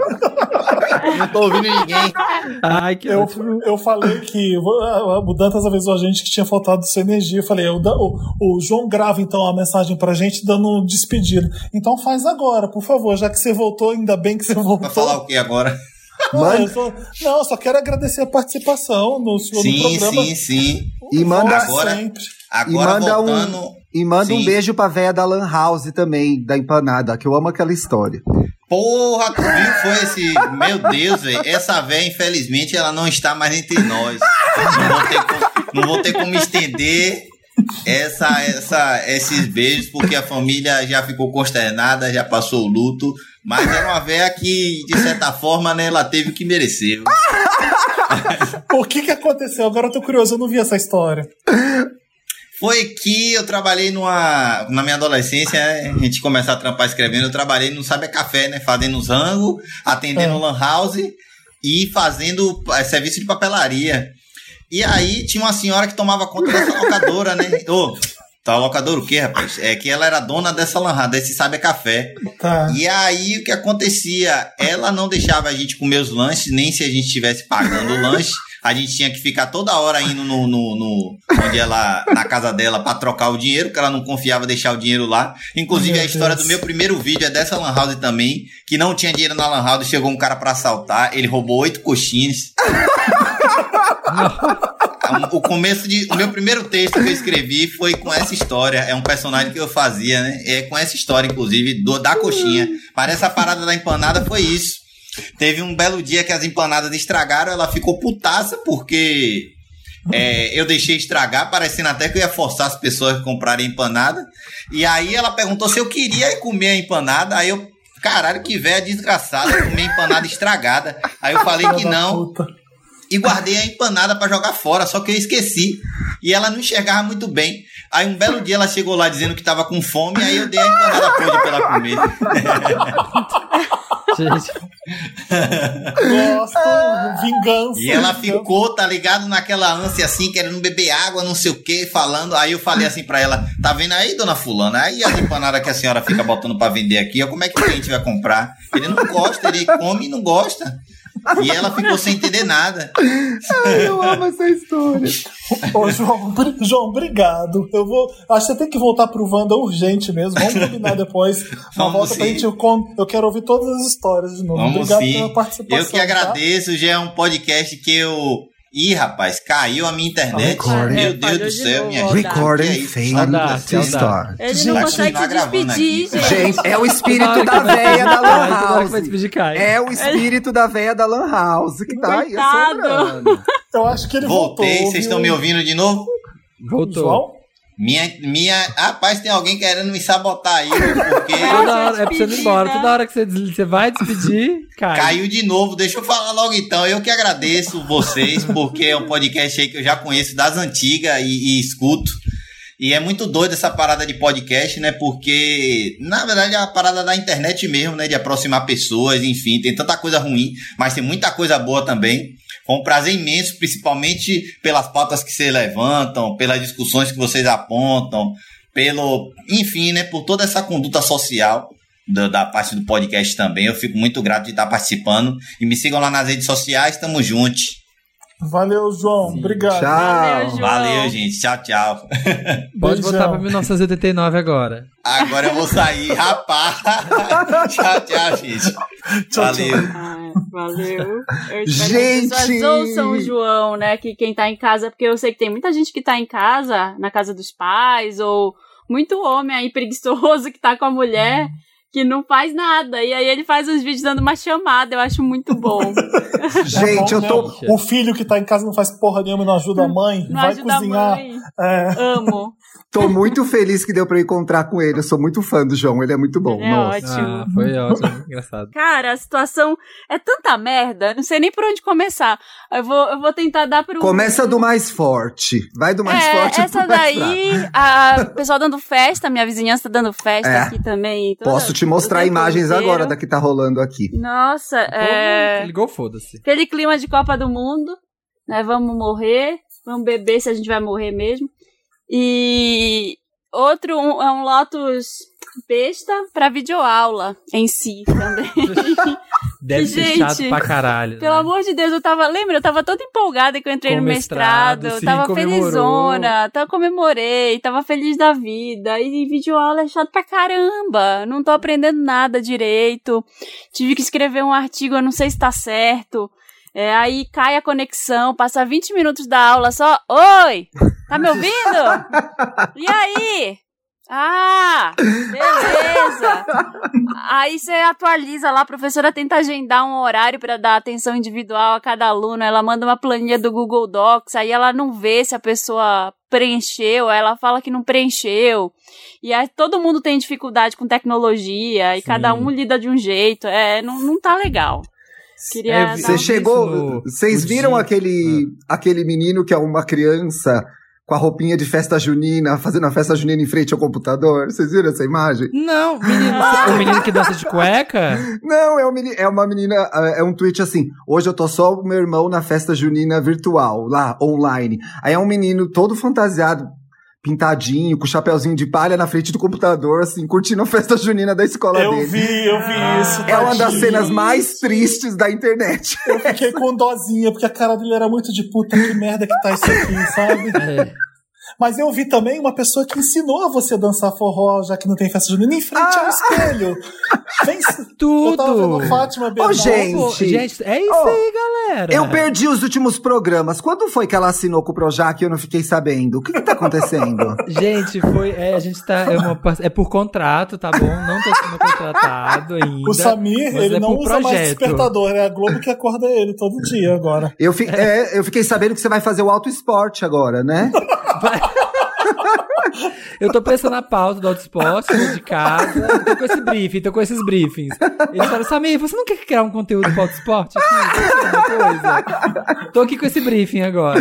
S5: Não tô ouvindo ninguém.
S3: Ai, que
S1: Eu,
S3: ótimo.
S1: eu falei que o Dantas avisou a gente que tinha faltado sua energia. Eu falei, o, o, o João grava então a mensagem pra gente dando um despedido. Então faz agora, por favor, já que você voltou, ainda bem que você voltou.
S5: Pra falar o que agora?
S1: Não,
S8: Manda-
S1: eu só, não, eu só quero agradecer a participação no, no
S5: Sim,
S1: programa.
S5: sim, sim.
S8: E manda,
S5: Agora-
S1: sempre.
S5: Agora
S8: manda um-
S5: voltando.
S8: E manda um
S5: Sim.
S8: beijo pra véia da Lan House também, da empanada, que eu amo aquela história.
S5: Porra, tu viu? Foi esse. Meu Deus, velho. Essa véia, infelizmente, ela não está mais entre nós. Não vou ter, co- não vou ter como estender essa, essa, esses beijos, porque a família já ficou consternada, já passou o luto. Mas era uma véia que, de certa forma, né, ela teve o que mereceu.
S1: O que que aconteceu? Agora eu tô curioso, eu não vi essa história.
S5: Foi que eu trabalhei numa. Na minha adolescência, né, a gente começar a trampar escrevendo, eu trabalhei no Sabe Café, né? Fazendo os rango, atendendo
S1: É.
S5: Lan House e fazendo eh, serviço de papelaria. E aí tinha uma senhora que tomava conta dessa locadora, né? Ô, tá locadora o quê, rapaz? É que ela era dona dessa Lan desse Sabe Café.
S1: Tá.
S5: E aí o que acontecia? Ela não deixava a gente comer os lanches, nem se a gente estivesse pagando o lanche. A gente tinha que ficar toda hora indo no, no, no- onde ela, na casa dela, pra trocar o dinheiro, porque ela não confiava deixar o dinheiro lá. Inclusive,
S1: Meu
S5: a história
S1: Deus.
S5: do meu primeiro vídeo é dessa Lan House também, que não tinha dinheiro na Lan House, chegou um cara pra assaltar, ele roubou oito coxinhas. O começo de. O meu primeiro texto que eu escrevi foi com essa história. É um personagem que eu fazia, né? É com essa história, inclusive, do, da coxinha. Parece a parada da empanada foi isso. Teve um belo dia que as empanadas estragaram, ela ficou putaça porque é, eu deixei estragar, parecendo até que eu ia forçar as pessoas a comprarem empanada. E aí ela perguntou se eu queria comer a empanada. Aí eu, caralho, que velha desgraçada, comer empanada estragada. Aí eu falei que não e guardei a empanada pra jogar fora, só que eu esqueci. E ela não enxergava muito bem. Aí um belo dia ela chegou lá dizendo que tava com fome, aí eu dei a empanada podre pra ela comer.
S3: Gente,
S1: Gosto, vingança.
S5: E ela ficou, tá ligado, naquela ânsia assim, querendo beber água, não sei o que, falando. Aí eu falei assim pra ela: tá vendo aí, dona Fulana? Aí as empanadas que a senhora fica botando pra vender aqui, ó, como é que a gente vai comprar? Ele não gosta, ele come e não gosta. E ela ficou sem entender nada.
S8: Ai, eu amo essa história.
S1: Ô, João, João, obrigado. Eu vou. Acho que você tem que voltar pro Wanda urgente mesmo. Vamos combinar depois. Uma
S5: Vamos
S1: volta pra
S5: sim.
S1: gente. Eu, con- eu quero ouvir todas as histórias de novo.
S5: Vamos
S1: obrigado
S5: sim.
S1: pela participação.
S5: Eu que
S1: tá?
S5: agradeço, já é um podcast que eu. Ih, rapaz, caiu a minha internet.
S8: Recording.
S5: Meu
S4: É,
S5: Deus
S4: falhou
S5: do céu, minha gente.
S8: Recording failed to start.
S4: Ele não consegue se despedir,
S5: aqui.
S4: gente.
S8: Gente, é o espírito da véia da Lan House. É o espírito da véia da Lan House que tá aí assombrando.
S1: Eu acho que ele voltou.
S5: Voltei, vocês estão me ouvindo de novo?
S3: Voltou.
S1: João?
S5: Minha, minha. Rapaz, tem alguém querendo me sabotar aí, porque
S3: Toda hora, é pra você ir embora. Toda hora que você, des- você vai despedir, cai.
S5: caiu de novo. Deixa eu falar logo então. Eu que agradeço vocês, porque é um podcast aí que eu já conheço das antigas e, e escuto. E é muito doido essa parada de podcast, né? Porque, na verdade, é a parada da internet mesmo, né? De aproximar pessoas, enfim, tem tanta coisa ruim, mas tem muita coisa boa também. Foi um prazer imenso, principalmente pelas pautas que vocês levantam, pelas discussões que vocês apontam, pelo, enfim, né? Por toda essa conduta social da, da parte do podcast também. Eu fico muito grato de estar participando. E me sigam lá nas redes sociais, tamo juntos.
S1: Valeu, João. Obrigado.
S8: Tchau.
S4: Valeu, João.
S5: Valeu, gente. Tchau, tchau.
S3: Pode
S1: Beijão.
S3: voltar pra 1989 agora.
S5: Agora eu vou sair, rapaz. tchau, tchau, gente.
S1: Tchau,
S5: Valeu.
S4: Ai, valeu. Eu
S8: Gente!
S4: que ouçam o João, né? Que quem tá em casa, porque eu sei que tem muita gente que tá em casa, na casa dos pais, ou muito homem aí preguiçoso que tá com a mulher. Que não faz nada. E aí ele faz uns vídeos dando uma chamada. Eu acho muito bom.
S8: Gente, eu tô.
S1: Né? O filho que tá em casa não faz porra nenhuma e não ajuda a mãe.
S4: Não
S1: vai
S4: ajuda
S1: cozinhar.
S4: a mãe.
S1: É.
S4: Amo.
S8: Tô muito feliz que deu pra eu encontrar com ele. Eu sou muito fã do João, ele é muito bom.
S4: É
S8: Nossa.
S4: ótimo.
S3: Ah, foi ótimo, engraçado.
S4: Cara, a situação é tanta merda. Não sei nem por onde começar. Eu vou, eu vou tentar dar pro.
S8: Começa do mais forte. Vai do mais
S4: é,
S8: forte
S4: essa daí,
S8: fraco.
S4: a o pessoal dando festa, minha vizinhança tá dando festa
S8: É.
S4: aqui também. toda-
S8: Posso te mostrar imagens
S4: inteiro.
S8: agora da que tá rolando aqui.
S4: Nossa, é.
S3: Ligou, foda-se.
S4: Aquele clima de Copa do Mundo, né? Vamos morrer, vamos beber se a gente vai morrer mesmo. E outro um- é um Lotus besta pra videoaula em si também.
S3: Deve ser
S4: Gente,
S3: chato pra caralho.
S4: Pelo
S3: né?
S4: amor de Deus, eu tava. Lembra? Eu tava toda empolgada que eu entrei
S3: Com
S4: no
S3: mestrado,
S4: mestrado.
S3: sim,
S4: tava
S3: comemorou.
S4: felizona. Tava, comemorei, tava feliz da vida. E videoaula é chato pra caramba. Não tô aprendendo nada direito. Tive que escrever um artigo, eu não sei se tá certo. É, aí cai a conexão, passa 20 minutos da aula só. Oi! Tá me ouvindo? E aí? Ah, beleza. Aí você atualiza lá, a professora tenta agendar um horário para dar atenção individual a cada aluno. Ela manda uma planilha do Google Docs, aí ela não vê se a pessoa preencheu, ela fala que não preencheu. E aí todo mundo tem dificuldade com tecnologia e
S3: Sim.
S4: cada um lida de um jeito. É, não, não tá legal. Queria
S3: É,
S4: um-
S8: Você chegou.
S3: no-
S8: Vocês
S3: no
S8: viram
S3: dia.
S8: aquele, aquele menino que é uma criança com a roupinha de festa junina, fazendo a festa junina em frente ao computador? Vocês viram essa imagem?
S3: Não, menino, o menino que dança de cueca?
S8: Não, é, um meni- é uma menina, é um tweet assim. Hoje eu tô só com meu irmão na festa junina virtual, lá, online. Aí é um menino todo fantasiado, pintadinho, com chapeuzinho de palha na frente do computador, assim, curtindo a festa junina da escola
S1: Eu
S8: dele.
S1: vi, eu vi isso.
S8: É uma das cenas mais tristes da internet.
S1: Eu fiquei com dozinha, porque a cara dele era muito de puta, que merda que tá isso aqui, sabe?
S3: É.
S1: Mas eu vi também uma pessoa que ensinou a você a dançar forró, já que não tem festa junina, em frente ao espelho. Vem, eu tava vendo
S3: Tudo!
S1: Fátima Bernardo.
S8: gente.
S3: Pô, gente, é isso
S8: Oh,
S3: aí, galera.
S8: Eu perdi os últimos programas. Quando foi que ela assinou com o Projac e eu não fiquei sabendo? O que, que tá acontecendo?
S3: Gente, foi. É, a gente tá. É, uma é por contrato, tá bom? Não tô sendo contratado ainda.
S1: O Samir, ele
S3: é
S1: não usa mais
S3: projeto.
S1: despertador, é a Globo que acorda ele todo dia agora.
S8: Eu, fi- é, eu fiquei sabendo que você vai fazer o auto esporte agora, né?
S3: Eu tô pensando na pauta do autosport, de casa. Tô com esse briefing, tô com esses briefings. Eles falaram, Samir, você não quer criar um conteúdo pro autosport aqui? Fazer? Tô aqui com esse briefing agora.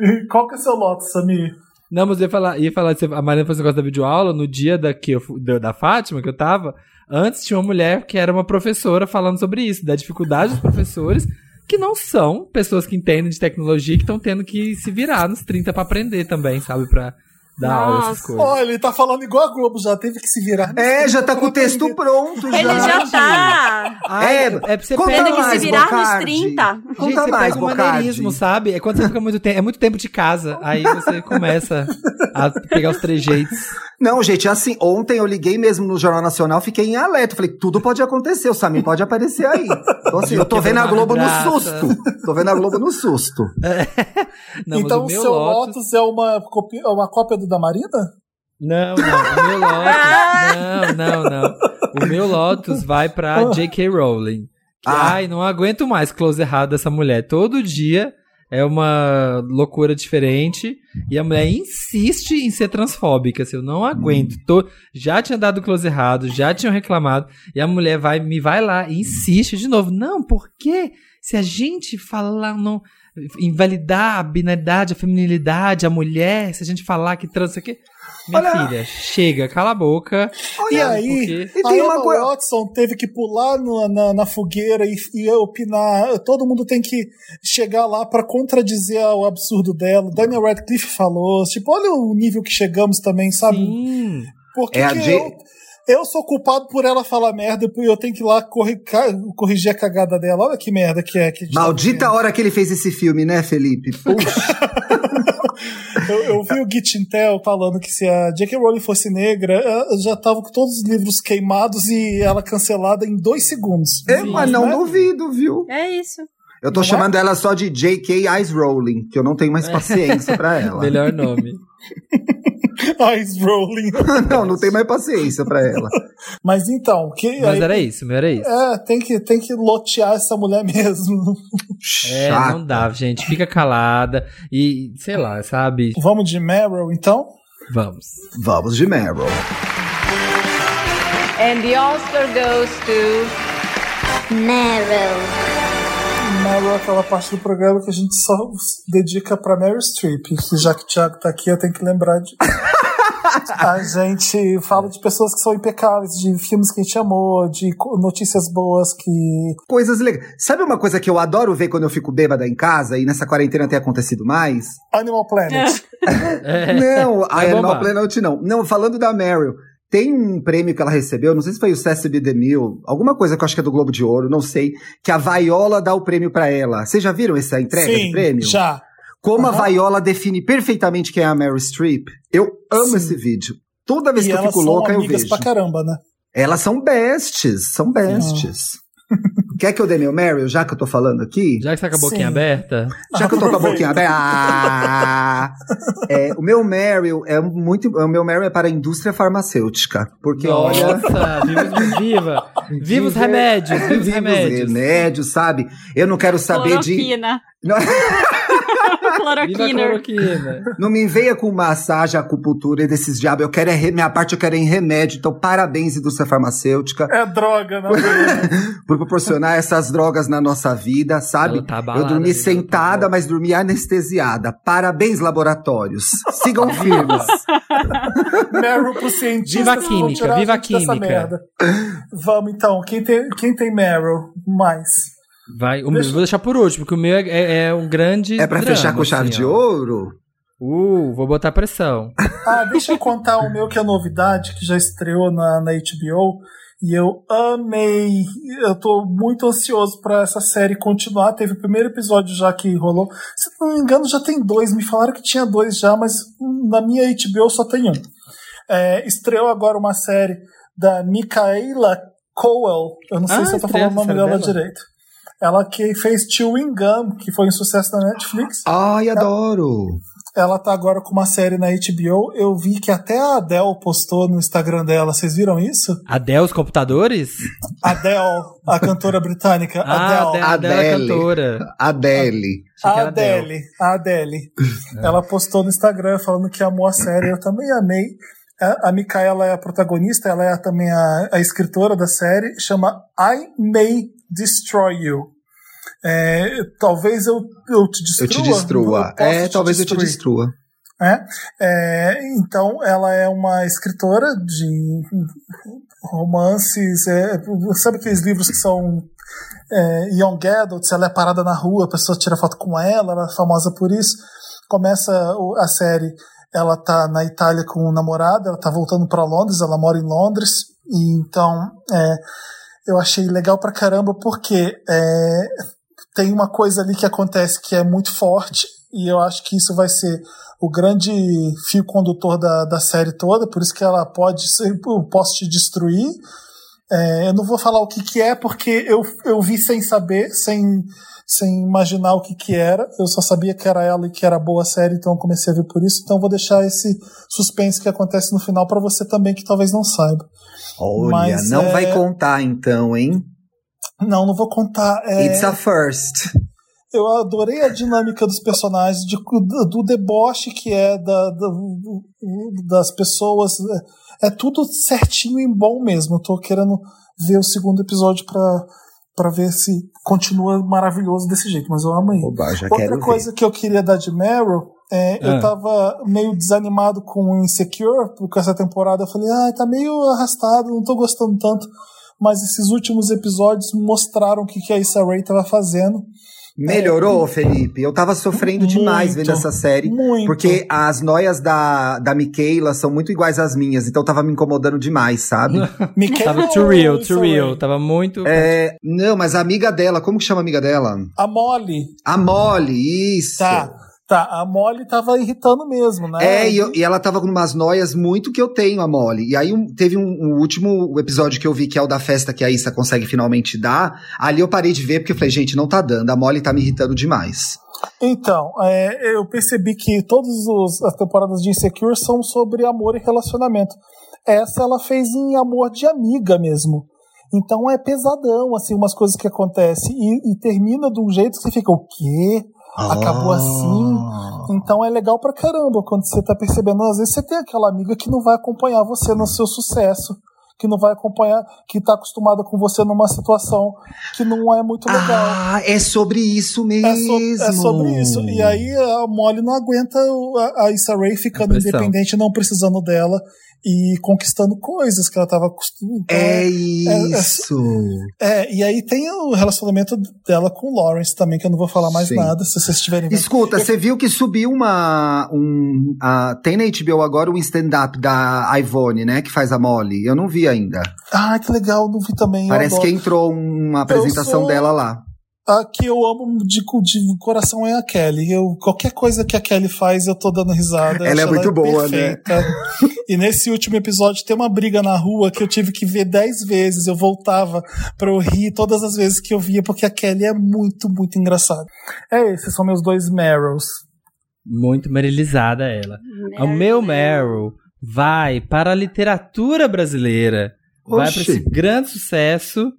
S1: E Qual que é seu lote, Samir?
S3: Não, mas eu ia falar, ia falar a Mariana fez um negócio da videoaula, no dia da, que eu, da Fátima, que eu tava, antes tinha uma mulher que era uma professora falando sobre isso, da dificuldade dos professores, que não são pessoas que entendem de tecnologia, que estão tendo que se virar nos 30 pra aprender também, sabe? Pra dar aula, essas
S4: Nossa.
S3: coisas.
S1: Olha, ele tá falando igual a Globo, já teve que se virar.
S8: É, já tá com o texto pronto.
S4: Ele já tá
S3: Ai,
S8: É,
S3: é, pra você
S8: conta
S3: pega-
S4: que se virar nos
S8: Bocardi.
S4: 30.
S3: Gente,
S8: Conta
S3: você
S8: mais,
S3: pega um
S8: Bocardi.
S3: maneirismo, sabe? É quando você fica muito tempo. É muito tempo de casa. Aí você começa a pegar os trejeitos.
S8: Não, gente, assim, ontem eu liguei mesmo no Jornal Nacional, fiquei em alerta. Falei, tudo pode acontecer, o Samir pode aparecer aí. Então, assim, eu tô vendo a Globo no susto. Tô vendo a Globo no susto.
S3: Não, mas
S1: então
S3: o
S1: o seu
S3: Lotus...
S1: Lotus é uma, copia, uma cópia da Marina?
S3: Não, não. O meu Lotus. não, não, não. O meu Lotus vai pra J.K. Rowling.
S8: Ah.
S3: Ai, não aguento mais close errado dessa mulher. Todo dia é uma loucura diferente. E a mulher insiste em ser transfóbica. Assim, eu não aguento. Tô- já tinha dado close errado, já tinham reclamado. E a mulher vai, me vai lá e insiste de novo. Não, por quê? Se a gente falar não. Invalidar a binaridade, a feminilidade, a mulher, se a gente falar que trans, isso aqui. Minha
S8: Olha-
S3: filha, chega, cala a boca.
S1: E
S3: sabe,
S1: aí,
S3: porque-
S8: E tem
S1: a
S8: uma
S1: Emma
S8: coisa-
S1: Watson teve que pular no- na, na fogueira e, e opinar. Todo mundo tem que chegar lá pra contradizer o absurdo dela. Daniel Radcliffe falou. Tipo, olha o nível que chegamos também, sabe?
S3: Sim.
S1: Por que
S8: É a J-
S1: eu, eu sou culpado por ela falar merda e eu tenho que ir lá corri- corrigir a cagada dela? Olha que merda que é. Que tá
S8: Maldita
S1: vivendo.
S8: hora que ele fez esse filme, né, Felipe? Puxa.
S1: Eu, eu vi o Git Intel falando que se a J.K. Rowling fosse negra, já tava com todos os livros queimados e ela cancelada em dois segundos.
S8: É, mas não
S1: Né?
S8: duvido, viu?
S4: É isso.
S8: Eu tô
S1: Não é?
S8: chamando ela só de J.K. Eyes Rolling, que eu não tenho mais paciência pra ela.
S3: Melhor nome.
S1: Eyes rolling.
S8: não, não tenho mais paciência pra ela.
S1: Mas então, que,
S3: Mas
S1: aí-
S3: era isso, meu, era isso.
S1: é, tem que, tem que lotear essa mulher mesmo.
S3: É,
S8: Chata.
S3: não dá, gente. Fica calada e, sei lá, sabe?
S1: Vamos de Meryl, então?
S3: Vamos.
S8: Vamos de Meryl.
S9: And the Oscar goes to
S10: Meryl.
S1: Meryl é aquela parte do programa que a gente só dedica pra Meryl Streep, que já que o Thiago tá aqui, eu tenho que lembrar de. a gente fala de pessoas que são impecáveis, de filmes que a gente amou, de notícias boas que.
S8: Coisas legais. Sabe uma coisa que eu adoro ver quando eu fico bêbada em casa e nessa quarentena tem acontecido mais?
S1: Animal Planet.
S3: É.
S8: Não, a
S3: Vai
S8: Animal. Planet não. Não, falando da Meryl. Tem um prêmio que ela recebeu, não sei se foi o Cecily DeMille, alguma coisa que eu acho que é do Globo de Ouro, não sei, que a Viola dá o prêmio pra ela. Vocês já viram essa entrega
S1: Sim,
S8: de prêmio?
S1: já.
S8: Como
S1: Aham.
S8: a Viola define perfeitamente quem é a Meryl Streep. Eu amo
S1: Sim.
S8: esse vídeo. Toda vez
S1: E
S8: que eu
S1: elas
S8: fico
S1: são
S8: louca, eu
S1: amigas
S8: vejo.
S1: pra caramba, né?
S8: Elas são bestes, são bestes. Quer que eu dê meu Meryl, já que eu tô falando aqui?
S3: Já que você tá com a boquinha
S1: Sim.
S3: aberta,
S8: Já que eu tô com a boquinha aberta. Ah! É, o meu Meryl é muito. O meu Meryl é para a indústria farmacêutica. Porque, olha.
S3: Nossa, viva, viva, viva os remédios, viva os
S8: Viva os
S3: remédios.
S8: remédios, sabe? Eu não quero saber de.
S4: Cloroquina.
S8: Não,
S3: Viva a
S4: Cloroquina.
S8: não me venha com massagem, acupuntura e desses diabos. Eu quero é re- minha parte eu quero é em remédio. Então, parabéns, indústria farmacêutica,
S1: É droga, né?
S8: por proporcionar essas drogas na nossa vida, sabe?
S3: Tá
S8: eu
S3: abalada,
S8: dormi
S3: amiga, ela tá
S8: sentada,
S3: abalada.
S8: mas dormi anestesiada. Parabéns, laboratórios. Sigam firmes.
S1: Meryl pro cientista.
S3: Viva a química, viva a química.
S1: Vamos então, quem tem, quem tem Meryl mais?
S3: Vai, o meu, vou deixar por último, porque o meu é, é- é um grande.
S8: É pra
S3: drama,
S8: fechar com chave
S3: assim,
S8: de
S3: ó.
S8: ouro?
S3: Uh, vou botar pressão.
S1: Ah, deixa eu contar o meu que é novidade, que já estreou na, na HBO. E eu amei. Eu tô muito ansioso pra essa série continuar. Teve o primeiro episódio já que rolou. Se não me engano, já tem dois. Me falaram que tinha dois já, mas hum, na minha HBO só tem um. É, estreou agora uma série da Micaela Coel. Eu não sei
S3: Ah,
S1: se eu tô falando o nome dela
S3: dela?
S1: direito. Ela que fez Chewing Gum, que foi um sucesso na Netflix.
S8: Ai, adoro.
S1: Ela tá agora com uma série na HBO. Eu vi que até a Adele postou no Instagram dela. Vocês viram isso?
S3: Adele, os computadores?
S1: Adele, a cantora britânica.
S3: Ah,
S1: Adele.
S3: Adele, Adele, é
S8: Adele.
S3: cantora.
S8: Adele.
S1: A Adele, a Adele. Ela postou no Instagram falando que amou a série. Eu também amei. A, a Micaela é a protagonista, ela é também a, a escritora da série. Chama I May Destroy You. É, talvez eu, eu te destrua.
S8: Eu te destrua.
S1: Eu
S8: É,
S1: te
S8: talvez eu te
S1: destruir.
S8: destrua.
S1: É, é, então, ela é uma escritora de romances. é, sabe aqueles livros que são é, young adults? Ela é parada na rua, a pessoa tira foto com ela, ela é famosa por isso. Começa a série, ela tá na Itália com o namorado, ela tá voltando para Londres, ela mora em Londres, e então é, eu achei legal pra caramba porque é, tem uma coisa ali que acontece que é muito forte, e eu acho que isso vai ser o grande fio condutor da, da série toda, por isso que ela pode ser, eu posso te destruir. É, eu não vou falar o que, que é, porque eu, eu vi sem saber, sem, sem imaginar o que, que era. Eu só sabia que era ela e que era boa a série, então eu comecei a ver por isso. Então vou deixar esse suspense que acontece no final para você também, que talvez não saiba.
S8: Olha,
S1: Mas,
S8: não
S1: é,
S8: vai contar então, hein?
S1: Não, não vou contar. é,
S8: It's a first.
S1: eu adorei a dinâmica dos personagens, de, do, do deboche que é da, da- das pessoas. É, é tudo certinho e bom mesmo. Eu tô querendo ver o segundo episódio pra, Pra ver se continua maravilhoso desse jeito, mas eu amo ele.
S8: Oba, já
S1: Outra
S8: quero
S1: coisa que eu queria dar de Meryl, é,
S3: Ah.
S1: eu tava meio desanimado com Insecure, porque essa temporada eu falei, ah, tá meio arrastado, não tô gostando tanto. Mas esses últimos episódios mostraram o que, que a Issa Rae tava fazendo.
S8: Melhorou, Felipe? Eu tava sofrendo demais
S1: Muito,
S8: vendo essa série.
S1: Muito.
S8: Porque as noias da, da Michaela são muito iguais às minhas, então tava me incomodando demais, sabe?
S1: Michaela
S3: Tava too real,
S1: Issa
S3: too real. Tava muito.
S8: É, não, mas a amiga dela, como que chama a amiga dela?
S1: A Molly,
S8: A Molly, isso.
S1: tá. Tá, a Molly tava irritando mesmo, né?
S8: É, e, eu- e ela tava com umas noias muito que eu tenho, a Molly. E aí um- teve um, um último episódio que eu vi, que é o da festa que a Issa consegue finalmente dar. Ali eu parei de ver, porque eu falei, gente, não tá dando. A Molly tá me irritando demais.
S1: Então, é, eu percebi que todas os- as temporadas de Insecure são sobre amor e relacionamento. Essa ela fez em amor de amiga mesmo. Então é pesadão, assim, umas coisas que acontecem. E, e termina de um jeito que você fica, o quê? Acabou assim? Então é legal pra caramba quando você tá percebendo. Às vezes você tem aquela amiga que não vai acompanhar você no seu sucesso. Que não vai acompanhar, que tá acostumada com você numa situação que não é muito legal.
S8: Ah, é sobre isso mesmo.
S1: É, so- é sobre isso. E aí a Molly não aguenta a, a Issa Rae ficando
S3: Pressão.
S1: independente, não precisando dela e conquistando coisas que ela tava acostumada.
S8: É
S1: é-
S8: isso.
S1: É, e aí tem o relacionamento dela com o Lawrence também, que eu não vou falar mais
S8: Sim.
S1: nada, se vocês estiverem vendo.
S8: Escuta, você viu que subiu uma. Um, a- tem na HBO agora um stand-up da Ivone, né? Que faz a Molly. Eu não vi ainda.
S1: Ah, que legal, não vi também. eu
S8: Parece que entrou uma apresentação
S1: sou-
S8: dela lá.
S1: A que eu amo de, de coração é a Kelly. Eu, qualquer coisa que a Kelly faz, eu tô dando risada.
S8: Ela é muito boa, né?
S1: perfeita. E nesse último episódio tem uma briga na rua que eu tive que ver dez vezes. Eu voltava pra eu rir todas as vezes que eu via, porque a Kelly é muito, muito engraçada. É, esses são meus dois Meryls.
S3: Muito merilizada ela. O
S4: Meryl,
S3: meu
S4: Meryl.
S3: Vai para a literatura brasileira. Vai
S8: Oxi.
S3: para esse grande sucesso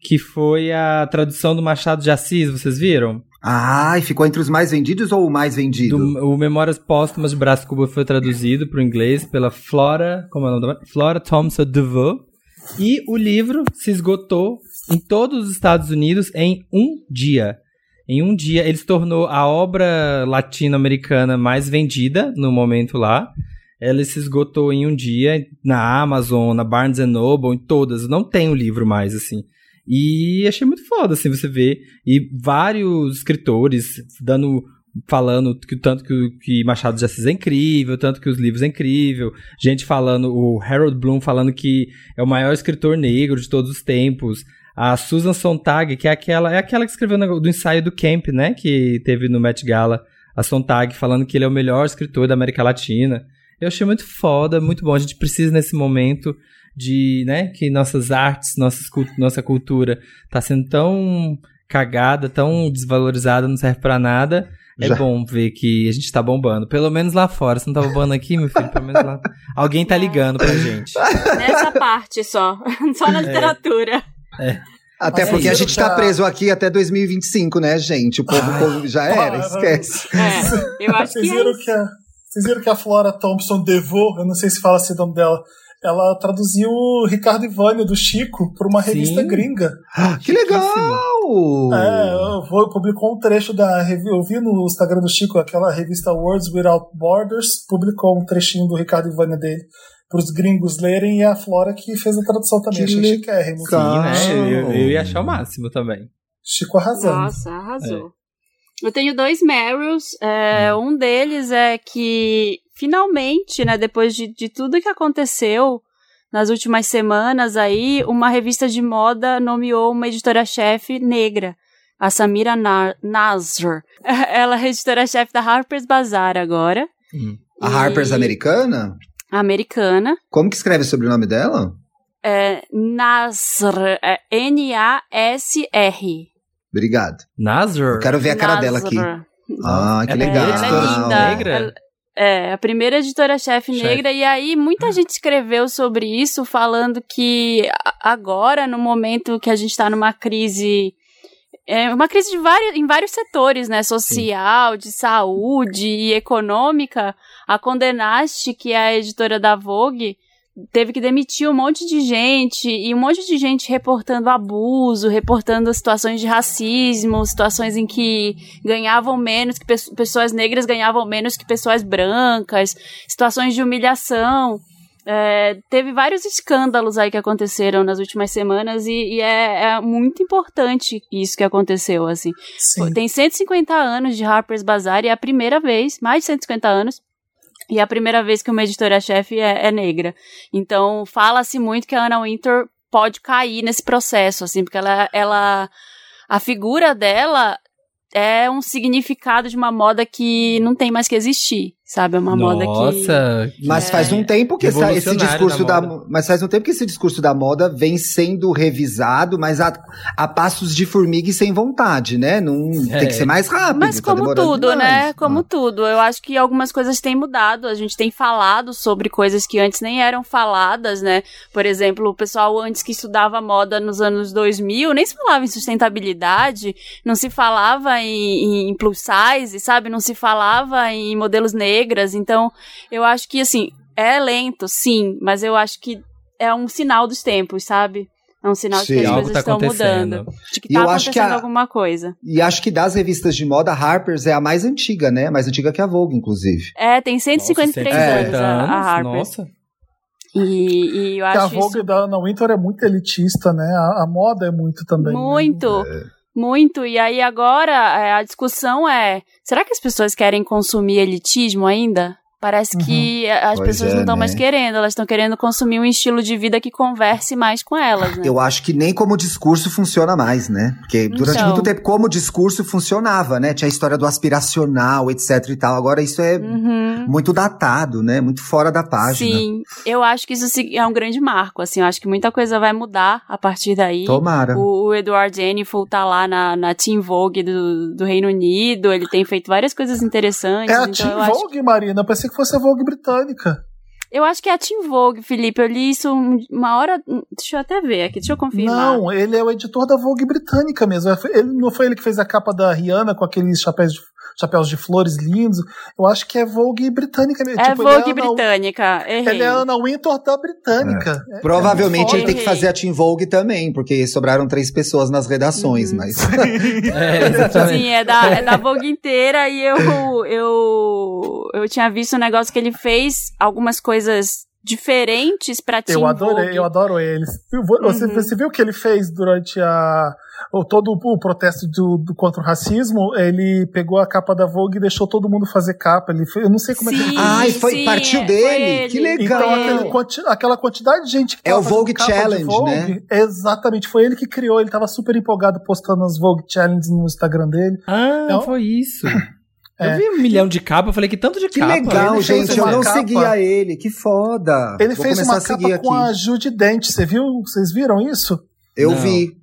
S3: que foi a tradução do Machado de Assis, vocês viram?
S8: Ai, ficou entre os mais vendidos ou o mais vendido?
S3: Do- o Memórias Póstumas de Brás Cuba foi traduzido para o inglês pela Flora, como é o nome? Flora Thompson DeVoe. E o livro se esgotou em todos os Estados Unidos em um dia. Em um dia, ele se tornou a obra latino-americana mais vendida no momento lá. Ela se esgotou em um dia na Amazon, na Barnes Noble, em todas. Não tem o livro mais, assim. E achei muito foda, assim, você ver. E vários escritores dando falando que o tanto que, que Machado de Assis é incrível, tanto que os livros é incrível, gente falando, o Harold Bloom falando que é o maior escritor negro de todos os tempos, a Susan Sontag, que é aquela, é aquela que escreveu do ensaio do Camp, né, que teve no Met Gala, a Sontag falando que ele é o melhor escritor da América Latina. Eu achei muito foda, muito bom. A gente precisa nesse momento de, né, que nossas artes, nossas, cult- nossa cultura tá sendo tão cagada, tão desvalorizada, não serve pra nada. É
S8: Já.
S3: bom ver que a gente tá bombando. Pelo menos lá fora. Se não tá bombando aqui, meu filho, pelo menos lá. Alguém tá ligando pra gente.
S4: Nessa parte só. Só na literatura.
S8: Até
S1: Mas
S8: porque a gente tá preso aqui até 2025, né, gente? O povo, o povo já era,
S1: para.
S8: esquece.
S4: É, eu acho
S1: Vocês
S4: que é
S1: viram
S4: isso.
S1: que a, vocês viram que a Flora Thompson DeVoe, eu não sei se fala assim o nome dela, ela traduziu o Ricardo Ivânio do Chico para uma
S3: Sim.
S1: revista gringa.
S8: Que legal!
S1: É, eu vou, publicou um trecho da revista. Eu vi no Instagram do Chico, aquela revista Words Without Borders, publicou um trechinho do Ricardo Ivânio dele para os gringos lerem e a Flora que fez a tradução também.
S8: Que
S1: Achei chiquérrimo.
S3: Sim, né? Eu, eu ia achar o máximo também.
S1: Chico arrasando.
S4: Nossa, arrasou. Eu tenho dois Meryls. é, Um deles é que, finalmente, né, depois de, de tudo que aconteceu nas últimas semanas aí, uma revista de moda nomeou uma editora-chefe negra, a Samira Na- Nasr. Ela é editora-chefe da Harper's Bazaar agora,
S8: A Harper's
S4: E-
S8: americana?
S4: americana.
S8: Como que escreve o sobrenome dela?
S4: É Nasr, é N-A-S-R.
S8: Obrigado.
S3: Nazar?
S8: Eu quero ver a cara dela aqui.
S4: Nasr.
S8: Ah, que
S3: Ela é
S8: legal.
S4: Ela é linda.
S3: negra?
S4: Ela- é, a primeira editora-chefe
S3: Chefe.
S4: negra. E aí, muita gente escreveu sobre isso, falando que agora, no momento que a gente está numa crise. É uma crise de vários, em vários setores, né? Social, de saúde e econômica. A Condé Nast, que é a editora da Vogue, teve que demitir um monte de gente e um monte de gente reportando abuso, reportando situações de racismo, situações em que ganhavam menos, que pe- pessoas negras ganhavam menos que pessoas brancas, situações de humilhação. É, teve vários escândalos aí que aconteceram nas últimas semanas e, e é, é muito importante isso que aconteceu, assim.
S1: Sim.
S4: Tem 150 anos de Harper's Bazaar e é a primeira vez, mais de 150 anos, e é a primeira vez que uma editora-chefe é, é negra. Então, fala-se muito que a Anna Wintour pode cair nesse processo, assim, porque ela, ela a figura dela é um significado de uma moda que não tem mais que existir, sabe? É uma moda que
S3: Nossa,
S8: Mas
S4: É.
S8: faz um tempo que essa- esse discurso da,
S3: moda.
S8: mas faz um tempo que esse discurso da moda vem sendo revisado, mas a, a passos de formiga e sem vontade, né? Não
S3: É.
S8: tem que ser mais rápido.
S4: Mas
S8: tá
S4: como tudo, né?
S8: demais.
S4: Como
S8: Ah.
S4: tudo. Eu acho que algumas coisas têm mudado. A gente tem falado sobre coisas que antes nem eram faladas, né? Por exemplo, o pessoal antes que estudava moda nos anos 2000 nem se falava em sustentabilidade, não se falava em, em plus size, sabe? Não se falava em modelos negras. Então, eu acho que, assim, é lento, sim, mas eu acho que é um sinal dos tempos, sabe? É um sinal de
S8: Sim.
S4: que as coisas
S3: tá
S4: estão mudando. De que
S8: E
S4: tá
S8: eu acho que
S4: acontecendo
S8: a-
S4: alguma coisa.
S8: E acho que das revistas de moda, a Harper's é a mais antiga, né? Mais antiga que a Vogue, inclusive.
S4: É, tem 153
S3: Nossa,
S4: anos
S3: 150
S4: a, a Harper.
S3: Nossa.
S4: E, e eu
S1: Porque a
S4: acho
S1: Vogue
S4: isso
S1: da Anna Wintour é muito elitista, né? A, a moda é muito também. né?
S4: muito, muito. E aí agora é, a discussão é, será que as pessoas querem consumir elitismo ainda? Parece que as
S8: Pois
S4: pessoas
S8: é,
S4: não estão
S8: né?
S4: mais querendo, elas estão querendo consumir um estilo de vida que converse mais com elas, né?
S8: Eu acho que nem como discurso funciona mais, né? Porque durante
S4: Então.
S8: muito tempo, como discurso funcionava, né? Tinha a história do aspiracional, etc e tal. Agora isso é
S4: Uhum.
S8: muito datado, né? Muito fora da página.
S4: Sim, eu acho que isso é um grande marco, assim, eu acho que muita coisa vai mudar a partir daí.
S8: Tomara.
S4: O, o Edward Enninful tá lá na, na Teen Vogue do, do Reino Unido, ele tem feito várias coisas interessantes.
S1: É a
S4: então
S1: Teen
S4: eu acho
S1: Vogue, Marina. Eu pensei que fosse a Vogue britânica.
S4: Eu acho que é a Teen Vogue, Felipe. Eu li isso um- uma hora. Deixa eu até ver aqui, deixa eu confirmar.
S1: Não, ele é o editor da Vogue britânica mesmo. Ele, não foi ele que fez a capa da Rihanna com aqueles chapéus de, chapéus de flores lindos. Eu acho que é Vogue britânica mesmo.
S4: É
S1: Tipo, ele
S4: Vogue
S1: Anna-
S4: britânica. Errei.
S1: Ele é a Anna Wintour da britânica. É-
S8: Provavelmente
S4: É
S8: ele tem que fazer a Team Vogue também, porque sobraram três pessoas nas redações,
S4: Uhum.
S8: mas.
S3: É.
S4: Sim, é da, é da Vogue inteira e eu, eu, eu tinha visto um negócio que ele fez algumas coisas diferentes pra Teen
S1: Eu adorei,
S4: Vogue.
S1: eu adoro eles. Você,
S4: Uhum.
S1: você viu o que ele fez durante a. O, todo o protesto do, do- contra o racismo? Ele pegou a capa da Vogue e deixou todo mundo fazer capa. Ele fez, eu não sei como é que ele
S4: Sim,
S1: fez.
S8: Ai, foi-
S4: sim,
S8: partiu
S4: é,
S8: dele?
S4: foi ele.
S8: Que legal.
S1: Então,
S4: Foi
S1: aquele aquela quantidade de gente que
S8: É o Vogue Challenge,
S1: Vogue,
S8: né?
S1: Exatamente, foi ele que criou. Ele tava super empolgado postando as Vogue Challenge no Instagram dele.
S3: Ah,
S1: Não.
S3: foi isso.
S1: É.
S3: Eu vi um milhão de capa, eu falei que tanto de
S8: Que
S3: capa.
S8: legal,
S1: Ele fez
S8: gente. Eu não
S1: capa.
S8: seguia ele. Que foda.
S1: Ele
S8: Vou
S1: fez uma capa
S8: aqui.
S1: com a Judy Dent. Você viu? Vocês viram isso?
S8: Eu
S3: Não.
S8: vi.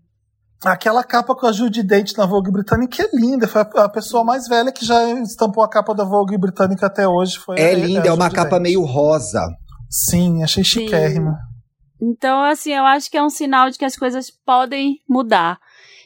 S1: Aquela capa com a Judy Dent na Vogue britânica é linda. Foi a pessoa mais velha que já estampou a capa da Vogue britânica até hoje. Foi
S8: É
S1: a-
S8: linda,
S1: a
S8: é uma capa
S1: Dent.
S8: meio rosa.
S1: Sim, achei
S4: Sim.
S1: chiquérrimo.
S4: Então, assim, eu acho que é um sinal de que as coisas podem mudar.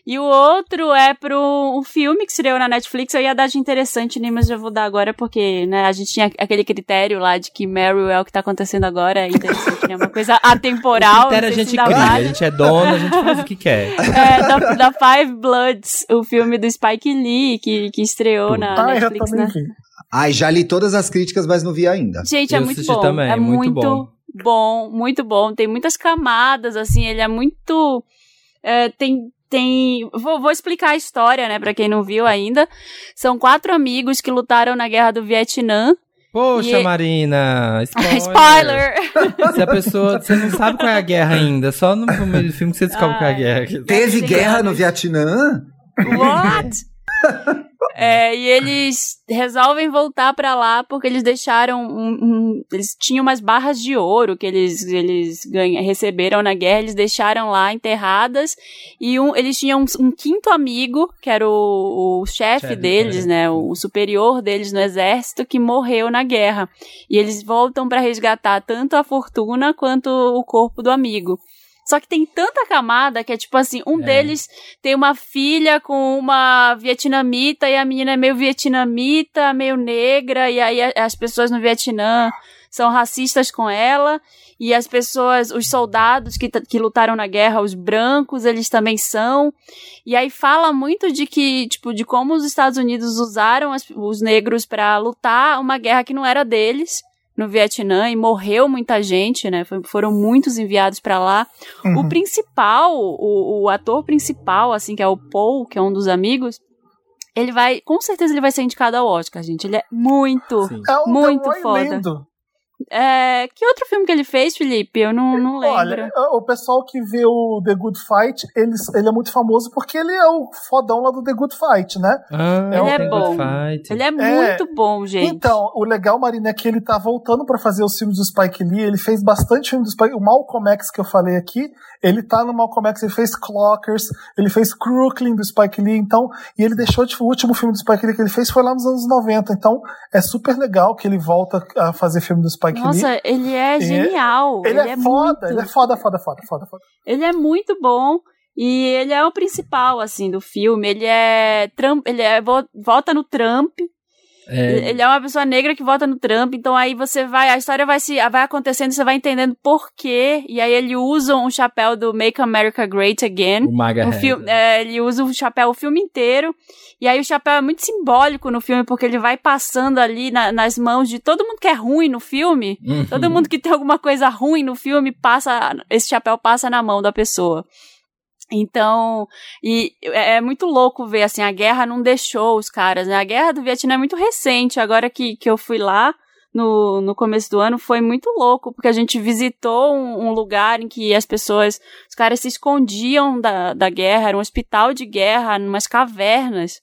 S4: E o outro é pro um filme que estreou na Netflix. Eu ia dar de interessante, né? Mas já vou dar agora, porque, né, a gente tinha aquele critério lá de que Meryl é o que tá acontecendo agora. É interessante, né? Uma coisa atemporal.
S3: O critério a gente cria,
S4: vale.
S3: a gente é dono, a gente faz o que quer.
S4: É, da, da Five Bloods, o filme do Spike Lee, que, que estreou na
S1: Ah, eu
S4: Netflix, né?
S8: Ai, já li todas as críticas, mas não vi ainda.
S4: Gente, é
S3: Eu
S4: muito
S3: assisti
S4: bom.
S3: também,
S4: é
S3: muito
S4: muito,
S3: bom.
S4: bom. muito bom. Tem muitas camadas, assim, ele é muito. é, tem. Tem. Vou, vou explicar a história, né, pra quem não viu ainda. São quatro amigos que lutaram na guerra do Vietnã.
S3: Poxa,
S4: E-
S3: Marina, spoiler.
S4: Spoiler!
S3: Se a pessoa, você não sabe qual é a guerra ainda, só no do filme que você descobre qual é a
S4: Ai.
S3: guerra.
S8: Teve guerra no. Vietnã?
S4: What? É, e eles resolvem voltar pra lá porque eles deixaram um, um- eles tinham umas barras de ouro que eles eles ganha, receberam na guerra, eles deixaram lá enterradas e um, eles tinham um, um quinto amigo que era o, o chefe deles,
S3: é.
S4: né, o, o superior deles no exército que morreu na guerra e eles voltam pra resgatar tanto a fortuna quanto o corpo do amigo. Só que tem tanta camada que é tipo assim, um
S3: É.
S4: deles tem uma filha com uma vietnamita e a menina é meio vietnamita, meio negra, e aí as pessoas no Vietnã são racistas com ela, e as pessoas, os soldados que, que lutaram na guerra, os brancos, eles também são. E aí fala muito de que, tipo, de como os Estados Unidos usaram as- os negros pra lutar uma guerra que não era deles no Vietnã e morreu muita gente, né? Foram muitos enviados pra lá. O
S1: Uhum.
S4: principal, o, o ator principal, assim, que é o Paul, que é um dos amigos, ele vai, com certeza ele vai ser indicado ao Oscar, gente. Ele é muito,
S3: Sim.
S1: É o
S4: muito
S1: Delroy
S4: foda.
S1: Lindo.
S4: É, que outro filme que ele fez, Felipe? Eu não, não lembro.
S1: Olha, o pessoal que vê o The Good Fight, ele, ele é muito famoso porque ele é o fodão lá do The Good Fight, né?
S3: Ah,
S1: Ele é
S3: tem
S4: bom.
S3: Good Fight.
S4: ele é, muito bom, gente.
S1: Então, o legal, Marina, é que ele tá voltando pra fazer os filmes do Spike Lee. Ele fez bastante filme do Spike O Malcolm X que eu falei aqui, ele tá no Malcolm X, ele fez Clockers, ele fez Crooklyn do Spike Lee, então, e ele deixou, tipo, o último filme do Spike Lee que ele fez foi lá nos anos 90, então é super legal que ele volta a fazer filme do Spike Lee.
S4: Nossa, ele é genial.
S1: Ele, é, foda,
S4: muito,
S1: ele é foda, foda, foda, foda, foda.
S4: ele é muito bom. E ele é o principal, assim, do filme. Ele é Trump, ele é vo- vota no Trump.
S3: É,
S4: Ele é uma pessoa negra que vota no Trump, então aí você vai, a história vai se vai acontecendo, você vai entendendo por quê, e aí ele usa um chapéu do Make America Great Again.
S3: o Maga Head.
S4: filme, é, ele usa o chapéu o filme inteiro. E aí o chapéu é muito simbólico no filme, porque ele vai passando ali na- nas mãos de todo mundo que é ruim no filme.
S3: Uhum.
S4: Todo mundo que tem alguma coisa ruim no filme, passa esse chapéu passa na mão da pessoa. Então, e é é muito louco ver, assim, a guerra não deixou os caras, né? A guerra do Vietnã é muito recente, agora que, que eu fui lá no, no começo do ano, foi muito louco, porque a gente visitou um, um lugar em que as pessoas, os caras se escondiam da, da guerra, era um hospital de guerra, numas cavernas.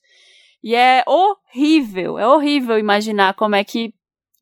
S4: E é horrível, é horrível imaginar como é que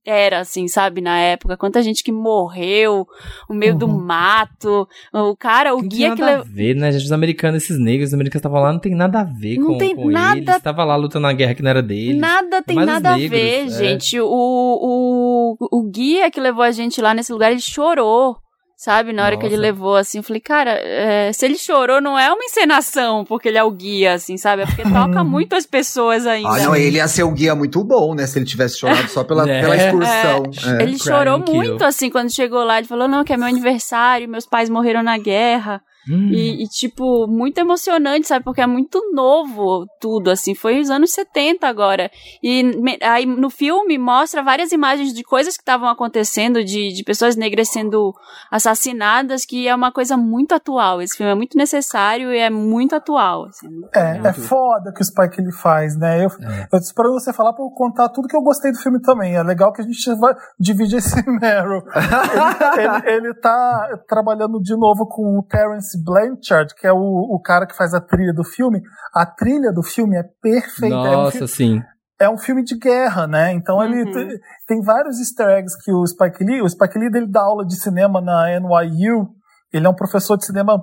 S4: era, assim, sabe, na época. Quanta gente que morreu no meio do
S1: Uhum.
S4: mato. O cara, o
S3: Não tem
S4: guia que
S3: nada a ver, né? Os americanos, esses negros, os americanos estavam lá, não tem nada a ver
S4: Não
S3: com,
S4: tem
S3: com
S4: nada-
S3: eles. Estavam lá lutando na guerra que não era deles.
S4: Nada tem
S3: Mas
S4: nada a
S3: negros,
S4: ver,
S3: é.
S4: gente. O, o, o guia que levou a gente lá nesse lugar, ele chorou. Sabe, na hora que ele
S3: Nossa.
S4: levou, assim, eu falei, cara, é, se ele chorou, não é uma encenação, porque ele é o guia, assim, sabe? É porque toca muito as pessoas ainda.
S8: Ah, não, ele ia ser um guia muito bom, né? Se ele tivesse chorado só pela,
S3: É.
S8: pela excursão. É.
S4: Ele
S3: Cry
S4: chorou
S3: kill.
S4: muito, assim, quando chegou lá. Ele falou, não, que é meu aniversário, meus pais morreram na guerra.
S3: Hum.
S4: E, e, tipo, muito emocionante, sabe? Porque é muito novo tudo, assim. Foi os anos 70 agora. E me- aí no filme mostra várias imagens de coisas que estavam acontecendo, de, de pessoas negras sendo assassinadas, que é uma coisa muito atual. Esse filme é muito necessário e é muito atual. Assim.
S1: É, é foda que o Spike ele faz, né? Eu,
S3: É.
S1: eu tô esperando você falar pra eu contar tudo que eu gostei do filme também. É legal que a gente vai dividir esse Meryl. ele, ele, ele tá trabalhando de novo com o Terence Blanchard, que é o, o cara que faz a trilha do filme. A trilha do filme é perfeita. É um,
S3: Nossa,
S1: fi-
S3: sim.
S1: é um filme de guerra, né? Então ele
S4: Uhum.
S1: te- tem vários easter eggs que o Spike Lee, o Spike Lee ele dá aula de cinema na NYU, ele é um professor de cinema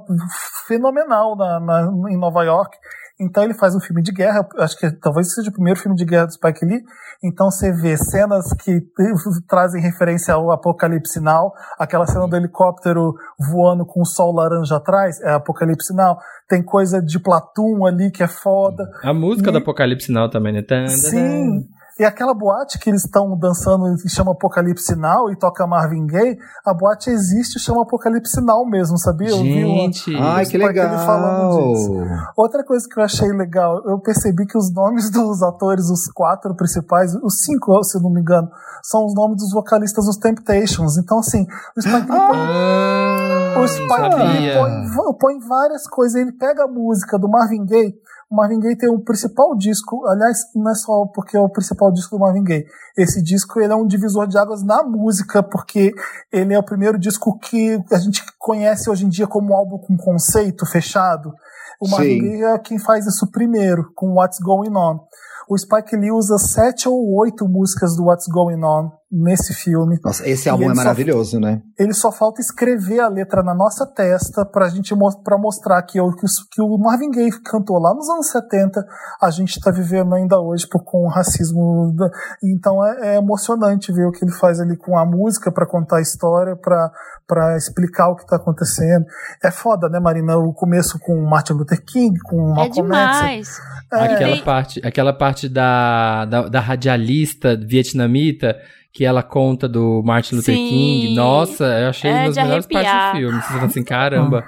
S1: fenomenal na, na- em Nova York. Então ele faz um filme de guerra, acho que talvez seja o primeiro filme de guerra do Spike Lee. Então você vê cenas que trazem referência ao Apocalipse Now, aquela cena do helicóptero voando com o sol laranja atrás, é Apocalipse Now. Tem coisa de Platoon ali que é foda.
S3: A música
S1: E-
S3: do Apocalipse Now também, né?
S1: Sim. E aquela boate que eles estão dançando e chama Apocalipse Now e toca Marvin Gaye, a boate existe e chama Apocalipse Now mesmo, sabia? Eu vi uma-
S3: Gente.
S8: Ai, que legal.
S1: falando disso. Outra coisa que eu achei legal, eu percebi que os nomes dos atores, os quatro principais, os cinco, se eu não me engano, são os nomes dos vocalistas dos Temptations. Então, assim, o Spike Lee põe
S3: Ah,
S1: o Spike põe, põe várias coisas. Ele pega a música do Marvin Gaye. O Marvin Gaye tem o principal disco. Aliás, não é só porque é o principal disco do Marvin Gaye. Esse disco ele é um divisor de águas na música, porque ele é o primeiro disco que a gente conhece hoje em dia como um álbum com conceito fechado. O Marvin. Gaye é quem faz isso primeiro, com What's Going On. O Spike Lee usa sete ou oito músicas do What's Going On nesse filme.
S8: Nossa, esse álbum é
S1: só-
S8: maravilhoso, né?
S1: Ele só falta escrever a letra na nossa testa pra gente mo- pra mostrar que, o- que, os- que o Marvin Gaye cantou lá nos anos 70, a gente tá vivendo ainda hoje por, com o racismo. da- Então é, é emocionante ver o que ele faz ali com a música pra contar a história, pra pra explicar o que tá acontecendo. É foda, né, Marina? O começo com o Martin Luther King, com o
S4: É demais.
S1: É,
S3: Aquela parte, aquela parte da, da, da radialista vietnamita que ela conta do Martin Luther
S4: Sim.
S3: King. Nossa, eu achei
S4: É
S3: uma das melhores partes
S4: arrepiar.
S3: do filme. Você fala assim, caramba.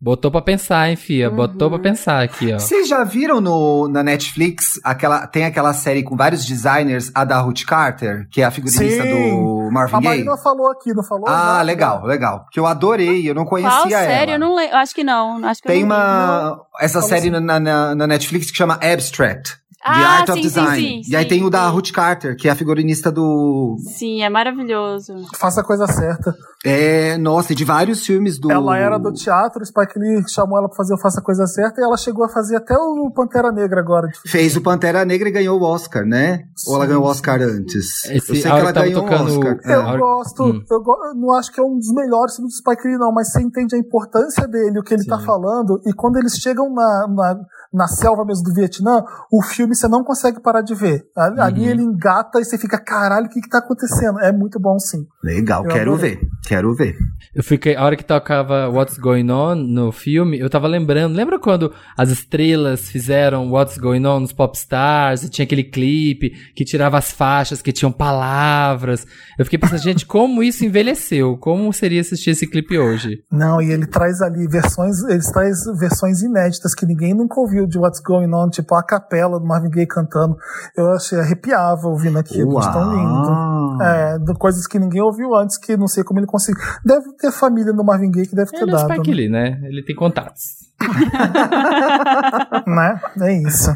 S3: Botou pra pensar, hein, Fia? Botou pra pensar aqui, ó.
S8: Vocês já viram no, na Netflix, aquela, tem aquela série com vários designers, a da Ruth Carter, que é a figurinista
S1: Sim.
S8: do
S1: A
S8: Marvin Gaye?
S1: Marina falou aqui, não falou?
S8: Ah,
S1: Não.
S8: legal, legal. Que eu adorei, eu não conhecia
S4: Qual
S8: ela.
S4: série? Eu não lembro. Acho que não. Acho que eu
S8: Tem
S4: não
S8: uma. Essa
S1: Como
S8: série
S1: assim?
S8: na, na, na Netflix que chama Abstract. The
S4: Ah,
S8: Art of
S4: sim, sim,
S8: Design.
S4: sim,
S8: e aí
S4: sim,
S8: tem o da
S4: sim.
S8: Ruth Carter, que é a figurinista do.
S4: Sim, é maravilhoso.
S1: Faça a coisa certa.
S8: É, nossa, e de vários filmes do.
S1: Ela era do teatro, o Spike Lee chamou ela pra fazer o Faça a Coisa Certa e ela chegou a fazer até o Pantera Negra agora. de-
S8: Fez o Pantera Negra e ganhou o Oscar, né? Ou ela
S1: Sim,
S8: ganhou o
S1: sim.
S8: Oscar antes?
S3: Esse-
S8: eu sei que ela
S3: tava
S8: ganhou o Oscar.
S1: Eu
S3: É,
S1: gosto,
S3: hum.
S1: eu, go- não acho que é um dos melhores filmes do Spike Lee, não, mas você entende a importância dele, o que ele tá
S3: Sim.
S1: falando, e quando eles chegam na, na, na selva mesmo do Vietnã, o filme você não consegue parar de ver. Ali, ali
S3: Uhum.
S1: ele engata e você fica, caralho, o que que tá acontecendo? É muito bom, sim.
S8: Legal,
S1: Eu
S8: quero
S1: adorei.
S8: ver. Quero ver.
S3: Eu fiquei, a hora que tocava What's Going On no filme, eu tava lembrando, lembra quando as estrelas fizeram What's Going On nos Popstars, e tinha aquele clipe que tirava as faixas que tinham palavras. Eu fiquei pensando, gente, como isso envelheceu? Como seria assistir esse clipe hoje?
S1: Não, e ele traz ali versões, ele traz versões inéditas que ninguém nunca ouviu de What's Going On, tipo a capela do Marvin Gaye cantando. Eu achei arrepiava ouvindo aquilo, de tão lindo. É, coisas que ninguém ouviu antes, que não sei como ele conseguiu. Deve ter família no Marvin Gaye que deve ter
S3: Ele é
S1: dado.
S3: Spike Lee, né? Ele tem contatos.
S1: né? É isso.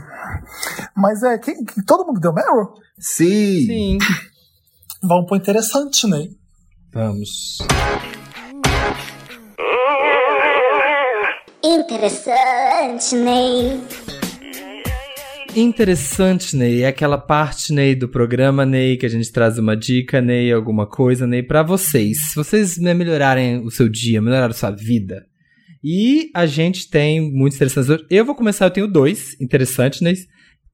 S1: Mas é, que, que todo mundo deu Meryl?
S8: Sim.
S3: Sim.
S1: Vamos pro interessante, né?
S3: Vamos.
S10: Interessante, Ney.
S3: Interessante, Ney. É aquela parte, Ney, do programa, Ney, que a gente traz uma dica, Ney, alguma coisa, Ney, pra vocês. Se vocês né, melhorarem o seu dia, melhorarem a sua vida. E a gente tem muitos interessantes. Eu vou começar, eu tenho dois interessantes, Ney.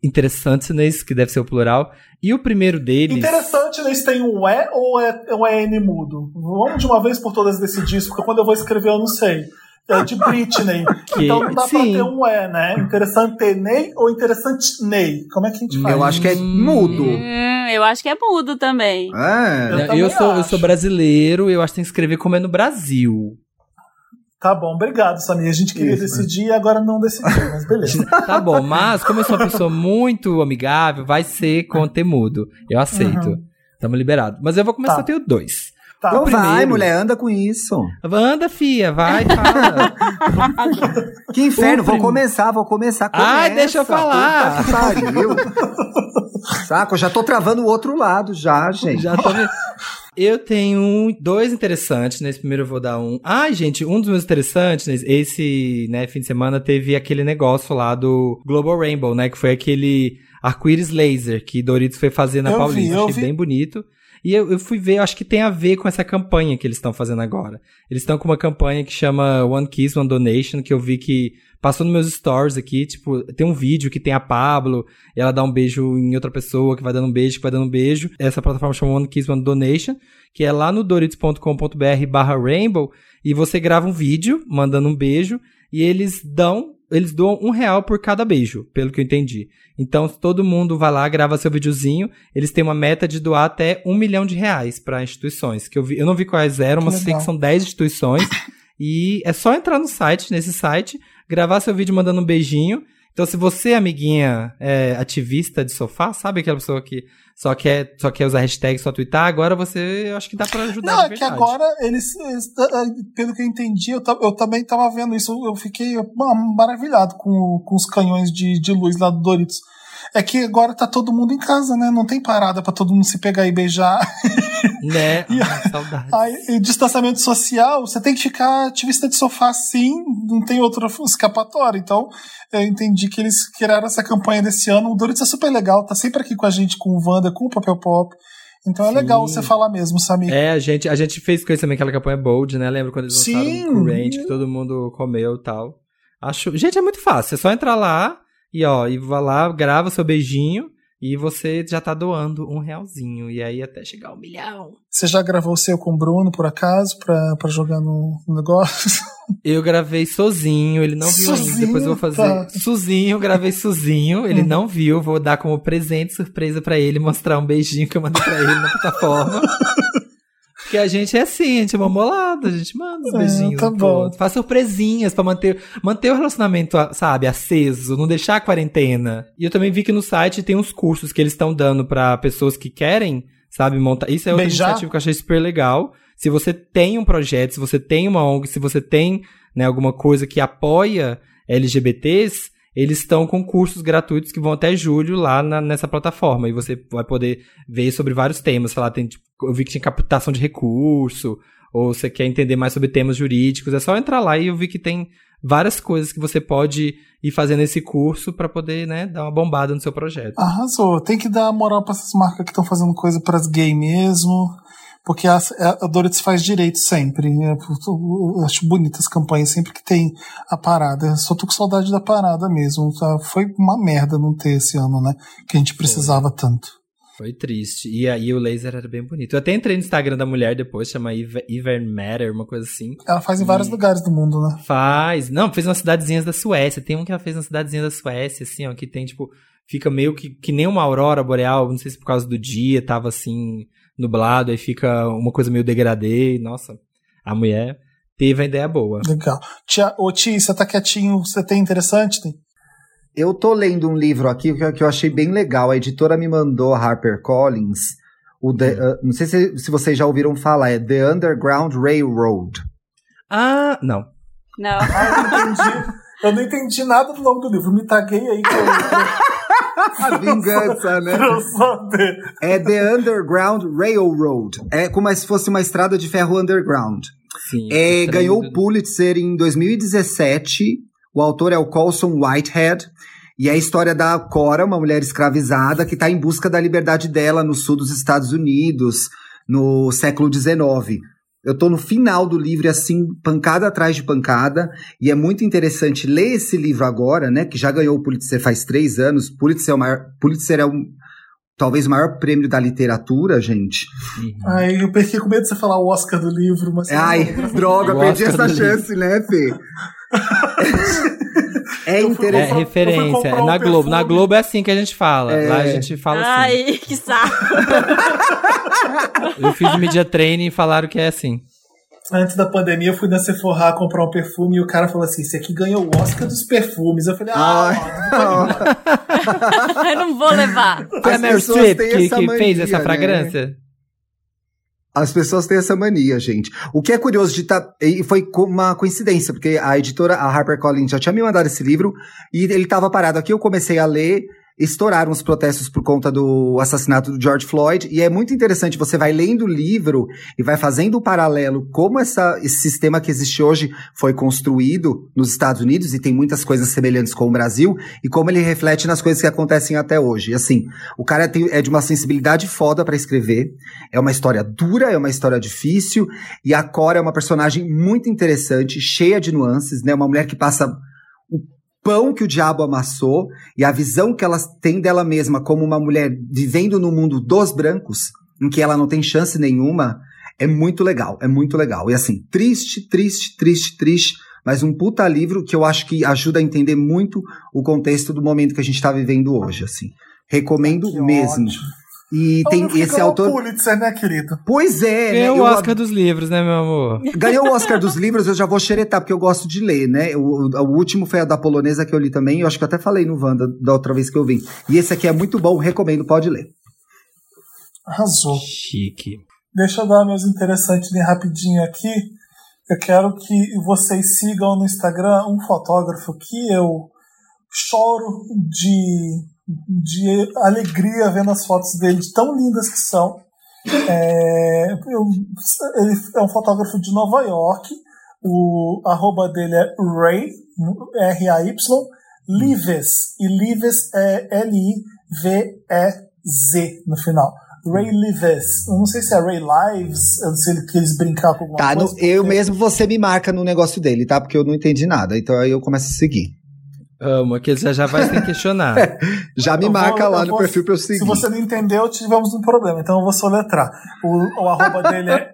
S3: Interessantes, Ney, que deve ser o plural. E o primeiro deles.
S1: Interessante? Se tem um E ou é, ou é N mudo? Vamos de uma vez por todas decidir isso, porque quando eu vou escrever eu não sei. É de Britney.
S3: Que-
S1: Então não dá pra
S3: sim.
S1: ter um E, né? Interessante Ney ou interessante Ney? Como é que a gente faz?
S8: Eu acho que é mudo.
S4: Hum, eu acho que é mudo também.
S8: É.
S1: Eu também
S3: eu, sou, eu
S1: acho.
S3: sou brasileiro, eu acho que tem que escrever como é no Brasil.
S1: Tá bom, obrigado, Samir. A gente queria
S8: Isso, né?
S1: decidir e agora não decidiu, mas beleza.
S3: Tá bom, mas como eu sou uma pessoa muito amigável, vai ser com temudo. Eu aceito.
S1: Uhum.
S3: Tamo liberado. Mas eu vou começar,
S1: Tá.
S3: eu tenho dois.
S1: Tá,
S8: Então vai,
S3: primeiro-
S8: mulher, anda com isso.
S3: Anda, fia, vai, fala.
S8: Que inferno,
S3: O
S8: vou começar, vou começar.
S3: Ai,
S8: Começa,
S3: deixa eu falar.
S8: puta que pariu. Saco, eu já tô travando o outro lado já, gente.
S3: Já tô Eu tenho um- dois interessantes. Nesse primeiro eu vou dar um. Ai, gente, um dos meus interessantes, né, esse né, fim de semana teve aquele negócio lá do Global Rainbow, né? Que foi aquele arco-íris laser que Doritos foi fazer na
S1: Eu vi,
S3: Paulista.
S1: eu
S3: Achei
S1: vi.
S3: bem bonito. E eu, eu fui ver, acho que tem a ver com essa campanha que eles estão fazendo agora. Eles estão com uma campanha que chama One Kiss, One Donation, que eu vi que passou nos meus stories aqui, tipo, tem um vídeo que tem a Pablo, e ela dá um beijo em outra pessoa, que vai dando um beijo, que vai dando um beijo. Essa plataforma chama One Kiss, One Donation, que é lá no doritos.com.br barra rainbow, e você grava um vídeo mandando um beijo, e eles dão, eles doam um real por cada beijo, pelo que eu entendi. Então, se todo mundo vai lá, grava seu videozinho, eles têm uma meta de doar até um milhão de reais para instituições. Que eu, vi, eu não vi quais eram, mas sei que são 10 instituições. e é só entrar no site, nesse site, gravar seu vídeo mandando um beijinho. Então, se você, amiguinha, é ativista de sofá, sabe aquela pessoa que só quer, só quer usar hashtag, só twittar, agora você, eu acho que dá pra ajudar
S1: Não, é que agora eles, eles, eh, pelo que eu entendi, eu, eu também tava vendo isso, eu fiquei ah, maravilhado com, com os canhões de, de luz lá do Doritos. É que agora tá todo mundo em casa, né? Não tem parada pra todo mundo se pegar e beijar.
S3: Né?
S1: E-
S3: Ai, saudade.
S1: Aí, distanciamento social, você tem que ficar ativista de sofá sim, não tem outra escapatória. Então, eu entendi que eles criaram essa campanha desse ano. O Doritos é super legal, tá sempre aqui com a gente, com o Wanda, com o Papel Pop. Então é
S3: Sim.
S1: legal você falar mesmo, Samir.
S3: É, a gente, a gente fez com isso também, aquela campanha Bold, né? Lembra quando eles lançaram
S1: Sim.
S3: o Range, que todo mundo comeu e tal. Acho... Gente, é muito fácil. É só entrar lá e, ó, e vai lá, grava seu beijinho e você já tá doando um realzinho. E aí até chegar um milhão.
S1: Você já gravou o seu com o Bruno, por acaso, pra, pra jogar no, no negócio?
S3: Eu gravei sozinho, ele não viu ainda.
S1: Sozinho,
S3: Depois eu vou fazer.
S1: tá.
S3: Sozinho, gravei sozinho, ele não viu. Vou dar como presente, surpresa pra ele, mostrar um beijinho que eu mandei pra ele na plataforma. Porque a gente é assim, a gente é mamolado, a gente manda os
S1: É,
S3: beijinhos.
S1: tá
S3: um pro
S1: bom.
S3: outro. Faz surpresinhas pra manter, manter o relacionamento, sabe, aceso, não deixar a quarentena. E eu também vi que no site tem uns cursos que eles estão dando pra pessoas que querem, sabe, montar. Isso é outra
S1: Beijar?
S3: iniciativa que eu achei super legal. Se você tem um projeto, se você tem uma ONG, se você tem né, alguma coisa que apoia LGBTs, eles estão com cursos gratuitos que vão até julho lá na- nessa plataforma. E você vai poder ver sobre vários temas. Lá, tem, tipo, eu vi que tinha captação de recurso, ou você quer entender mais sobre temas jurídicos. É só entrar lá e eu vi que tem várias coisas que você pode ir fazendo esse curso para poder né, dar uma bombada no seu projeto.
S1: Arrasou. Tem que dar moral pra essas marcas que estão fazendo coisa pras gays mesmo. Porque a, a Doritos faz direito sempre. Eu, eu acho bonitas as campanhas sempre que tem a parada. Só tô com saudade da parada mesmo. tá? Foi uma merda não ter esse ano, né? Que a gente precisava tanto.
S3: Foi triste. E aí o laser era bem bonito. Eu até entrei no Instagram da mulher depois, chama Iver Iver Matter, uma coisa assim.
S1: Ela faz em vários lugares do mundo, né?
S3: Faz. Não, fez umas cidadezinhas da Suécia. Tem um que ela fez nas cidadezinhas da Suécia, assim, ó, que tem, tipo, fica meio que, que nem uma aurora boreal, não sei se por causa do dia, tava assim, nublado, aí fica uma coisa meio degradê. Nossa, a mulher teve a ideia boa.
S1: Legal. Tia, ô Ti, você tá quietinho, você tem interessante? Tem?
S8: Eu tô lendo um livro aqui que, eu achei bem legal. A editora me mandou, a HarperCollins. O The- uh, não sei se, se vocês já ouviram falar, é The Underground Railroad.
S3: Ah, não.
S4: Não.
S1: Ah, eu não entendi. Eu não entendi nada do nome do livro. Me taguei aí que eu,
S8: A vingança, né?
S1: pra eu saber.
S8: É The Underground Railroad. É como se fosse uma estrada de ferro underground.
S3: Sim.
S8: É, ganhou
S3: do-
S8: o Pulitzer em 2017. O autor é o Colson Whitehead. E é a história da Cora, uma mulher escravizada que está em busca da liberdade dela no sul dos Estados Unidos, no século XIX. Eu tô no final do livro, assim, pancada atrás de pancada, e é muito interessante ler esse livro agora, né? Que já ganhou o Pulitzer faz três anos. Pulitzer é o maior, Pulitzer é um, talvez o maior prêmio da literatura, gente.
S3: Uhum.
S1: Ai, eu fiquei com medo de você falar o Oscar do livro, mas.
S8: Ai, droga,
S3: O
S8: perdi
S3: Oscar
S8: essa chance, né, Fê? é
S3: É
S8: interessante.
S1: comprar-
S3: referência. É
S1: um
S3: na Globo. Na
S1: perfume.
S3: Globo é assim que a gente fala.
S8: É.
S3: Lá a gente fala assim.
S4: Ai, que saco.
S3: Eu fiz media training e falaram que é assim.
S1: Antes da pandemia, eu fui na Sephora comprar um perfume e o cara falou assim: esse aqui ganhou o Oscar dos perfumes. Eu falei, ah,
S8: Ai.
S4: Eu não vou levar.
S3: Foi a
S8: As
S3: Meryl
S8: pessoas
S3: Streep
S8: têm
S3: que,
S8: essa
S3: que
S8: mania,
S3: fez essa
S8: né?
S3: fragrância?
S8: As pessoas têm essa mania, gente. O que é curioso de tá, e foi uma coincidência, porque a editora, a HarperCollins, já tinha me mandado esse livro e ele estava parado aqui. Eu comecei a ler, estouraram os protestos por conta do assassinato do George Floyd. E é muito interessante, você vai lendo o livro e vai fazendo o paralelo como essa, esse sistema que existe hoje foi construído nos Estados Unidos e tem muitas coisas semelhantes com o Brasil e como ele reflete nas coisas que acontecem até hoje. Assim, o cara tem- é de uma sensibilidade foda pra escrever. É uma história dura, é uma história difícil. E a Cora é uma personagem muito interessante, cheia de nuances, né? Uma mulher que passa pão que o diabo amassou e a visão que ela tem dela mesma como uma mulher vivendo no mundo dos brancos, em que ela não tem chance nenhuma, é muito legal, é muito legal. E assim, triste, triste, triste, triste, mas um puta livro que eu acho que ajuda a entender muito o contexto do momento que a gente tá vivendo hoje, assim. Recomendo
S1: Que
S8: mesmo.
S1: ótimo.
S8: E
S1: um
S8: tem esse autor.
S1: o Pulitzer, né, querido?
S8: Pois é, né?
S3: Ganhou o
S8: Eu
S3: Oscar dos livros, né, meu amor?
S8: Ganhou o Oscar dos livros, eu já vou xeretar, porque eu gosto de ler, né? O, o- o último foi a da polonesa que eu li também, eu acho que eu até falei no Wanda da outra vez que eu vim. E esse aqui é muito bom, recomendo, pode ler.
S1: Arrasou.
S3: Chique.
S1: Deixa eu dar meus interessantes bem rapidinho aqui. Eu quero que vocês sigam no Instagram um fotógrafo que eu choro de, de alegria vendo as fotos dele, de tão lindas que são. É, eu- ele é um fotógrafo de Nova York. O arroba dele é Ray, R-A-Y, Lives. E Lives é L-I-V-E-Z no final. Ray Lives. Eu não sei se é Ray Lives, eu não sei se eles brincar com alguma
S8: Tá, no-
S1: coisa.
S8: eu
S1: porque-
S8: mesmo, você me marca no negócio dele, tá? Porque eu não entendi nada, então aí eu começo a seguir.
S3: Amo, que ele já, já vai sem questionar.
S8: Já me
S1: Eu vou-
S8: marca lá no
S1: vou-
S8: perfil pra eu seguir.
S1: Se você não entendeu, tivemos um problema, então eu vou soletrar. O, o arroba dele é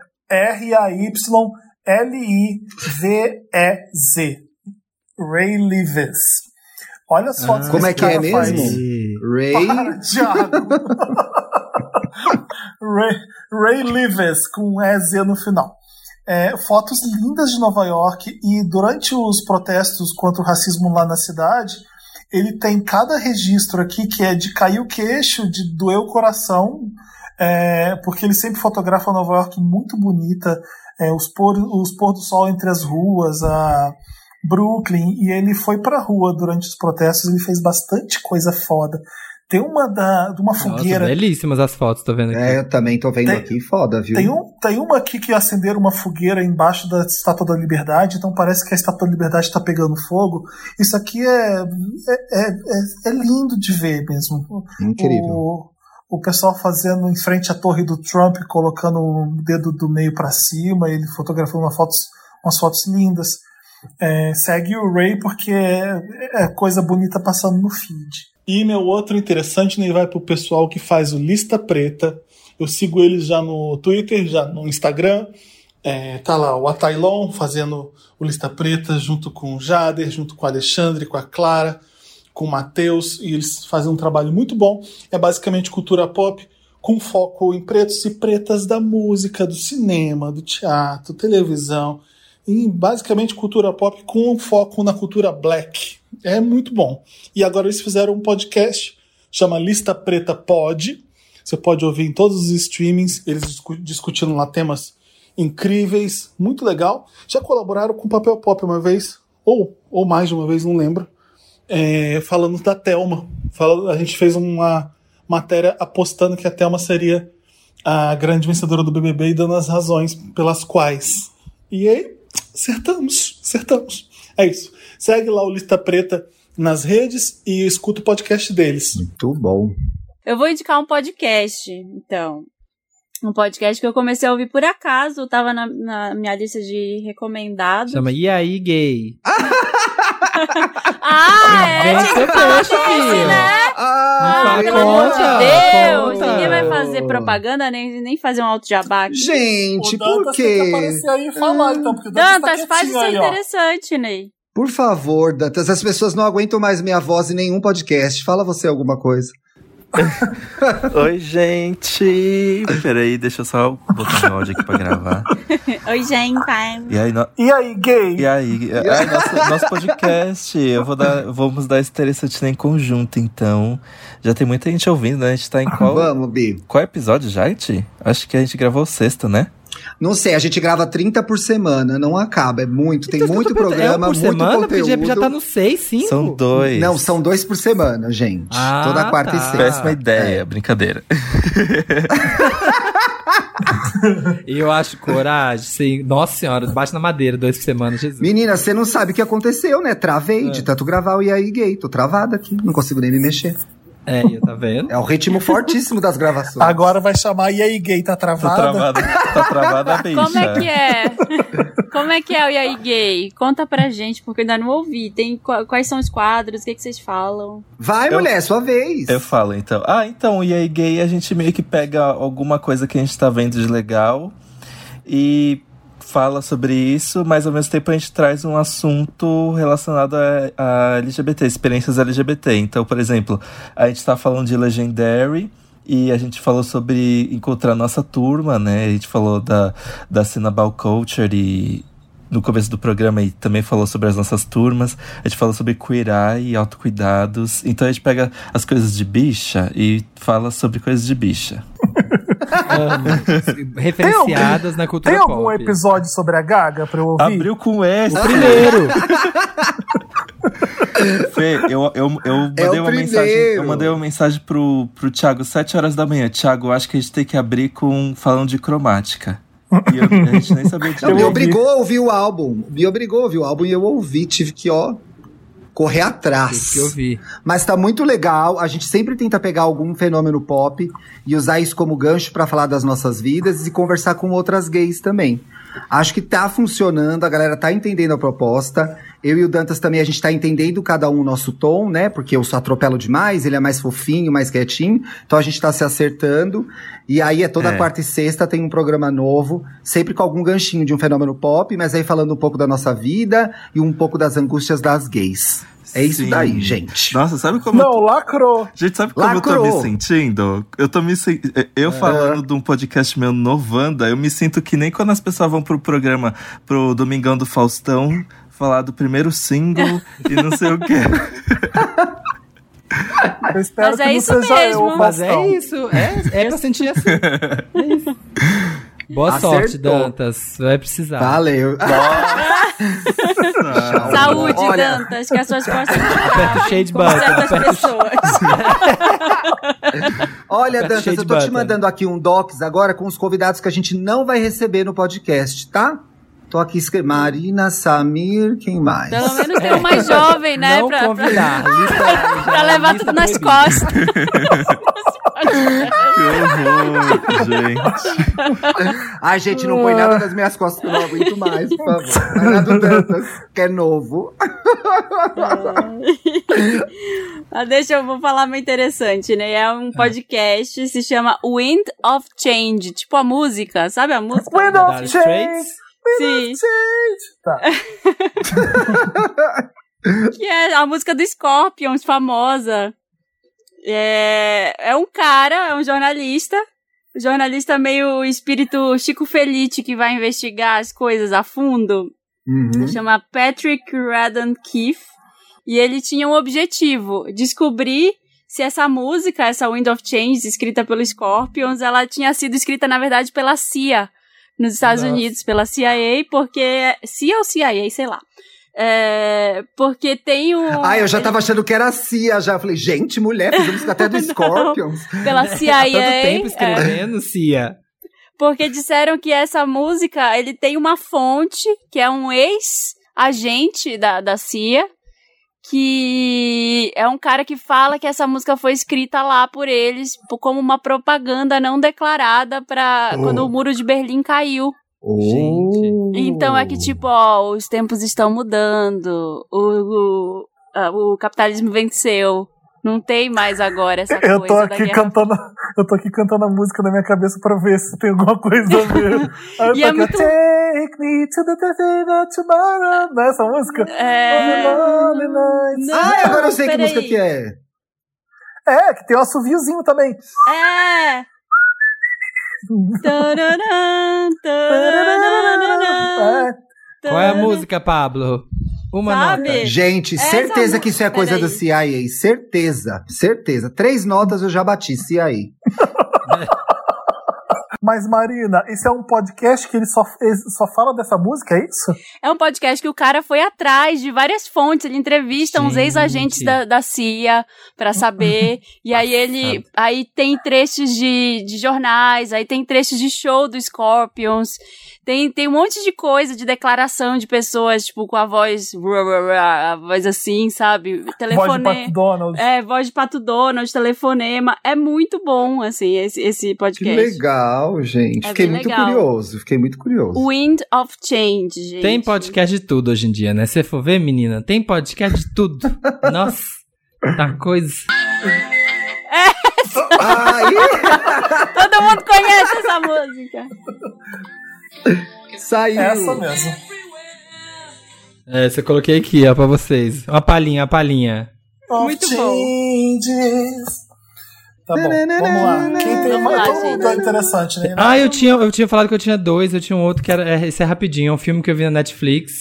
S1: L-I-V-E-Z. Ray Lives. Olha as fotos
S8: Como é que é mesmo? Ray.
S1: Para, Thiago. Ray, Ray Lives, com um EZ no final. É, fotos lindas de Nova York e durante os protestos contra o racismo lá na cidade, ele tem cada registro aqui que é de cair o queixo, de doer o coração, é, porque ele sempre fotografa Nova York muito bonita, é, os, pôr, os pôr do sol entre as ruas, a Brooklyn, e ele foi pra rua durante os protestos, ele fez bastante coisa foda. Tem uma da, de uma
S3: Nossa,
S1: fogueira.
S3: belíssimas as fotos, tô vendo aqui.
S8: É, eu também tô vendo
S1: Tem-
S8: aqui, foda, viu?
S1: Tem, um, tem uma aqui que acenderam uma fogueira embaixo da Estátua da Liberdade, então parece que a Estátua da Liberdade está pegando fogo. Isso aqui é, é, é, é- é lindo de ver mesmo.
S8: Incrível.
S1: O, o pessoal fazendo em frente à torre do Trump, colocando o dedo do meio para cima, ele fotografando uma fotos, umas fotos lindas. É, segue o Ray porque é, é coisa bonita passando no feed. E meu outro interessante né, vai pro pessoal que faz o Lista Preta. Eu sigo eles já no Twitter, já no Instagram. É, tá lá o Atailon fazendo o Lista Preta junto com o Jader, junto com o Alexandre, com a Clara, com o Matheus, e eles fazem um trabalho muito bom. É basicamente cultura pop com foco em pretos e pretas da música, do cinema, do teatro, televisão, em basicamente cultura pop com foco na cultura black. É muito bom. E agora eles fizeram um podcast, chama Lista Preta Pod. Você pode ouvir em todos os streamings, eles discu- discutindo lá temas incríveis, muito legal. Já colaboraram com Papel Pop uma vez, ou, ou mais de uma vez, não lembro é, falando da Thelma. A gente fez uma matéria apostando que a Thelma seria a grande vencedora do BBB e dando as razões pelas quais. E aí, acertamos, acertamos. É isso. Segue lá o Lista Preta nas redes e escuta o podcast deles.
S8: Muito bom.
S4: Eu vou indicar um podcast, então. Um podcast que eu comecei a ouvir por acaso, tava na, na minha lista de recomendados.
S3: Chama E aí, gay?
S4: Ah, é? Tinha que falar desse, né?
S8: Ah,
S4: Ah, pelo amor de Deus!
S3: conta.
S4: Ninguém vai fazer propaganda, nem, nem fazer um alto jabá. aqui.
S8: Gente,
S1: o
S8: por quê?
S1: aparecer aí e falar, então, porque o Dantas,
S4: Dantas,
S1: tá
S4: faz isso aí interessante, Ney.
S8: Por favor, Dantas, as pessoas não aguentam mais minha voz em nenhum podcast. Fala você alguma coisa.
S11: Oi, gente! Peraí, deixa eu só botar meu áudio aqui pra gravar.
S4: Oi, gente.
S11: E aí, no...
S1: E aí, gay?
S11: e aí, ai, nosso, nosso podcast, eu vou dar, vamos dar esse interessante em conjunto, então. Já tem muita gente ouvindo, né? A gente tá em qual,
S8: Vamos, Bi.
S11: qual episódio já, gente? Acho que a gente gravou o sexto, né?
S8: Não sei, a gente grava 30 por semana, não acaba. É muito, tem
S3: Então,
S8: muito
S3: tô perguntando,
S8: programa,
S3: é um por
S8: muito
S3: semana, porque
S8: conteúdo.
S3: já, já tá no 6, 5.
S11: São dois.
S8: Não, são dois por semana, gente.
S3: Ah,
S8: Toda quarta
S3: tá.
S8: e sexta.
S11: Péssima ideia, brincadeira.
S3: E eu acho coragem, sim. Nossa senhora, bate na madeira, dois por semana, Jesus.
S8: Menina, você não sabe o que aconteceu, né? Travei
S3: É.
S8: de tanto gravar o E aí gay. Tô travada aqui, não consigo nem me mexer.
S3: É, eu tá vendo?
S8: É o ritmo fortíssimo das gravações.
S1: Agora vai chamar E aí, gay? Tá
S11: Tá
S1: travada?
S11: travada, tá travada a bicha.
S4: Como é que é? Como é que é o E aí Gay? Conta pra gente, porque eu ainda não ouvi. Tem, qu- quais são os quadros? O que, que vocês falam?
S8: Vai,
S11: Eu-
S8: mulher, sua vez.
S11: Eu falo então. Ah, então, e aí, gay, a gente meio que pega alguma coisa que a gente tá vendo de legal e fala sobre isso, mas ao mesmo tempo a gente traz um assunto relacionado a, a LGBT, experiências LGBT. Então, por exemplo, a gente tá falando de Legendary. E a gente falou sobre encontrar nossa turma, né? A gente falou da, da cena Ball Culture e no começo do programa e também falou sobre as nossas turmas. A gente falou sobre eye e autocuidados. Então a gente pega as coisas de bicha e fala sobre coisas de bicha.
S3: Amo. Referenciadas na cultura
S1: Tem algum
S3: pop.
S1: episódio sobre a Gaga pra eu ouvir?
S11: Abriu com esse.
S3: O primeiro.
S11: Fê, eu, eu, eu mandei
S8: É
S11: uma mensagem.
S8: primeiro.
S11: Eu mandei uma mensagem pro, pro Thiago 7 horas da manhã. Thiago, eu acho que a gente tem que abrir com falando de cromática. E eu- a gente nem sabia de
S8: Não, me obrigou a ouvir o álbum. Me obrigou a ouvir o álbum e eu ouvi. Tive que, ó, correr atrás.
S3: que eu vi.
S8: Mas tá muito legal. A gente sempre tenta pegar algum fenômeno pop e usar isso como gancho pra falar das nossas vidas e conversar com outras gays também. Acho que tá funcionando, a galera tá entendendo a proposta. Eu e o Dantas também, a gente tá entendendo cada um o nosso tom, né? Porque eu só atropelo demais, ele é mais fofinho, mais quietinho. Então a gente tá se acertando. E aí é toda
S11: É.
S8: quarta e sexta tem um programa novo, sempre com algum ganchinho de um fenômeno pop, mas aí falando um pouco da nossa vida e um pouco das angústias das gays. É isso
S11: Sim.
S8: daí, gente.
S11: Nossa, sabe como. eu
S1: Não, lacrou.
S11: Gente, sabe como eu tô
S8: Lacrou.
S11: me sentindo? Eu tô me sen- Eu falando de um podcast meu no Wanda, eu me sinto que nem quando as pessoas vão pro programa, pro Domingão do Faustão, falar do primeiro single e não sei o quê.
S1: Eu espero
S4: Mas
S1: que
S4: é
S1: não
S4: isso
S1: seja
S4: mesmo.
S1: eu,
S3: Mas é isso, é, é pra sentir assim. É isso. Boa sorte,
S8: Acertou.
S3: Dantas. Vai precisar.
S8: Valeu.
S4: Saúde,
S8: Olha.
S4: Dantas, que as suas costas não
S3: Aperta o shade button, o
S4: pessoas.
S8: Olha, Dantas,
S3: Cheio de
S8: eu tô te
S3: button.
S8: mandando aqui um docs agora com os convidados que a gente não vai receber no podcast, tá? Tô aqui escrevendo. Marina, Samir, quem mais?
S4: Pelo menos tem um mais jovem, né?
S3: Não
S4: pra, pra,
S3: convidar. Lista-
S4: pra levar tudo nas costas.
S11: Que horror, gente.
S8: Ai, gente, não põe nada nas minhas costas que eu não aguento mais, por favor. Lá do Dantas, que é novo.
S4: Ah, deixa eu vou falar uma interessante, né? É um podcast, se chama Wind of Change, tipo a música, sabe a música?
S1: Wind of Change.
S4: Sim,
S1: Tá.
S4: que é a música do Scorpions, famosa. É, é um cara, é um jornalista, jornalista meio espírito Chico Felite que vai investigar as coisas a fundo.
S8: Uhum.
S4: chama Patrick Radden Keefe. E ele tinha um objetivo: descobrir se essa música, essa Wind of Change, escrita pelo Scorpions, ela tinha sido escrita, na verdade, pela CIA nos Estados
S1: Nossa.
S4: Unidos, pela CIA, porque. CIA ou CIA, sei lá. É, porque tem um.
S8: Ai, eu já tava achando que era a Cia, já. Eu falei, gente, mulher, música até do Scorpions.
S4: Pela CIA.
S3: Há tanto tempo
S4: é,
S3: escrevendo, Cia.
S4: Porque disseram que essa música, ele tem uma fonte, que é um ex-agente da, da CIA, que é um cara que fala que essa música foi escrita lá por eles po- como uma propaganda não declarada para
S8: Oh.
S4: quando o muro de Berlim caiu.
S8: Oh.
S4: Então é que tipo, ó, os tempos estão mudando, o, o, o capitalismo venceu. Não tem mais agora essa
S1: Eu
S4: coisa
S1: tô aqui cantando, eu tô aqui cantando a música na minha cabeça pra ver se tem alguma coisa a ver. Aí
S4: E é muito-
S1: Take me to the Casino tomorrow. Não é essa música?
S4: É...
S8: Ai, agora eu sei que música que é.
S1: É, que tem um assoviozinho também.
S4: É!
S1: É.
S3: Qual é a música, Pablo? Uma
S4: Sabe?
S3: nota.
S8: Gente,
S4: Essa
S8: certeza que isso é coisa
S4: Peraí.
S8: da CIA. Certeza, certeza. Três notas eu já bati, CIA.
S1: Mas, Marina, esse é um podcast que ele só, ele só fala dessa música, é isso?
S4: É um podcast que o cara foi atrás de várias fontes, ele entrevista uns
S3: Gente.
S4: ex-agentes da, da CIA pra saber, e aí ele, aí tem trechos de, de jornais, aí tem trechos de show do Scorpions, tem, tem um monte de coisa, de declaração de pessoas, tipo, com a voz, a voz assim, sabe?
S1: Voz de
S4: Telefone...
S1: Pato Donald.
S4: É, voz de Pato Donald, telefonema. É muito bom, assim, esse, esse
S8: Que
S4: podcast.
S8: Legal, gente.
S4: É
S8: fiquei muito
S4: legal.
S8: curioso. Fiquei muito curioso.
S4: Wind of Change, gente.
S3: Tem podcast de tudo hoje em dia, né? Se for ver, menina, tem podcast de tudo. Nossa, tá coisa.
S8: Ai,
S4: Todo mundo conhece essa música.
S8: saiu.
S1: Essa mesmo.
S3: É, essa eu coloquei aqui, ó, pra vocês. Uma palhinha, uma palhinha.
S4: Muito bom.
S1: changes. Tá bom, vamos lá. Quem tem
S4: Vamos
S1: mais
S4: lá,
S1: todo mundo é interessante, né?
S3: Ah, eu tinha, eu tinha falado que eu tinha dois, eu tinha um outro que era. é, Esse é rapidinho, é um filme que eu vi na Netflix.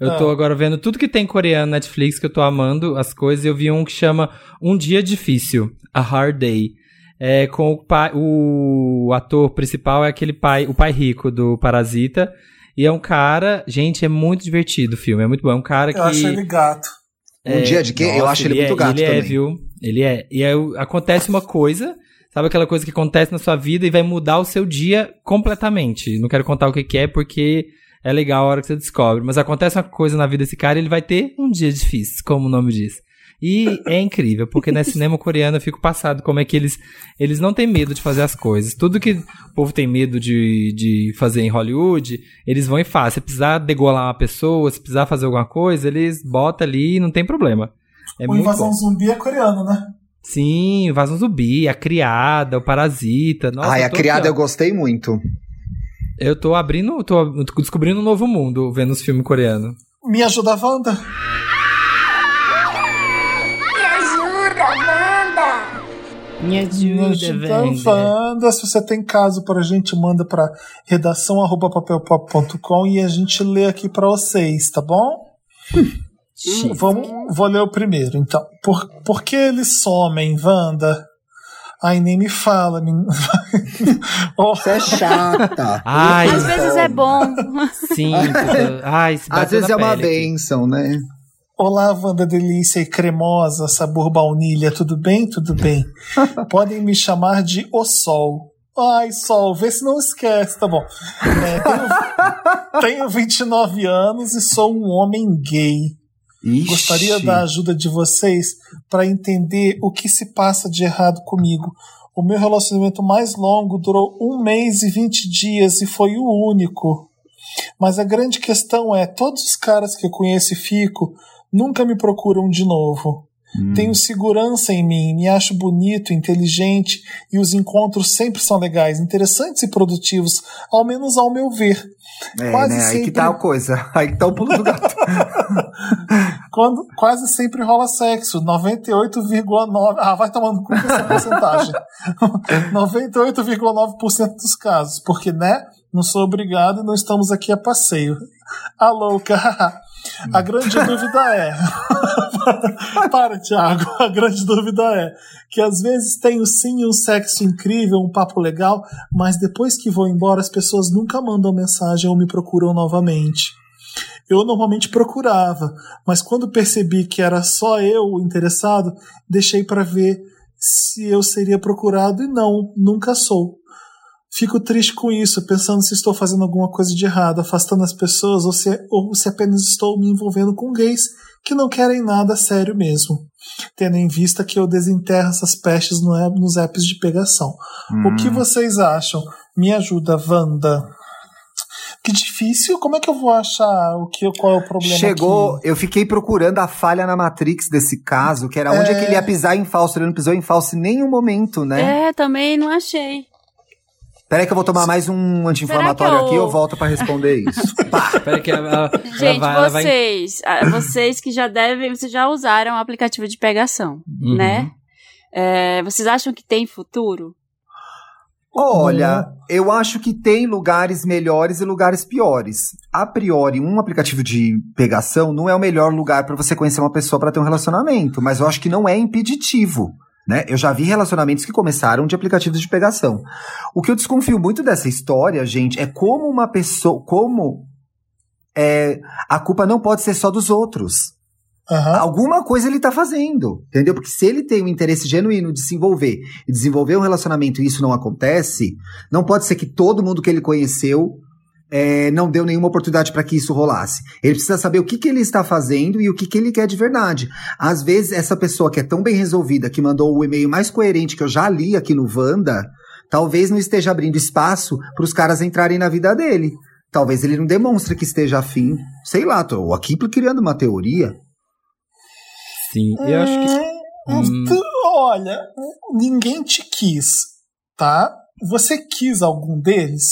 S3: Eu tô
S1: Ah.
S3: agora vendo tudo que tem coreano na Netflix, que eu tô amando as coisas. Eu vi um que chama Um Dia Difícil, A Hard Day. É com o pai. O ator principal é aquele pai, o pai rico do Parasita. E é um cara. Gente, é muito divertido o filme. É muito bom. É um cara que.
S1: Eu achei ele gato.
S8: Um dia de quê? Eu
S3: Nossa,
S8: acho ele, muito
S3: é,
S8: gato
S3: Ele é,
S8: também.
S3: viu? Ele é. E aí acontece uma coisa, sabe aquela coisa que acontece na sua vida e vai mudar o seu dia completamente. Não quero contar o que, que é porque é legal a hora que você descobre. Mas acontece uma coisa na vida desse cara e ele vai ter um dia difícil, como o nome diz. E é incrível, porque no cinema coreano eu fico passado como é que eles, eles não têm medo de fazer as coisas. Tudo que o povo tem medo de, de fazer em Hollywood, eles vão e fazem. Se precisar degolar uma pessoa, se precisar fazer alguma coisa, eles botam ali e não tem problema. É
S1: o Invasão
S3: bom.
S1: Zumbi é coreano, né?
S3: Sim, Invasão Zumbi, a criada, o Parasita. Nossa,
S8: Ai, a criada
S3: aqui,
S8: eu gostei muito.
S3: Eu tô abrindo, tô descobrindo um novo mundo vendo os filmes coreanos.
S1: Me ajuda, Wanda?
S10: Me ajuda, Wanda!
S3: Me
S1: Me ajuda, Wanda. Se você tem caso pra gente, manda pra redação arroba papelpop.com e a gente lê aqui pra vocês, tá bom? Hum, Vamos, vou ler o primeiro, então. Por, por que eles somem, Wanda? Ai, nem me fala. Me... Oh,
S8: Você é chata.
S3: Ai,
S4: Às vezes é bom.
S3: sim. Ai, se
S8: Às vezes é uma
S3: pele aqui.
S8: benção, né?
S1: Olá, Wanda Delícia e cremosa, sabor baunilha, tudo bem? Tudo bem. Podem me chamar de O Sol. Ai, Sol, vê se não esquece, tá bom. É, tenho, tenho 29 anos e sou um homem gay.
S8: Ixi.
S1: Gostaria da ajuda de vocês para entender o que se passa de errado comigo. O meu relacionamento mais longo durou um mês e 20 dias e foi o único. Mas a grande questão é: todos os caras que eu conheço e fico nunca me procuram de novo. Tenho segurança em mim, me acho bonito, inteligente e os encontros sempre são legais, interessantes e produtivos, ao menos ao meu ver.
S8: É,
S1: Quase
S8: né? Aí que
S1: sempre-
S8: tá a coisa. Aí que tá o pulo do gato.
S1: Quando quase sempre rola sexo, 98,9%. Ah, vai tomando com essa porcentagem. 98,9% dos casos, porque, né? Não sou obrigado e não estamos aqui a passeio. A louca. A grande dúvida é. Para, Thiago. A grande dúvida é que às vezes tenho sim um sexo incrível, um papo legal, mas depois que vou embora, as pessoas nunca mandam mensagem ou me procuram novamente. Eu normalmente procurava, mas quando percebi que era só eu o interessado, deixei para ver se eu seria procurado e não, nunca sou. Fico triste com isso, pensando se estou fazendo alguma coisa de errado, afastando as pessoas ou se, ou se apenas estou me envolvendo com gays que não querem nada sério mesmo. Tendo em vista que eu desenterro essas pestes no nos apps de pegação. O que vocês acham? Me ajuda, Wanda. Que difícil, como é que eu vou achar o que, qual é o problema
S8: Chegou,
S1: aqui?
S8: eu fiquei procurando a falha na Matrix desse caso, que era onde é, que ele ia pisar em falso. Ele não pisou em falso em nenhum momento, né?
S4: É, também não achei.
S8: Peraí que eu vou tomar mais um anti-inflamatório
S4: eu-
S8: aqui eu volto pra responder isso. Pá.
S3: Pera que ela,
S4: Gente,
S3: vai, ela vai-
S4: vocês, ah, vocês que já devem, vocês já usaram o aplicativo de pegação,
S3: Uhum.
S4: né? É, vocês acham que tem futuro?
S8: Olha, eu acho que tem lugares melhores e lugares piores. A priori, um aplicativo de pegação não é o melhor lugar pra você conhecer uma pessoa pra ter um relacionamento, mas eu acho que não é impeditivo. Né? Eu já vi relacionamentos que começaram de aplicativos de pegação. O que eu desconfio muito dessa história, gente, é como uma pessoa. Como é, a culpa não pode ser só dos outros.
S1: Aham.
S8: Alguma coisa ele tá fazendo, entendeu? Porque se ele tem um interesse genuíno de se envolver e desenvolver um relacionamento e isso não acontece, não pode ser que todo mundo que ele conheceu é, não deu nenhuma oportunidade para que isso rolasse. Ele precisa saber o que, que ele está fazendo e o que, que ele quer de verdade. Às vezes, essa pessoa que é tão bem resolvida, que mandou o e-mail mais coerente que eu já li aqui no Wanda, talvez não esteja abrindo espaço para os caras entrarem na vida dele. Talvez ele não demonstre que esteja afim. Sei lá, tô aqui criando uma teoria.
S3: Sim, eu acho que.
S1: Hum,
S3: Hum.
S1: tu- Olha, ninguém te quis, tá? Você quis algum deles?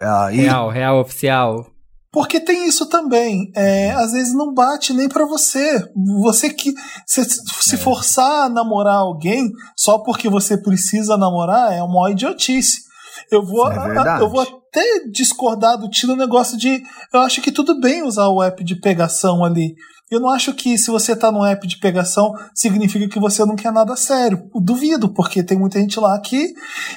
S8: Ah, e-
S3: Real, real oficial.
S1: Porque tem isso também. É, às vezes não bate nem pra você. Você que se, se forçar a namorar alguém só porque você precisa namorar é uma idiotice. Eu vou,
S8: é
S1: eu vou até discordar do tiro negócio de. Eu acho que tudo bem usar o app de pegação ali. Eu não acho que se você tá no app de pegação significa que você não quer nada sério. Duvido, porque tem muita gente lá que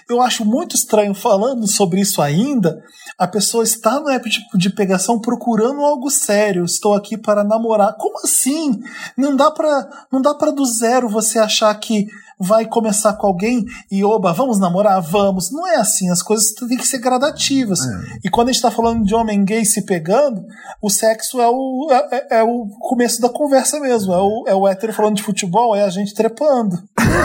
S1: eu acho muito estranho falando sobre isso ainda. A pessoa está no app de, de pegação procurando algo sério. Estou aqui para namorar. Como assim? Não dá para não dá para do zero você achar que vai começar com alguém e, oba, vamos namorar? Vamos. Não é assim, as coisas têm que ser gradativas. E quando a gente tá falando de homem gay se pegando, o sexo é o, é, é- é o começo da conversa mesmo. É o, é o hétero falando de futebol, é a gente trepando.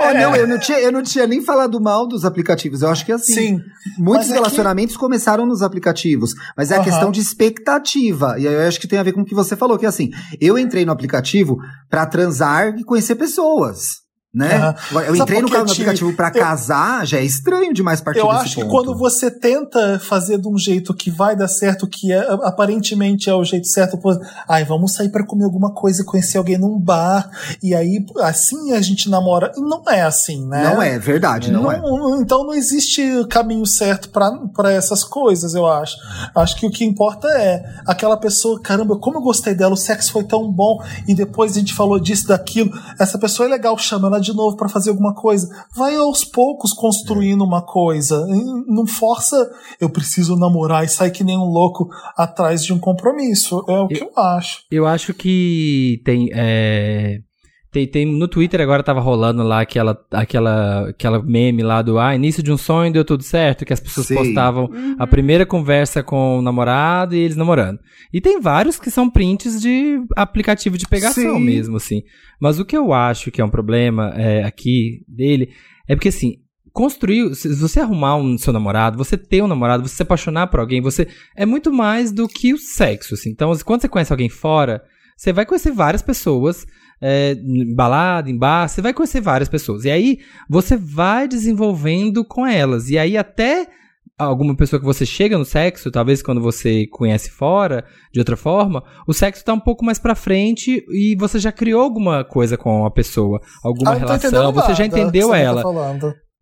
S8: Oh, não, eu não, tinha, eu não tinha nem falado mal dos aplicativos. Eu acho que assim.
S1: Sim.
S8: Muitos
S1: é
S8: relacionamentos começaram nos aplicativos, mas é a
S1: Aham.
S8: questão de expectativa. E aí eu acho que tem a ver com o que você falou, que assim, eu entrei no aplicativo pra transar e conhecer pessoas. Né? Agora, Eu
S1: Sabe
S8: entrei no,
S1: que,
S8: no
S1: Ti?
S8: aplicativo pra
S1: Eu-
S8: casar, já é estranho demais partir
S1: Eu acho que
S8: ponto.
S1: quando você tenta fazer de um jeito que vai dar certo, que é- aparentemente é o jeito certo, pô, ai, vamos sair pra comer alguma coisa e conhecer alguém num bar, e aí assim a gente namora. Não é assim, né?
S8: Não é, verdade, não, é.
S1: Então não existe caminho certo pra pra essas coisas, eu acho. Acho que o que importa é aquela pessoa, caramba, como eu gostei dela, o sexo foi tão bom, e depois a gente falou disso, daquilo. Essa pessoa é legal, chama ela de novo pra fazer alguma coisa. Vai aos poucos construindo uma coisa. Não força, eu preciso namorar e sai que nem um louco atrás de um compromisso. É o que eu acho.
S3: Eu acho que tem. é, Tem, tem no Twitter agora tava rolando lá aquela, aquela, aquela meme lá do ah, início de um sonho deu tudo certo, que as pessoas
S8: Sim.
S3: postavam a primeira conversa com o namorado e eles namorando. E tem vários que são prints de aplicativo de pegação
S8: Sim.
S3: mesmo, assim. Mas o que eu acho que é um problema é, aqui dele é porque assim. Construir, se você arrumar um seu namorado, você ter um namorado, você se apaixonar por alguém, você é muito mais do que o sexo, assim. Então, quando você conhece alguém fora, você vai conhecer várias pessoas, é, em balada, em bar, você vai conhecer várias pessoas. E aí você vai desenvolvendo com elas. E aí até alguma pessoa que você chega no sexo, talvez quando você conhece fora, de outra forma, o sexo tá um pouco mais pra frente e você já criou alguma coisa com a pessoa, alguma
S1: Ah,
S3: relação, você já entendeu
S1: você tá
S3: ela.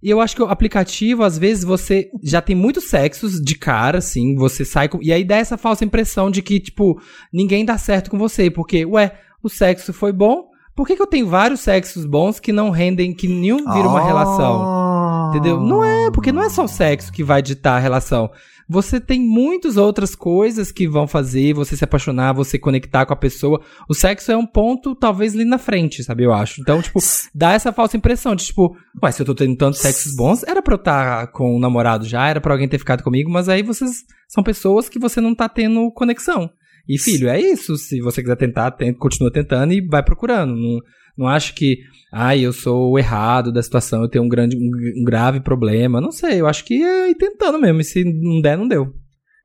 S3: E eu acho que o aplicativo, às vezes, você já tem muitos sexos de cara, assim, você sai com. E aí dá essa falsa impressão de que, tipo, ninguém dá certo com você. Porque, ué, o sexo foi bom. Por que, que eu tenho vários sexos bons que não rendem, que nenhum vira uma
S8: Ah.
S3: relação? Entendeu? Não é, porque não é só o sexo que vai ditar a relação. Você tem muitas outras coisas que vão fazer você se apaixonar, você conectar com a pessoa. O sexo é um ponto, talvez, ali na frente, sabe? Eu acho. Então, tipo, dá essa falsa impressão de, tipo, ué, se eu tô tendo tantos sexos bons, era pra eu estar com um namorado já, era pra alguém ter ficado comigo, mas aí vocês são pessoas que você não tá tendo conexão. E, filho, é isso. Se você quiser tentar, tenta, continua tentando e vai procurando. Não, não acho que, ai, eu sou o errado da situação, eu tenho um, grande, um, grave problema. Não sei, eu acho que é ir tentando mesmo. E se não der, não deu.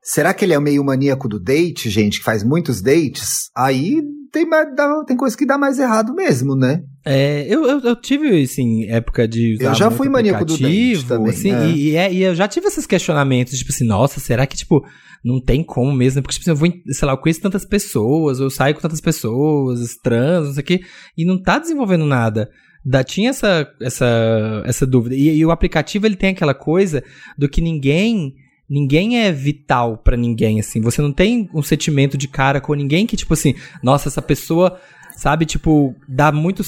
S8: Será que ele é meio maníaco do date, gente, que faz muitos dates? Aí tem, tem coisa que dá mais errado mesmo, né?
S3: É, eu, eu, eu tive, assim, época de
S8: Eu já fui maníaco do date também,
S3: assim,
S8: é.
S3: e, e é- e eu já tive esses questionamentos, tipo assim, nossa, será que, tipo, não tem como mesmo? Porque, tipo assim, eu vou, sei lá, eu conheço tantas pessoas, eu saio com tantas pessoas, trans, não sei o quê, e não tá desenvolvendo nada. Da, tinha essa, essa, essa dúvida. E, e o aplicativo, ele tem aquela coisa do que ninguém... Ninguém é vital pra ninguém, assim. Você não tem um sentimento de cara com ninguém que, tipo assim, nossa, essa pessoa sabe, tipo, dá muito,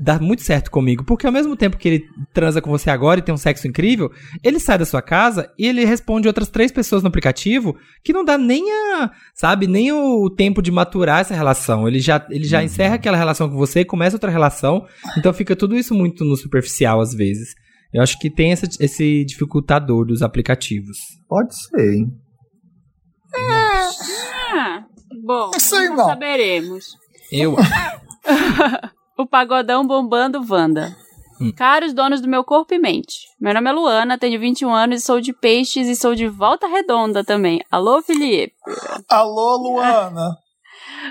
S3: dá muito certo comigo. Porque ao mesmo tempo que ele transa com você agora e tem um sexo incrível, ele sai da sua casa e ele responde outras três pessoas no aplicativo que não dá nem a, sabe, nem o tempo de maturar essa relação. Ele já, ele já encerra aquela relação com você, começa outra relação. Então fica tudo isso muito no superficial às vezes. Eu acho que tem essa- esse dificultador dos aplicativos.
S8: Pode ser, hein?
S4: Ah, bom,
S1: Isso aí
S4: não
S1: não.
S4: saberemos.
S3: Eu.
S4: O pagodão bombando Wanda.
S3: Hum.
S4: Caros donos do meu corpo e mente. Meu nome é Luana, tenho 21 anos e sou de peixes e sou de volta redonda também. Alô, Felipe?
S1: Alô, Luana.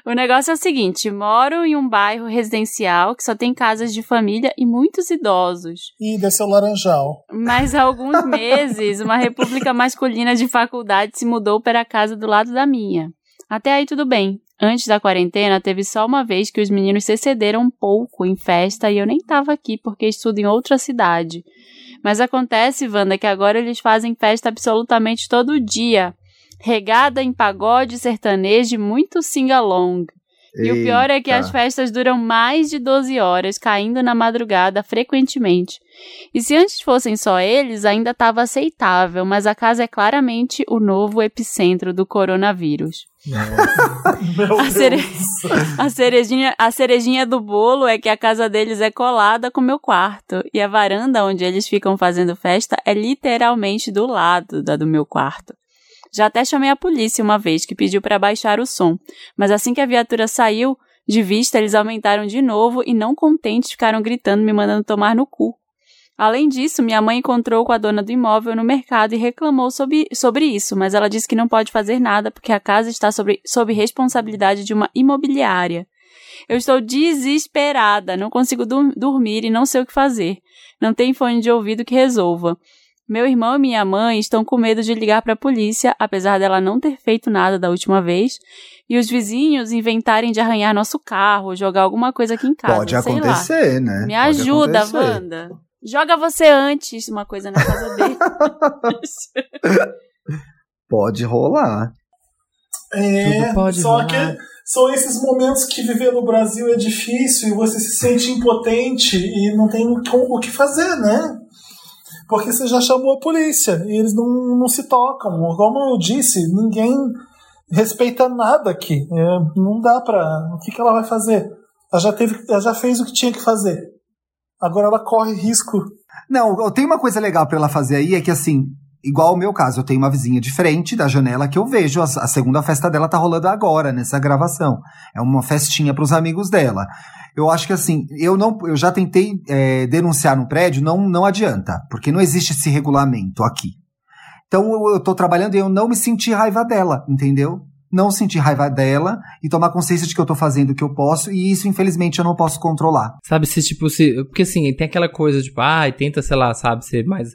S4: O negócio é o seguinte: moro em um bairro residencial que só tem casas de família e muitos idosos.
S1: Ih, desceu laranjal.
S4: Mas há alguns meses, uma república masculina de faculdade se mudou para a casa do lado da minha. Até aí tudo bem. Antes da quarentena, teve só uma vez que os meninos se excederam um pouco em festa e eu nem tava aqui porque estudo em outra cidade. Mas acontece, Wanda, que agora eles fazem festa absolutamente todo dia. Regada em pagode sertanejo e muito sing-along. E o pior é que as festas duram mais de 12 horas, caindo na madrugada frequentemente. E se antes fossem só eles, ainda estava aceitável, mas a casa é claramente o novo epicentro do coronavírus. A, cere- a cerejinha, a cerejinha do bolo é que a casa deles é colada com o meu quarto. E a varanda onde eles ficam fazendo festa é literalmente do lado da do meu quarto. Já até chamei a polícia uma vez, que pediu para baixar o som. Mas assim que a viatura saiu de vista, eles aumentaram de novo e, não contentes, ficaram gritando, me mandando tomar no cu. Além disso, minha mãe encontrou com a dona do imóvel no mercado e reclamou sobre, sobre isso, mas ela disse que não pode fazer nada porque a casa está sobre, sob responsabilidade de uma imobiliária. Eu estou desesperada, não consigo dur- dormir e não sei o que fazer. Não tem fone de ouvido que resolva. Meu irmão e minha mãe estão com medo de ligar para a polícia, apesar dela não ter feito nada da última vez, e os vizinhos inventarem de arranhar nosso carro, jogar alguma coisa aqui em casa.
S8: Pode
S4: sei lá.
S8: acontecer, né?
S4: Me
S8: Pode
S4: ajuda,
S8: acontecer.
S4: Wanda. Joga você antes uma coisa na casa dele.
S8: Pode rolar.
S1: É,
S3: Tudo pode
S1: só
S3: rolar.
S1: que são esses momentos que viver no Brasil é difícil e você se sente impotente e não tem o que- o que fazer, né? Porque você já chamou a polícia e eles não, não se tocam. Como eu disse, ninguém respeita nada aqui. É, não dá pra. O que, que ela vai fazer? Ela já, teve, ela já fez o que tinha que fazer. Agora ela corre risco.
S8: Não, tem uma coisa legal pra ela fazer aí, é que assim, igual o meu caso, eu tenho uma vizinha de frente da janela que eu vejo, a, a segunda festa dela tá rolando agora, nessa gravação. É uma festinha pros amigos dela. Eu acho que assim, eu não, eu já tentei é, denunciar no prédio, não, não adianta, porque não existe esse regulamento aqui. Então eu, eu tô trabalhando e eu não me senti raiva dela, entendeu? Não sentir raiva dela e tomar consciência de que eu tô fazendo o que eu posso, e isso, infelizmente, eu não posso controlar.
S3: Sabe, se tipo, se. Porque assim, tem aquela coisa, tipo, ai, tenta, sei lá, sabe, ser mais.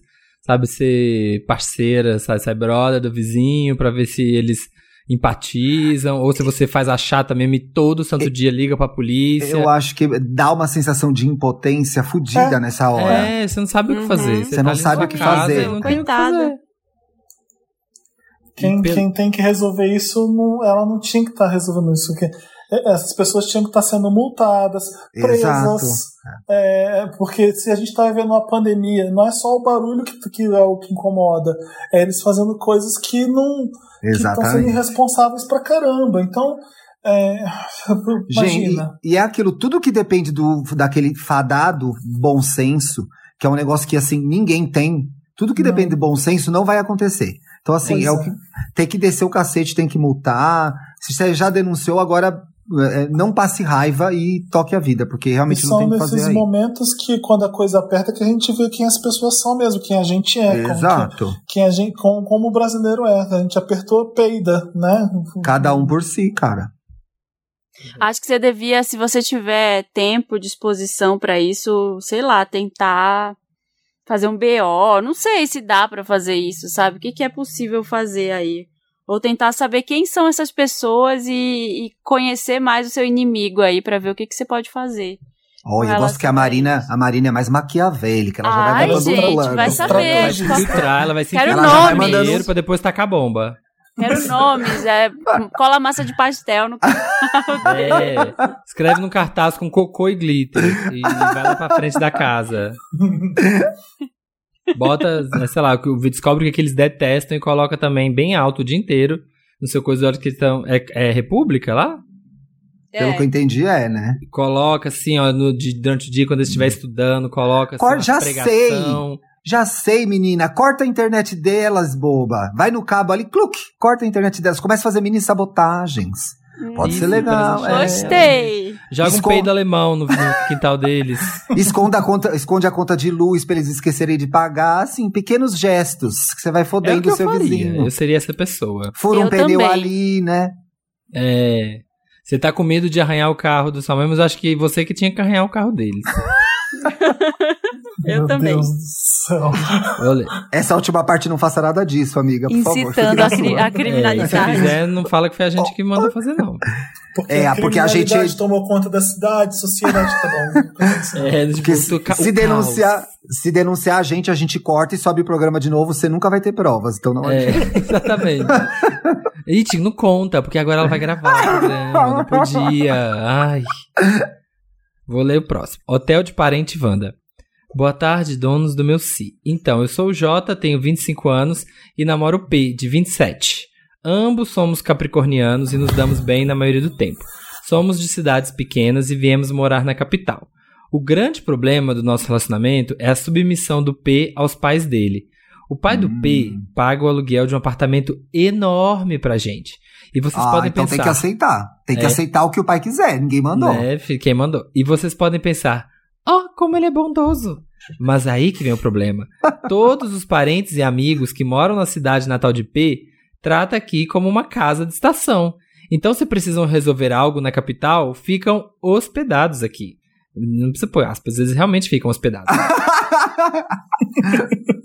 S3: Sabe, ser parceira, sabe, ser brother do vizinho, pra ver se eles empatizam, ou se você faz a chata mesmo e todo santo dia liga pra polícia.
S8: Eu acho que dá uma sensação de impotência fodida
S1: É.
S8: nessa hora.
S3: É, você não sabe o que
S4: Uhum.
S3: fazer.
S8: Você
S3: tá
S8: não sabe o que
S3: casa
S8: fazer.
S4: Coitada.
S1: Quem,
S3: pelo-
S1: quem tem que resolver isso, não- ela não tinha que estar resolvendo isso. Que, é, essas pessoas tinham que estar sendo multadas, presas. É, porque se a gente está vivendo uma pandemia, não é só o barulho que, que é o que incomoda, é eles fazendo coisas que não estão sendo irresponsáveis pra caramba. Então, é,
S8: Gente,
S1: imagina.
S8: e, e é aquilo, tudo que depende do daquele fadado bom senso, que é um negócio que assim ninguém tem, tudo que
S1: Não.
S8: depende do bom senso não vai acontecer. Então assim,
S1: Pois
S8: é, o
S1: é.
S8: que tem que descer o cacete, tem que multar. Se você já denunciou, agora é, não passe raiva e toque a vida, porque
S1: E
S8: realmente não
S1: são
S8: tem que fazer
S1: nesses
S8: aí.
S1: momentos que, quando a coisa aperta, que a gente vê quem as pessoas são mesmo, quem a gente é. como que-
S8: Exato.
S1: quem a gente, como, como o brasileiro é. A gente apertou, peida, né?
S8: Cada um por si, cara.
S4: Acho que você devia, se você tiver tempo, disposição pra isso, sei lá, tentar fazer um BO. Não sei se dá pra fazer isso, sabe? O que, que é possível fazer aí? Ou tentar saber quem são essas pessoas e, e conhecer mais o seu inimigo aí pra ver o que, que você pode fazer.
S8: Olha, eu gosto que a
S4: a
S8: Marina, a Marina é mais maquiavélica, ela já
S4: Ai,
S8: vai mandando um
S4: gente,
S8: plano.
S4: vai saber.
S3: Ela vai se filtrar, ela vai se infiltrar
S8: Ela já vai mandando
S3: pra depois tacar bomba.
S4: Quero nomes, é, cola massa de pastel no
S3: É, escreve num cartaz com cocô e glitter e vai lá pra frente da casa. Bota, sei lá, que- descobre o que eles detestam e coloca também bem alto o dia inteiro no seu coisa de que estão. É, é República lá?
S8: Pelo
S4: É.
S8: que eu entendi, é, né?
S3: Coloca assim, ó, no, de- durante o dia, quando eles estiver estudando, coloca assim,
S8: já
S3: pregação.
S8: Já sei, menina. Corta a internet delas, boba. Vai no cabo ali, cluque. Corta a internet delas. Começa a fazer mini sabotagens. Pode
S3: Isso,
S8: ser legal. é.
S4: Gostei.
S3: Joga um
S8: Escon-
S3: peido alemão no, no quintal deles.
S8: Esconda a conta, esconde a conta de luz pra eles esquecerem de pagar. Assim, pequenos gestos que você vai
S3: É o
S8: fodendo
S3: que
S8: o
S3: eu
S8: seu
S3: faria.
S8: vizinho.
S3: Eu seria essa pessoa.
S8: Fura um
S4: Eu
S8: pneu
S4: também.
S8: ali, né?
S3: É. Você tá com medo de arranhar o carro do Samuel, mas eu acho que você que tinha que arranhar o carro deles.
S4: Eu
S1: Meu
S4: também.
S1: Deus do céu.
S3: Olha,
S8: Essa última parte não faça nada disso, amiga, por favor.
S4: Incitando
S8: na
S4: a, cri- a
S3: é, se
S4: criminalidade.
S3: quiser, não fala que foi a gente que mandou fazer, não.
S1: Porque
S8: É,
S1: a
S8: porque a gente-
S1: criminalidade tomou conta da cidade, sociedade, tá bom.
S3: É,
S8: Porque se, se denunciar. Se denunciar a gente, a gente corta e sobe o programa de novo, você nunca vai ter provas. Então não
S3: É,
S8: adianta.
S3: exatamente. Iti, não conta, porque agora ela vai gravar o programa, não podia. Ai. Vou ler o próximo. Hotel de Parente Wanda. Boa tarde, donos do meu Si. Então, eu sou o Jota, tenho 25 anos e namoro o P, de 27. Ambos somos capricornianos e nos damos bem na maioria do tempo. Somos de cidades pequenas e viemos morar na capital. O grande problema do nosso relacionamento é a submissão do P aos pais dele. O pai do P paga o aluguel de um apartamento enorme pra gente. E vocês
S8: Ah,
S3: podem
S8: então
S3: pensar.
S8: tem que aceitar. Tem que
S3: É.
S8: aceitar o que o pai quiser. Ninguém mandou.
S3: Né, quem mandou. E vocês podem pensar, ó, como ele é bondoso. Mas aí que vem o problema. Todos os parentes e amigos que moram na cidade natal de P trata aqui como uma casa de estação. Então, se precisam resolver algo na capital, ficam hospedados aqui. Não precisa pôr aspas, eles realmente ficam hospedados.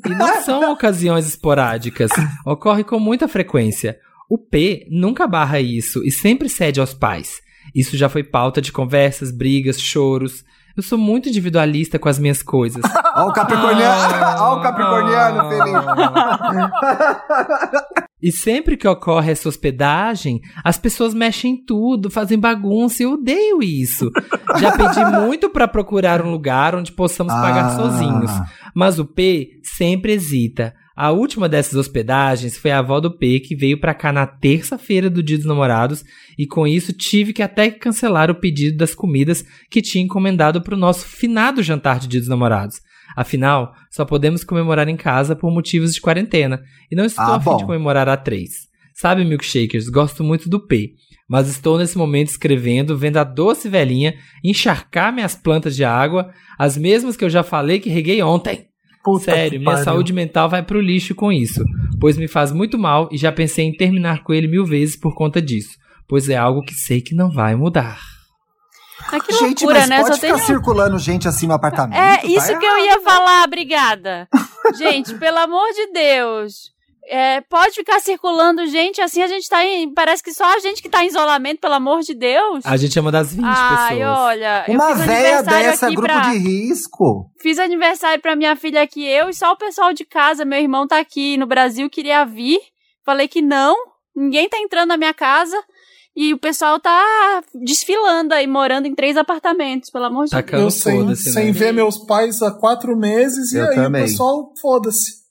S3: E não são ocasiões esporádicas, ocorre com muita frequência. O P nunca barra isso e sempre cede aos pais. Isso já foi pauta de conversas, brigas, choros. Eu sou muito individualista com as minhas coisas.
S8: Ó o capricorniano, ó o capricorniano,
S3: E sempre que ocorre essa hospedagem, as pessoas mexem em tudo, fazem bagunça eu odeio isso. Já pedi muito pra procurar um lugar onde possamos pagar
S8: Ah.
S3: sozinhos, mas o P sempre hesita. A última dessas hospedagens foi a avó do P que veio pra cá na terça-feira do Dia dos Namorados e com isso tive que até cancelar o pedido das comidas que tinha encomendado pro nosso finado jantar de Dia dos Namorados. Afinal, só podemos comemorar em casa por motivos de quarentena e não estou
S8: Ah,
S3: a fim de comemorar a três. Sabe, milkshakers, gosto muito do P, mas estou nesse momento escrevendo, vendo a doce velhinha encharcar minhas plantas de água, as mesmas que eu já falei que reguei ontem.
S1: Puta
S3: Sério, minha
S1: pariu.
S3: saúde mental vai pro lixo com isso, pois me faz muito mal e já pensei em terminar com ele mil vezes por conta disso, pois é algo que sei que não vai mudar.
S4: Mas que
S8: Gente,
S4: loucura,
S8: mas
S4: né?
S8: pode
S4: Só
S8: ficar
S4: tem
S8: circulando gente assim no apartamento.
S4: É,
S8: tá
S4: isso que eu ia falar, obrigada. Gente, pelo amor de Deus. É, pode ficar circulando gente assim, a gente tá em. Parece que só a gente que tá em isolamento, pelo amor de Deus.
S3: A gente é uma das 20
S4: Ai,
S3: pessoas.
S4: olha, eu
S8: Uma
S4: fiz
S8: véia
S4: aniversário
S8: dessa, grupo
S4: pra...
S8: de risco.
S4: Fiz aniversário pra minha filha aqui, eu e só o pessoal de casa. Meu irmão tá aqui no Brasil, queria vir. Falei que não, ninguém tá entrando na minha casa. E o pessoal tá desfilando aí, morando em três apartamentos, pelo amor de Deus.
S3: Tacando
S1: Eu sem,
S3: foda-se,
S1: sem
S3: né?
S1: ver meus pais há quatro meses e
S8: Eu
S1: aí
S8: também.
S1: o pessoal foda-se.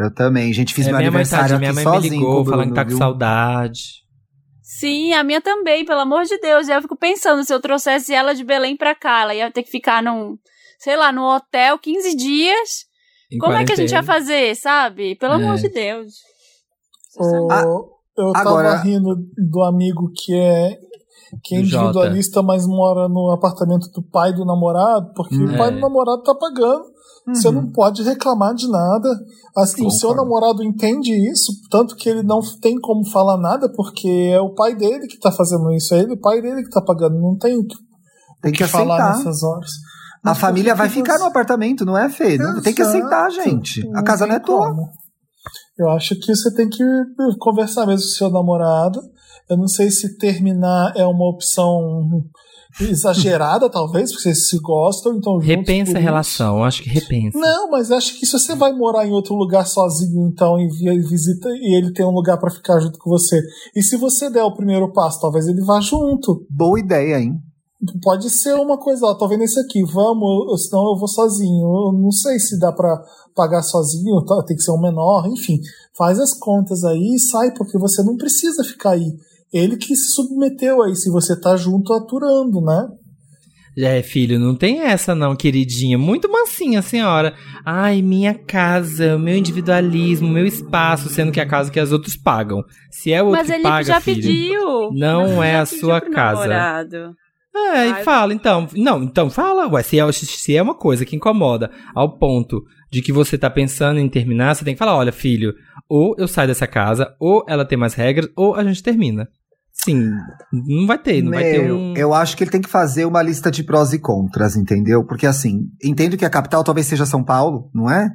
S8: Eu também, gente, fiz
S3: É,
S8: meu
S3: minha mãe,
S8: aniversário
S3: tadinha,
S8: aqui
S3: minha mãe me
S8: sozinho
S3: ligou falando que tá com
S8: viu?
S3: saudade.
S4: Sim, a minha também, pelo amor de Deus. E eu fico pensando, se eu trouxesse ela de Belém pra cá, ela ia ter que ficar num, sei lá, num hotel 15 dias.
S3: Em
S4: Como é que a gente ia
S3: quarentena.
S4: fazer, sabe? Pelo
S3: É.
S4: amor de Deus.
S1: O-
S8: Ah,
S1: eu
S8: agora-
S1: tava rindo do amigo que é que é
S3: Jota.
S1: individualista, mas mora no apartamento do pai do namorado, porque
S8: Hum.
S1: o pai
S3: É.
S1: do namorado tá pagando. Você
S8: Uhum.
S1: não pode reclamar de nada. Assim, o seu namorado entende isso, tanto que ele não tem como falar nada, porque é o pai dele que tá fazendo isso. É ele, o pai dele que tá pagando. Não tem o que,
S8: Tem que
S1: falar
S8: aceitar.
S1: nessas horas.
S8: A família vai ficar
S1: você-
S8: no apartamento, não é, Fê? Não- Tem que aceitar, gente. A casa não é tua.
S1: Eu acho que você tem que conversar mesmo com o seu namorado. Eu não sei se terminar é uma opção exagerada, talvez, porque vocês se gostam, então
S3: Repensa a relação, eu acho que repensa.
S1: Não, mas acho que se você vai morar em outro lugar sozinho, então, e vi- visita e ele tem um lugar pra ficar junto com você, e se você der o primeiro passo, talvez ele vá junto.
S8: Boa ideia, hein?
S1: Pode ser uma coisa, ó, tô vendo esse aqui, vamos, ou senão eu vou sozinho. Eu não sei se dá pra pagar sozinho, tá, tem que ser um menor, enfim. Faz as contas aí e sai, porque você não precisa ficar aí. Ele que se submeteu aí, se você tá junto aturando, né?
S3: É, filho, não tem essa não, queridinha. Muito mansinha a senhora. Ai, minha casa, meu individualismo, meu espaço, sendo que é a casa que as outros pagam. Se é o outro
S4: Mas
S3: que
S4: ele
S3: paga,
S4: já
S3: filho,
S4: pediu.
S3: não é
S4: já
S3: a
S4: pediu
S3: sua
S4: pro
S3: casa.
S4: namorado.
S3: É,
S4: Ai.
S3: e fala, então. Não, então fala, ué, se é, se é uma coisa que incomoda ao ponto de que você tá pensando em terminar, você tem que falar, olha, filho, ou eu saio dessa casa, ou ela tem mais regras, ou a gente termina. Sim, não vai ter, não vai ter
S8: Meu,
S3: um...
S8: Eu acho que ele tem que fazer uma lista de prós e contras, entendeu? Porque assim, entendo que a capital talvez seja São Paulo, não é?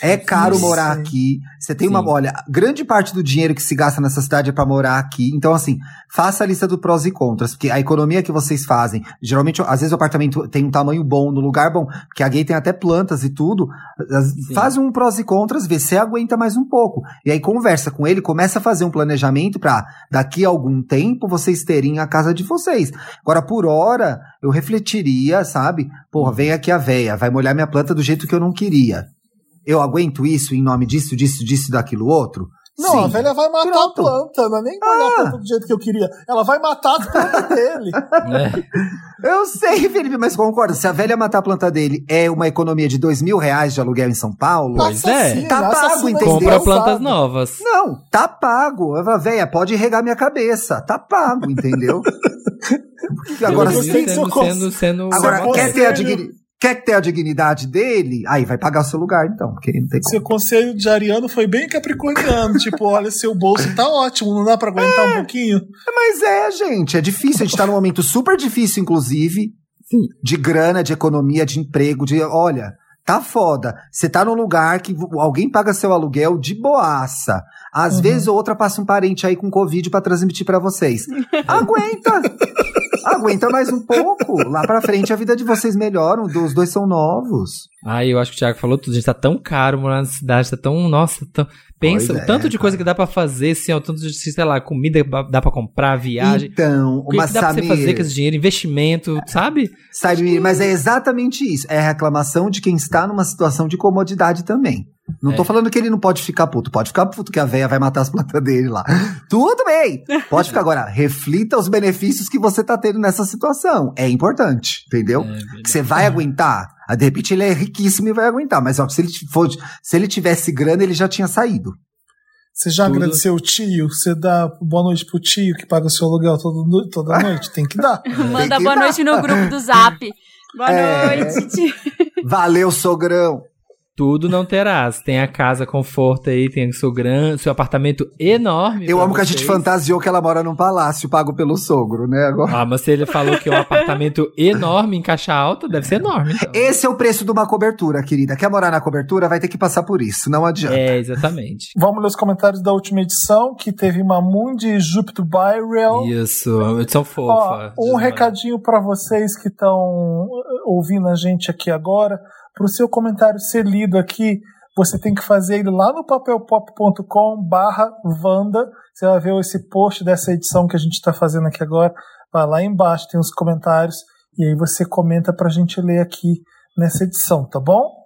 S8: É caro
S1: Sim.
S8: morar aqui. Você tem uma.
S3: Sim.
S8: Olha, grande parte do dinheiro que se gasta nessa cidade é pra morar aqui. Então, assim, faça a lista do prós e contras. Porque a economia que vocês fazem, geralmente, às vezes o apartamento tem um tamanho bom, no lugar bom, porque a gay tem até plantas e tudo.
S3: Sim.
S8: Faz um prós e contras, vê se aguenta mais um pouco. E aí conversa com ele, começa a fazer um planejamento pra daqui a algum tempo vocês terem a casa de vocês. Agora, por hora, eu refletiria, sabe? Porra, vem aqui a véia, vai molhar minha planta do jeito que eu não queria. Eu aguento isso em nome disso, disso, disso, daquilo outro?
S1: Não,
S8: Sim.
S1: a velha vai matar
S8: Pronto.
S1: a planta, não é nem molhar a planta do jeito que eu queria. Ela vai matar as plantas dele.
S3: É.
S8: Eu sei, Felipe, mas concorda. Se a velha matar a planta dele é uma economia de dois mil reais de aluguel em São Paulo,
S3: Pois é.
S8: Tá pago, entendeu?
S3: Compra plantas novas.
S8: não, tá pago. Falo, véia, pode regar minha cabeça. Tá pago, entendeu? Porque agora,
S3: Eu
S8: se,
S3: sendo, sendo, sendo
S8: agora quer, ter a digni- quer ter a dignidade dele? Aí vai pagar o seu lugar, então. Porque não tem como.
S1: Seu conselho de Ariano foi bem capricorniano. tipo, olha, seu bolso tá ótimo, não dá pra aguentar um pouquinho?
S8: Mas é, gente, é difícil. A gente tá num momento super difícil, inclusive,
S3: Sim.
S8: de grana, de economia, de emprego, de. Olha, tá foda. Você tá num lugar que alguém paga seu aluguel de boaça. Às
S1: Uhum.
S8: vezes, outra passa um parente aí com Covid pra transmitir pra vocês. Aguenta! Aguenta mais um pouco. Lá pra frente a vida de vocês melhora. Os dois são novos.
S3: Ai, eu acho que o Thiago falou tudo. Gente, tá tão caro morar na cidade, tá tão. Nossa, tão... pensa
S8: Pois
S3: o tanto
S8: é,
S3: de coisa que dá pra fazer, assim, ó, o tanto de, sei lá, comida que dá pra comprar, viagem.
S8: Então,
S3: O que,
S8: uma
S3: que dá pra você
S8: Samir-
S3: fazer com esse dinheiro? Investimento, sabe?
S8: Sabe, mas é exatamente isso. É a reclamação de quem está numa situação de comodidade também. Não tô
S3: É.
S8: falando que ele não pode ficar puto. Pode ficar puto que a véia vai matar as plantas dele lá. Tudo bem. Pode ficar agora. Reflita os benefícios que você tá tendo nessa situação. É importante, entendeu?
S3: É,
S8: que você vai aguentar. Ah, De repente ele é riquíssimo e vai aguentar. Mas ó, se, ele for, se ele tivesse grana, ele já tinha saído.
S1: Você já
S3: Tudo.
S1: agradeceu o tio? Você dá boa noite pro tio que paga o seu aluguel todo toda noite? Tem que dar.
S4: Manda
S8: que
S4: boa
S8: dar.
S4: noite no grupo do Zap. Boa
S8: É.
S4: noite, tio.
S8: Valeu, sogrão.
S3: Tudo não terás. Tem a casa conforto aí, tem o seu grande, seu apartamento enorme.
S8: Eu amo que a gente
S3: vocês.
S8: fantasiou que ela mora num palácio pago pelo sogro, né? Agora.
S3: Ah, mas se ele falou que é um apartamento enorme em caixa alta, deve ser enorme. Então.
S8: Esse é o preço de uma cobertura, querida. Quer morar na cobertura? Vai ter que passar por isso. Não adianta.
S3: É, exatamente.
S1: Vamos ler os comentários da última edição, que teve Mamundi e Júpiter Byrel.
S3: Isso, uma edição
S1: Ó,
S3: fofa.
S1: um recadinho pra vocês que estão ouvindo a gente aqui agora. Pro seu comentário ser lido aqui, você tem que fazer ele lá no papelpop.com barra Wanda. Você vai ver esse post dessa edição que a gente está fazendo aqui agora. Vai lá embaixo, tem os comentários. E aí você comenta pra gente ler aqui nessa edição, tá bom?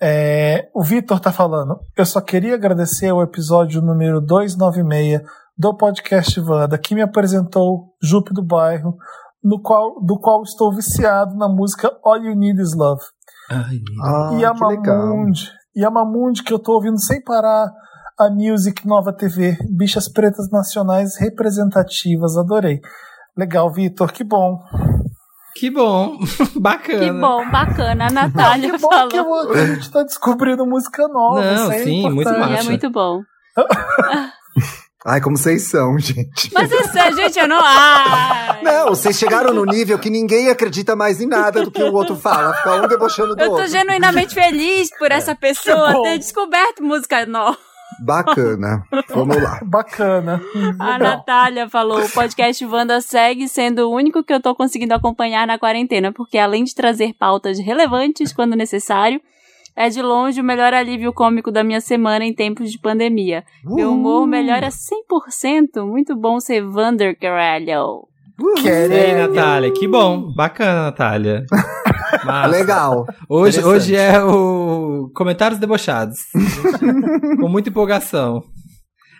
S1: É, o Vitor tá falando. Eu só queria agradecer o episódio número 296 do podcast Wanda, que me apresentou Jupe do Bairro, no qual, do qual estou viciado na música All You Need Is Love.
S3: Ai,
S8: Ah,
S1: e a
S8: que legal.
S1: Mamundi, e a Mamundi que eu tô ouvindo sem parar, a Music Nova TV, Bichas Pretas Nacionais Representativas, adorei. Legal, Vitor, que bom.
S3: que bom, bacana.
S4: Que bom, bacana. A Natália
S1: que bom
S4: falou.
S1: que a gente tá descobrindo música nova.
S3: Não,
S1: isso aí é
S3: sim, muito
S1: importante.
S4: E é muito bom.
S8: Ai, como vocês são, gente.
S4: Mas é sério, gente, eu não. Ai.
S8: Não, vocês chegaram no nível que ninguém acredita mais em nada do que o outro fala. Fica um debochando do
S4: Eu tô
S8: outro.
S4: genuinamente feliz por essa pessoa
S1: Que bom.
S4: ter descoberto música nova.
S8: Bacana. Vamos lá.
S1: Bacana.
S4: A. Natália falou: o podcast Wanda segue sendo o único que eu tô conseguindo acompanhar na quarentena, porque além de trazer pautas relevantes quando necessário, é de longe o melhor alívio cômico da minha semana em tempos de pandemia. Meu humor melhora 100%. Muito bom ser Wander, caralho.
S3: Ei, Natália, que bom. Bacana, Natália. Massa.
S8: Legal.
S3: Hoje, hoje é o Comentários Debochados. Com muita empolgação.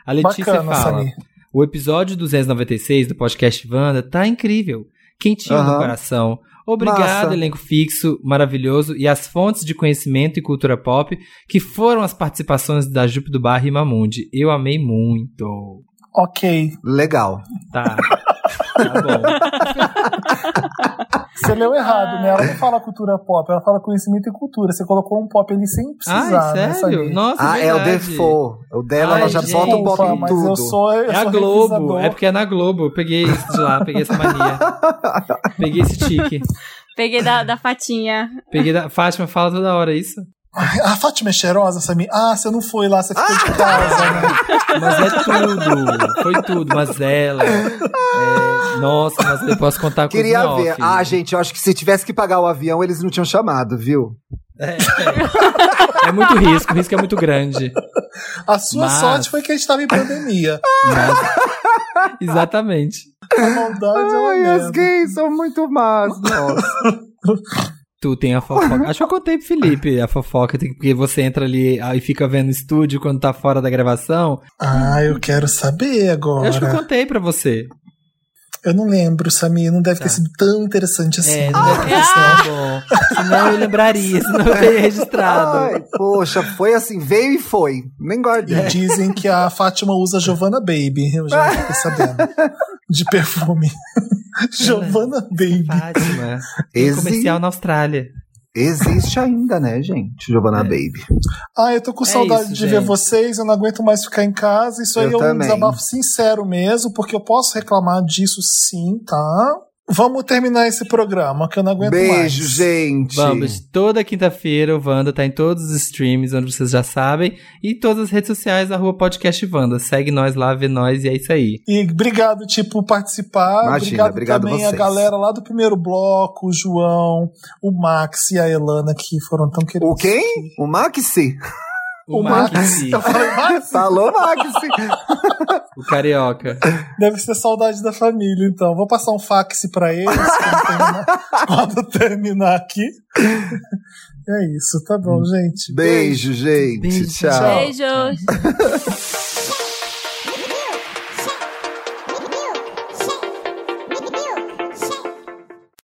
S3: A Letícia
S1: Bacana,
S3: fala:
S1: Samir.
S3: O episódio 296 do podcast Wanda tá incrível. Quentinho no
S8: Aham.
S3: coração. Obrigado,
S8: Massa.
S3: elenco fixo, maravilhoso, e as fontes de conhecimento e cultura pop que foram as participações da Jupe do Bar e Mamundi. Eu amei muito.
S1: Ok.
S8: Legal.
S3: Tá. Tá.
S1: Você leu errado, né? Ela não fala cultura pop, ela fala conhecimento e cultura. Você colocou um pop ali sem precisar,
S3: Ai,
S1: né,
S3: sério? Nossa,
S8: Ah, é o
S3: verdade.
S8: default. O dela,
S3: Ai,
S8: ela já
S3: gente.
S8: bota o pop em
S1: mas
S8: tudo.
S1: eu sou, eu
S3: É a Globo,
S1: revisador.
S3: é porque é na Globo. Eu peguei isso de lá, peguei essa mania. Peguei esse tique.
S4: Peguei da, da fatinha.
S3: Peguei da. Fátima fala toda hora isso.
S1: A Fátima é cheirosa, Samir? Ah, você não foi lá, você ficou de casa, né?
S3: Mas é tudo. Foi tudo. Mas ela. é, nossa, mas eu posso contar com
S8: Queria ver.
S3: off.
S8: Ah, gente, eu acho que se tivesse que pagar o avião, eles não tinham chamado, viu?
S3: É, é. É muito risco, o risco é muito grande.
S1: A sua
S3: Mas-
S1: sorte foi que a gente tava em pandemia.
S3: Mas- Exatamente.
S1: A maldade é
S8: Ai, as
S1: merda.
S8: gays são muito más. Nossa.
S3: Tu tem a fofoca. Acho que eu contei pro Felipe a fofoca, porque você entra ali e fica vendo o estúdio quando tá fora da gravação.
S1: Ah, eu quero saber agora.
S3: Eu acho que eu contei pra você.
S1: Eu não lembro, Samir. Não deve
S3: Tá.
S1: ter sido tão interessante assim.
S3: É, não deve ter sido tão bom. Senão eu lembraria, senão eu teria registrado.
S8: Ai, poxa, foi assim, veio e foi. Nem guardei.
S1: E dizem que a Fátima usa Giovanna Baby. Eu já fiquei sabendo. De perfume. Giovanna Baby.
S3: Fátima.
S8: Exi-
S3: comercial na Austrália.
S8: Existe ainda, né, gente? Giovanna
S3: É.
S8: Baby.
S1: Ah, eu tô com
S3: É
S1: saudade
S3: isso,
S1: de ver
S3: gente.
S1: vocês. Eu não aguento mais ficar em casa. Isso aí
S8: Eu
S1: é um
S8: também.
S1: desabafo sincero mesmo, porque eu posso reclamar disso sim, tá? Vamos terminar esse programa, que eu não aguento
S8: Beijo,
S1: mais.
S8: gente.
S3: Vamos, toda quinta-feira o Wanda tá em todos os streams, onde vocês já sabem, e em todas as redes sociais, arroba podcast Wanda. Segue nós lá, vê nós e é isso aí.
S1: E obrigado, tipo, participar.
S8: Imagina,
S1: obrigado,
S8: obrigado
S1: também a
S8: vocês.
S1: galera lá do primeiro bloco, o João, o Max e a Elana, que foram tão queridos.
S8: O quem? O Maxi?
S3: O,
S1: O
S3: Maxi,
S1: Eu falei, Max?
S8: Falou Maxi.
S3: o carioca.
S1: Deve ser saudade da família, então. Vou passar um fax pra eles quando terminar, quando terminar aqui. É isso, tá bom, gente.
S8: Beijo, gente.
S3: Beijo.
S8: Tchau.
S4: Beijos.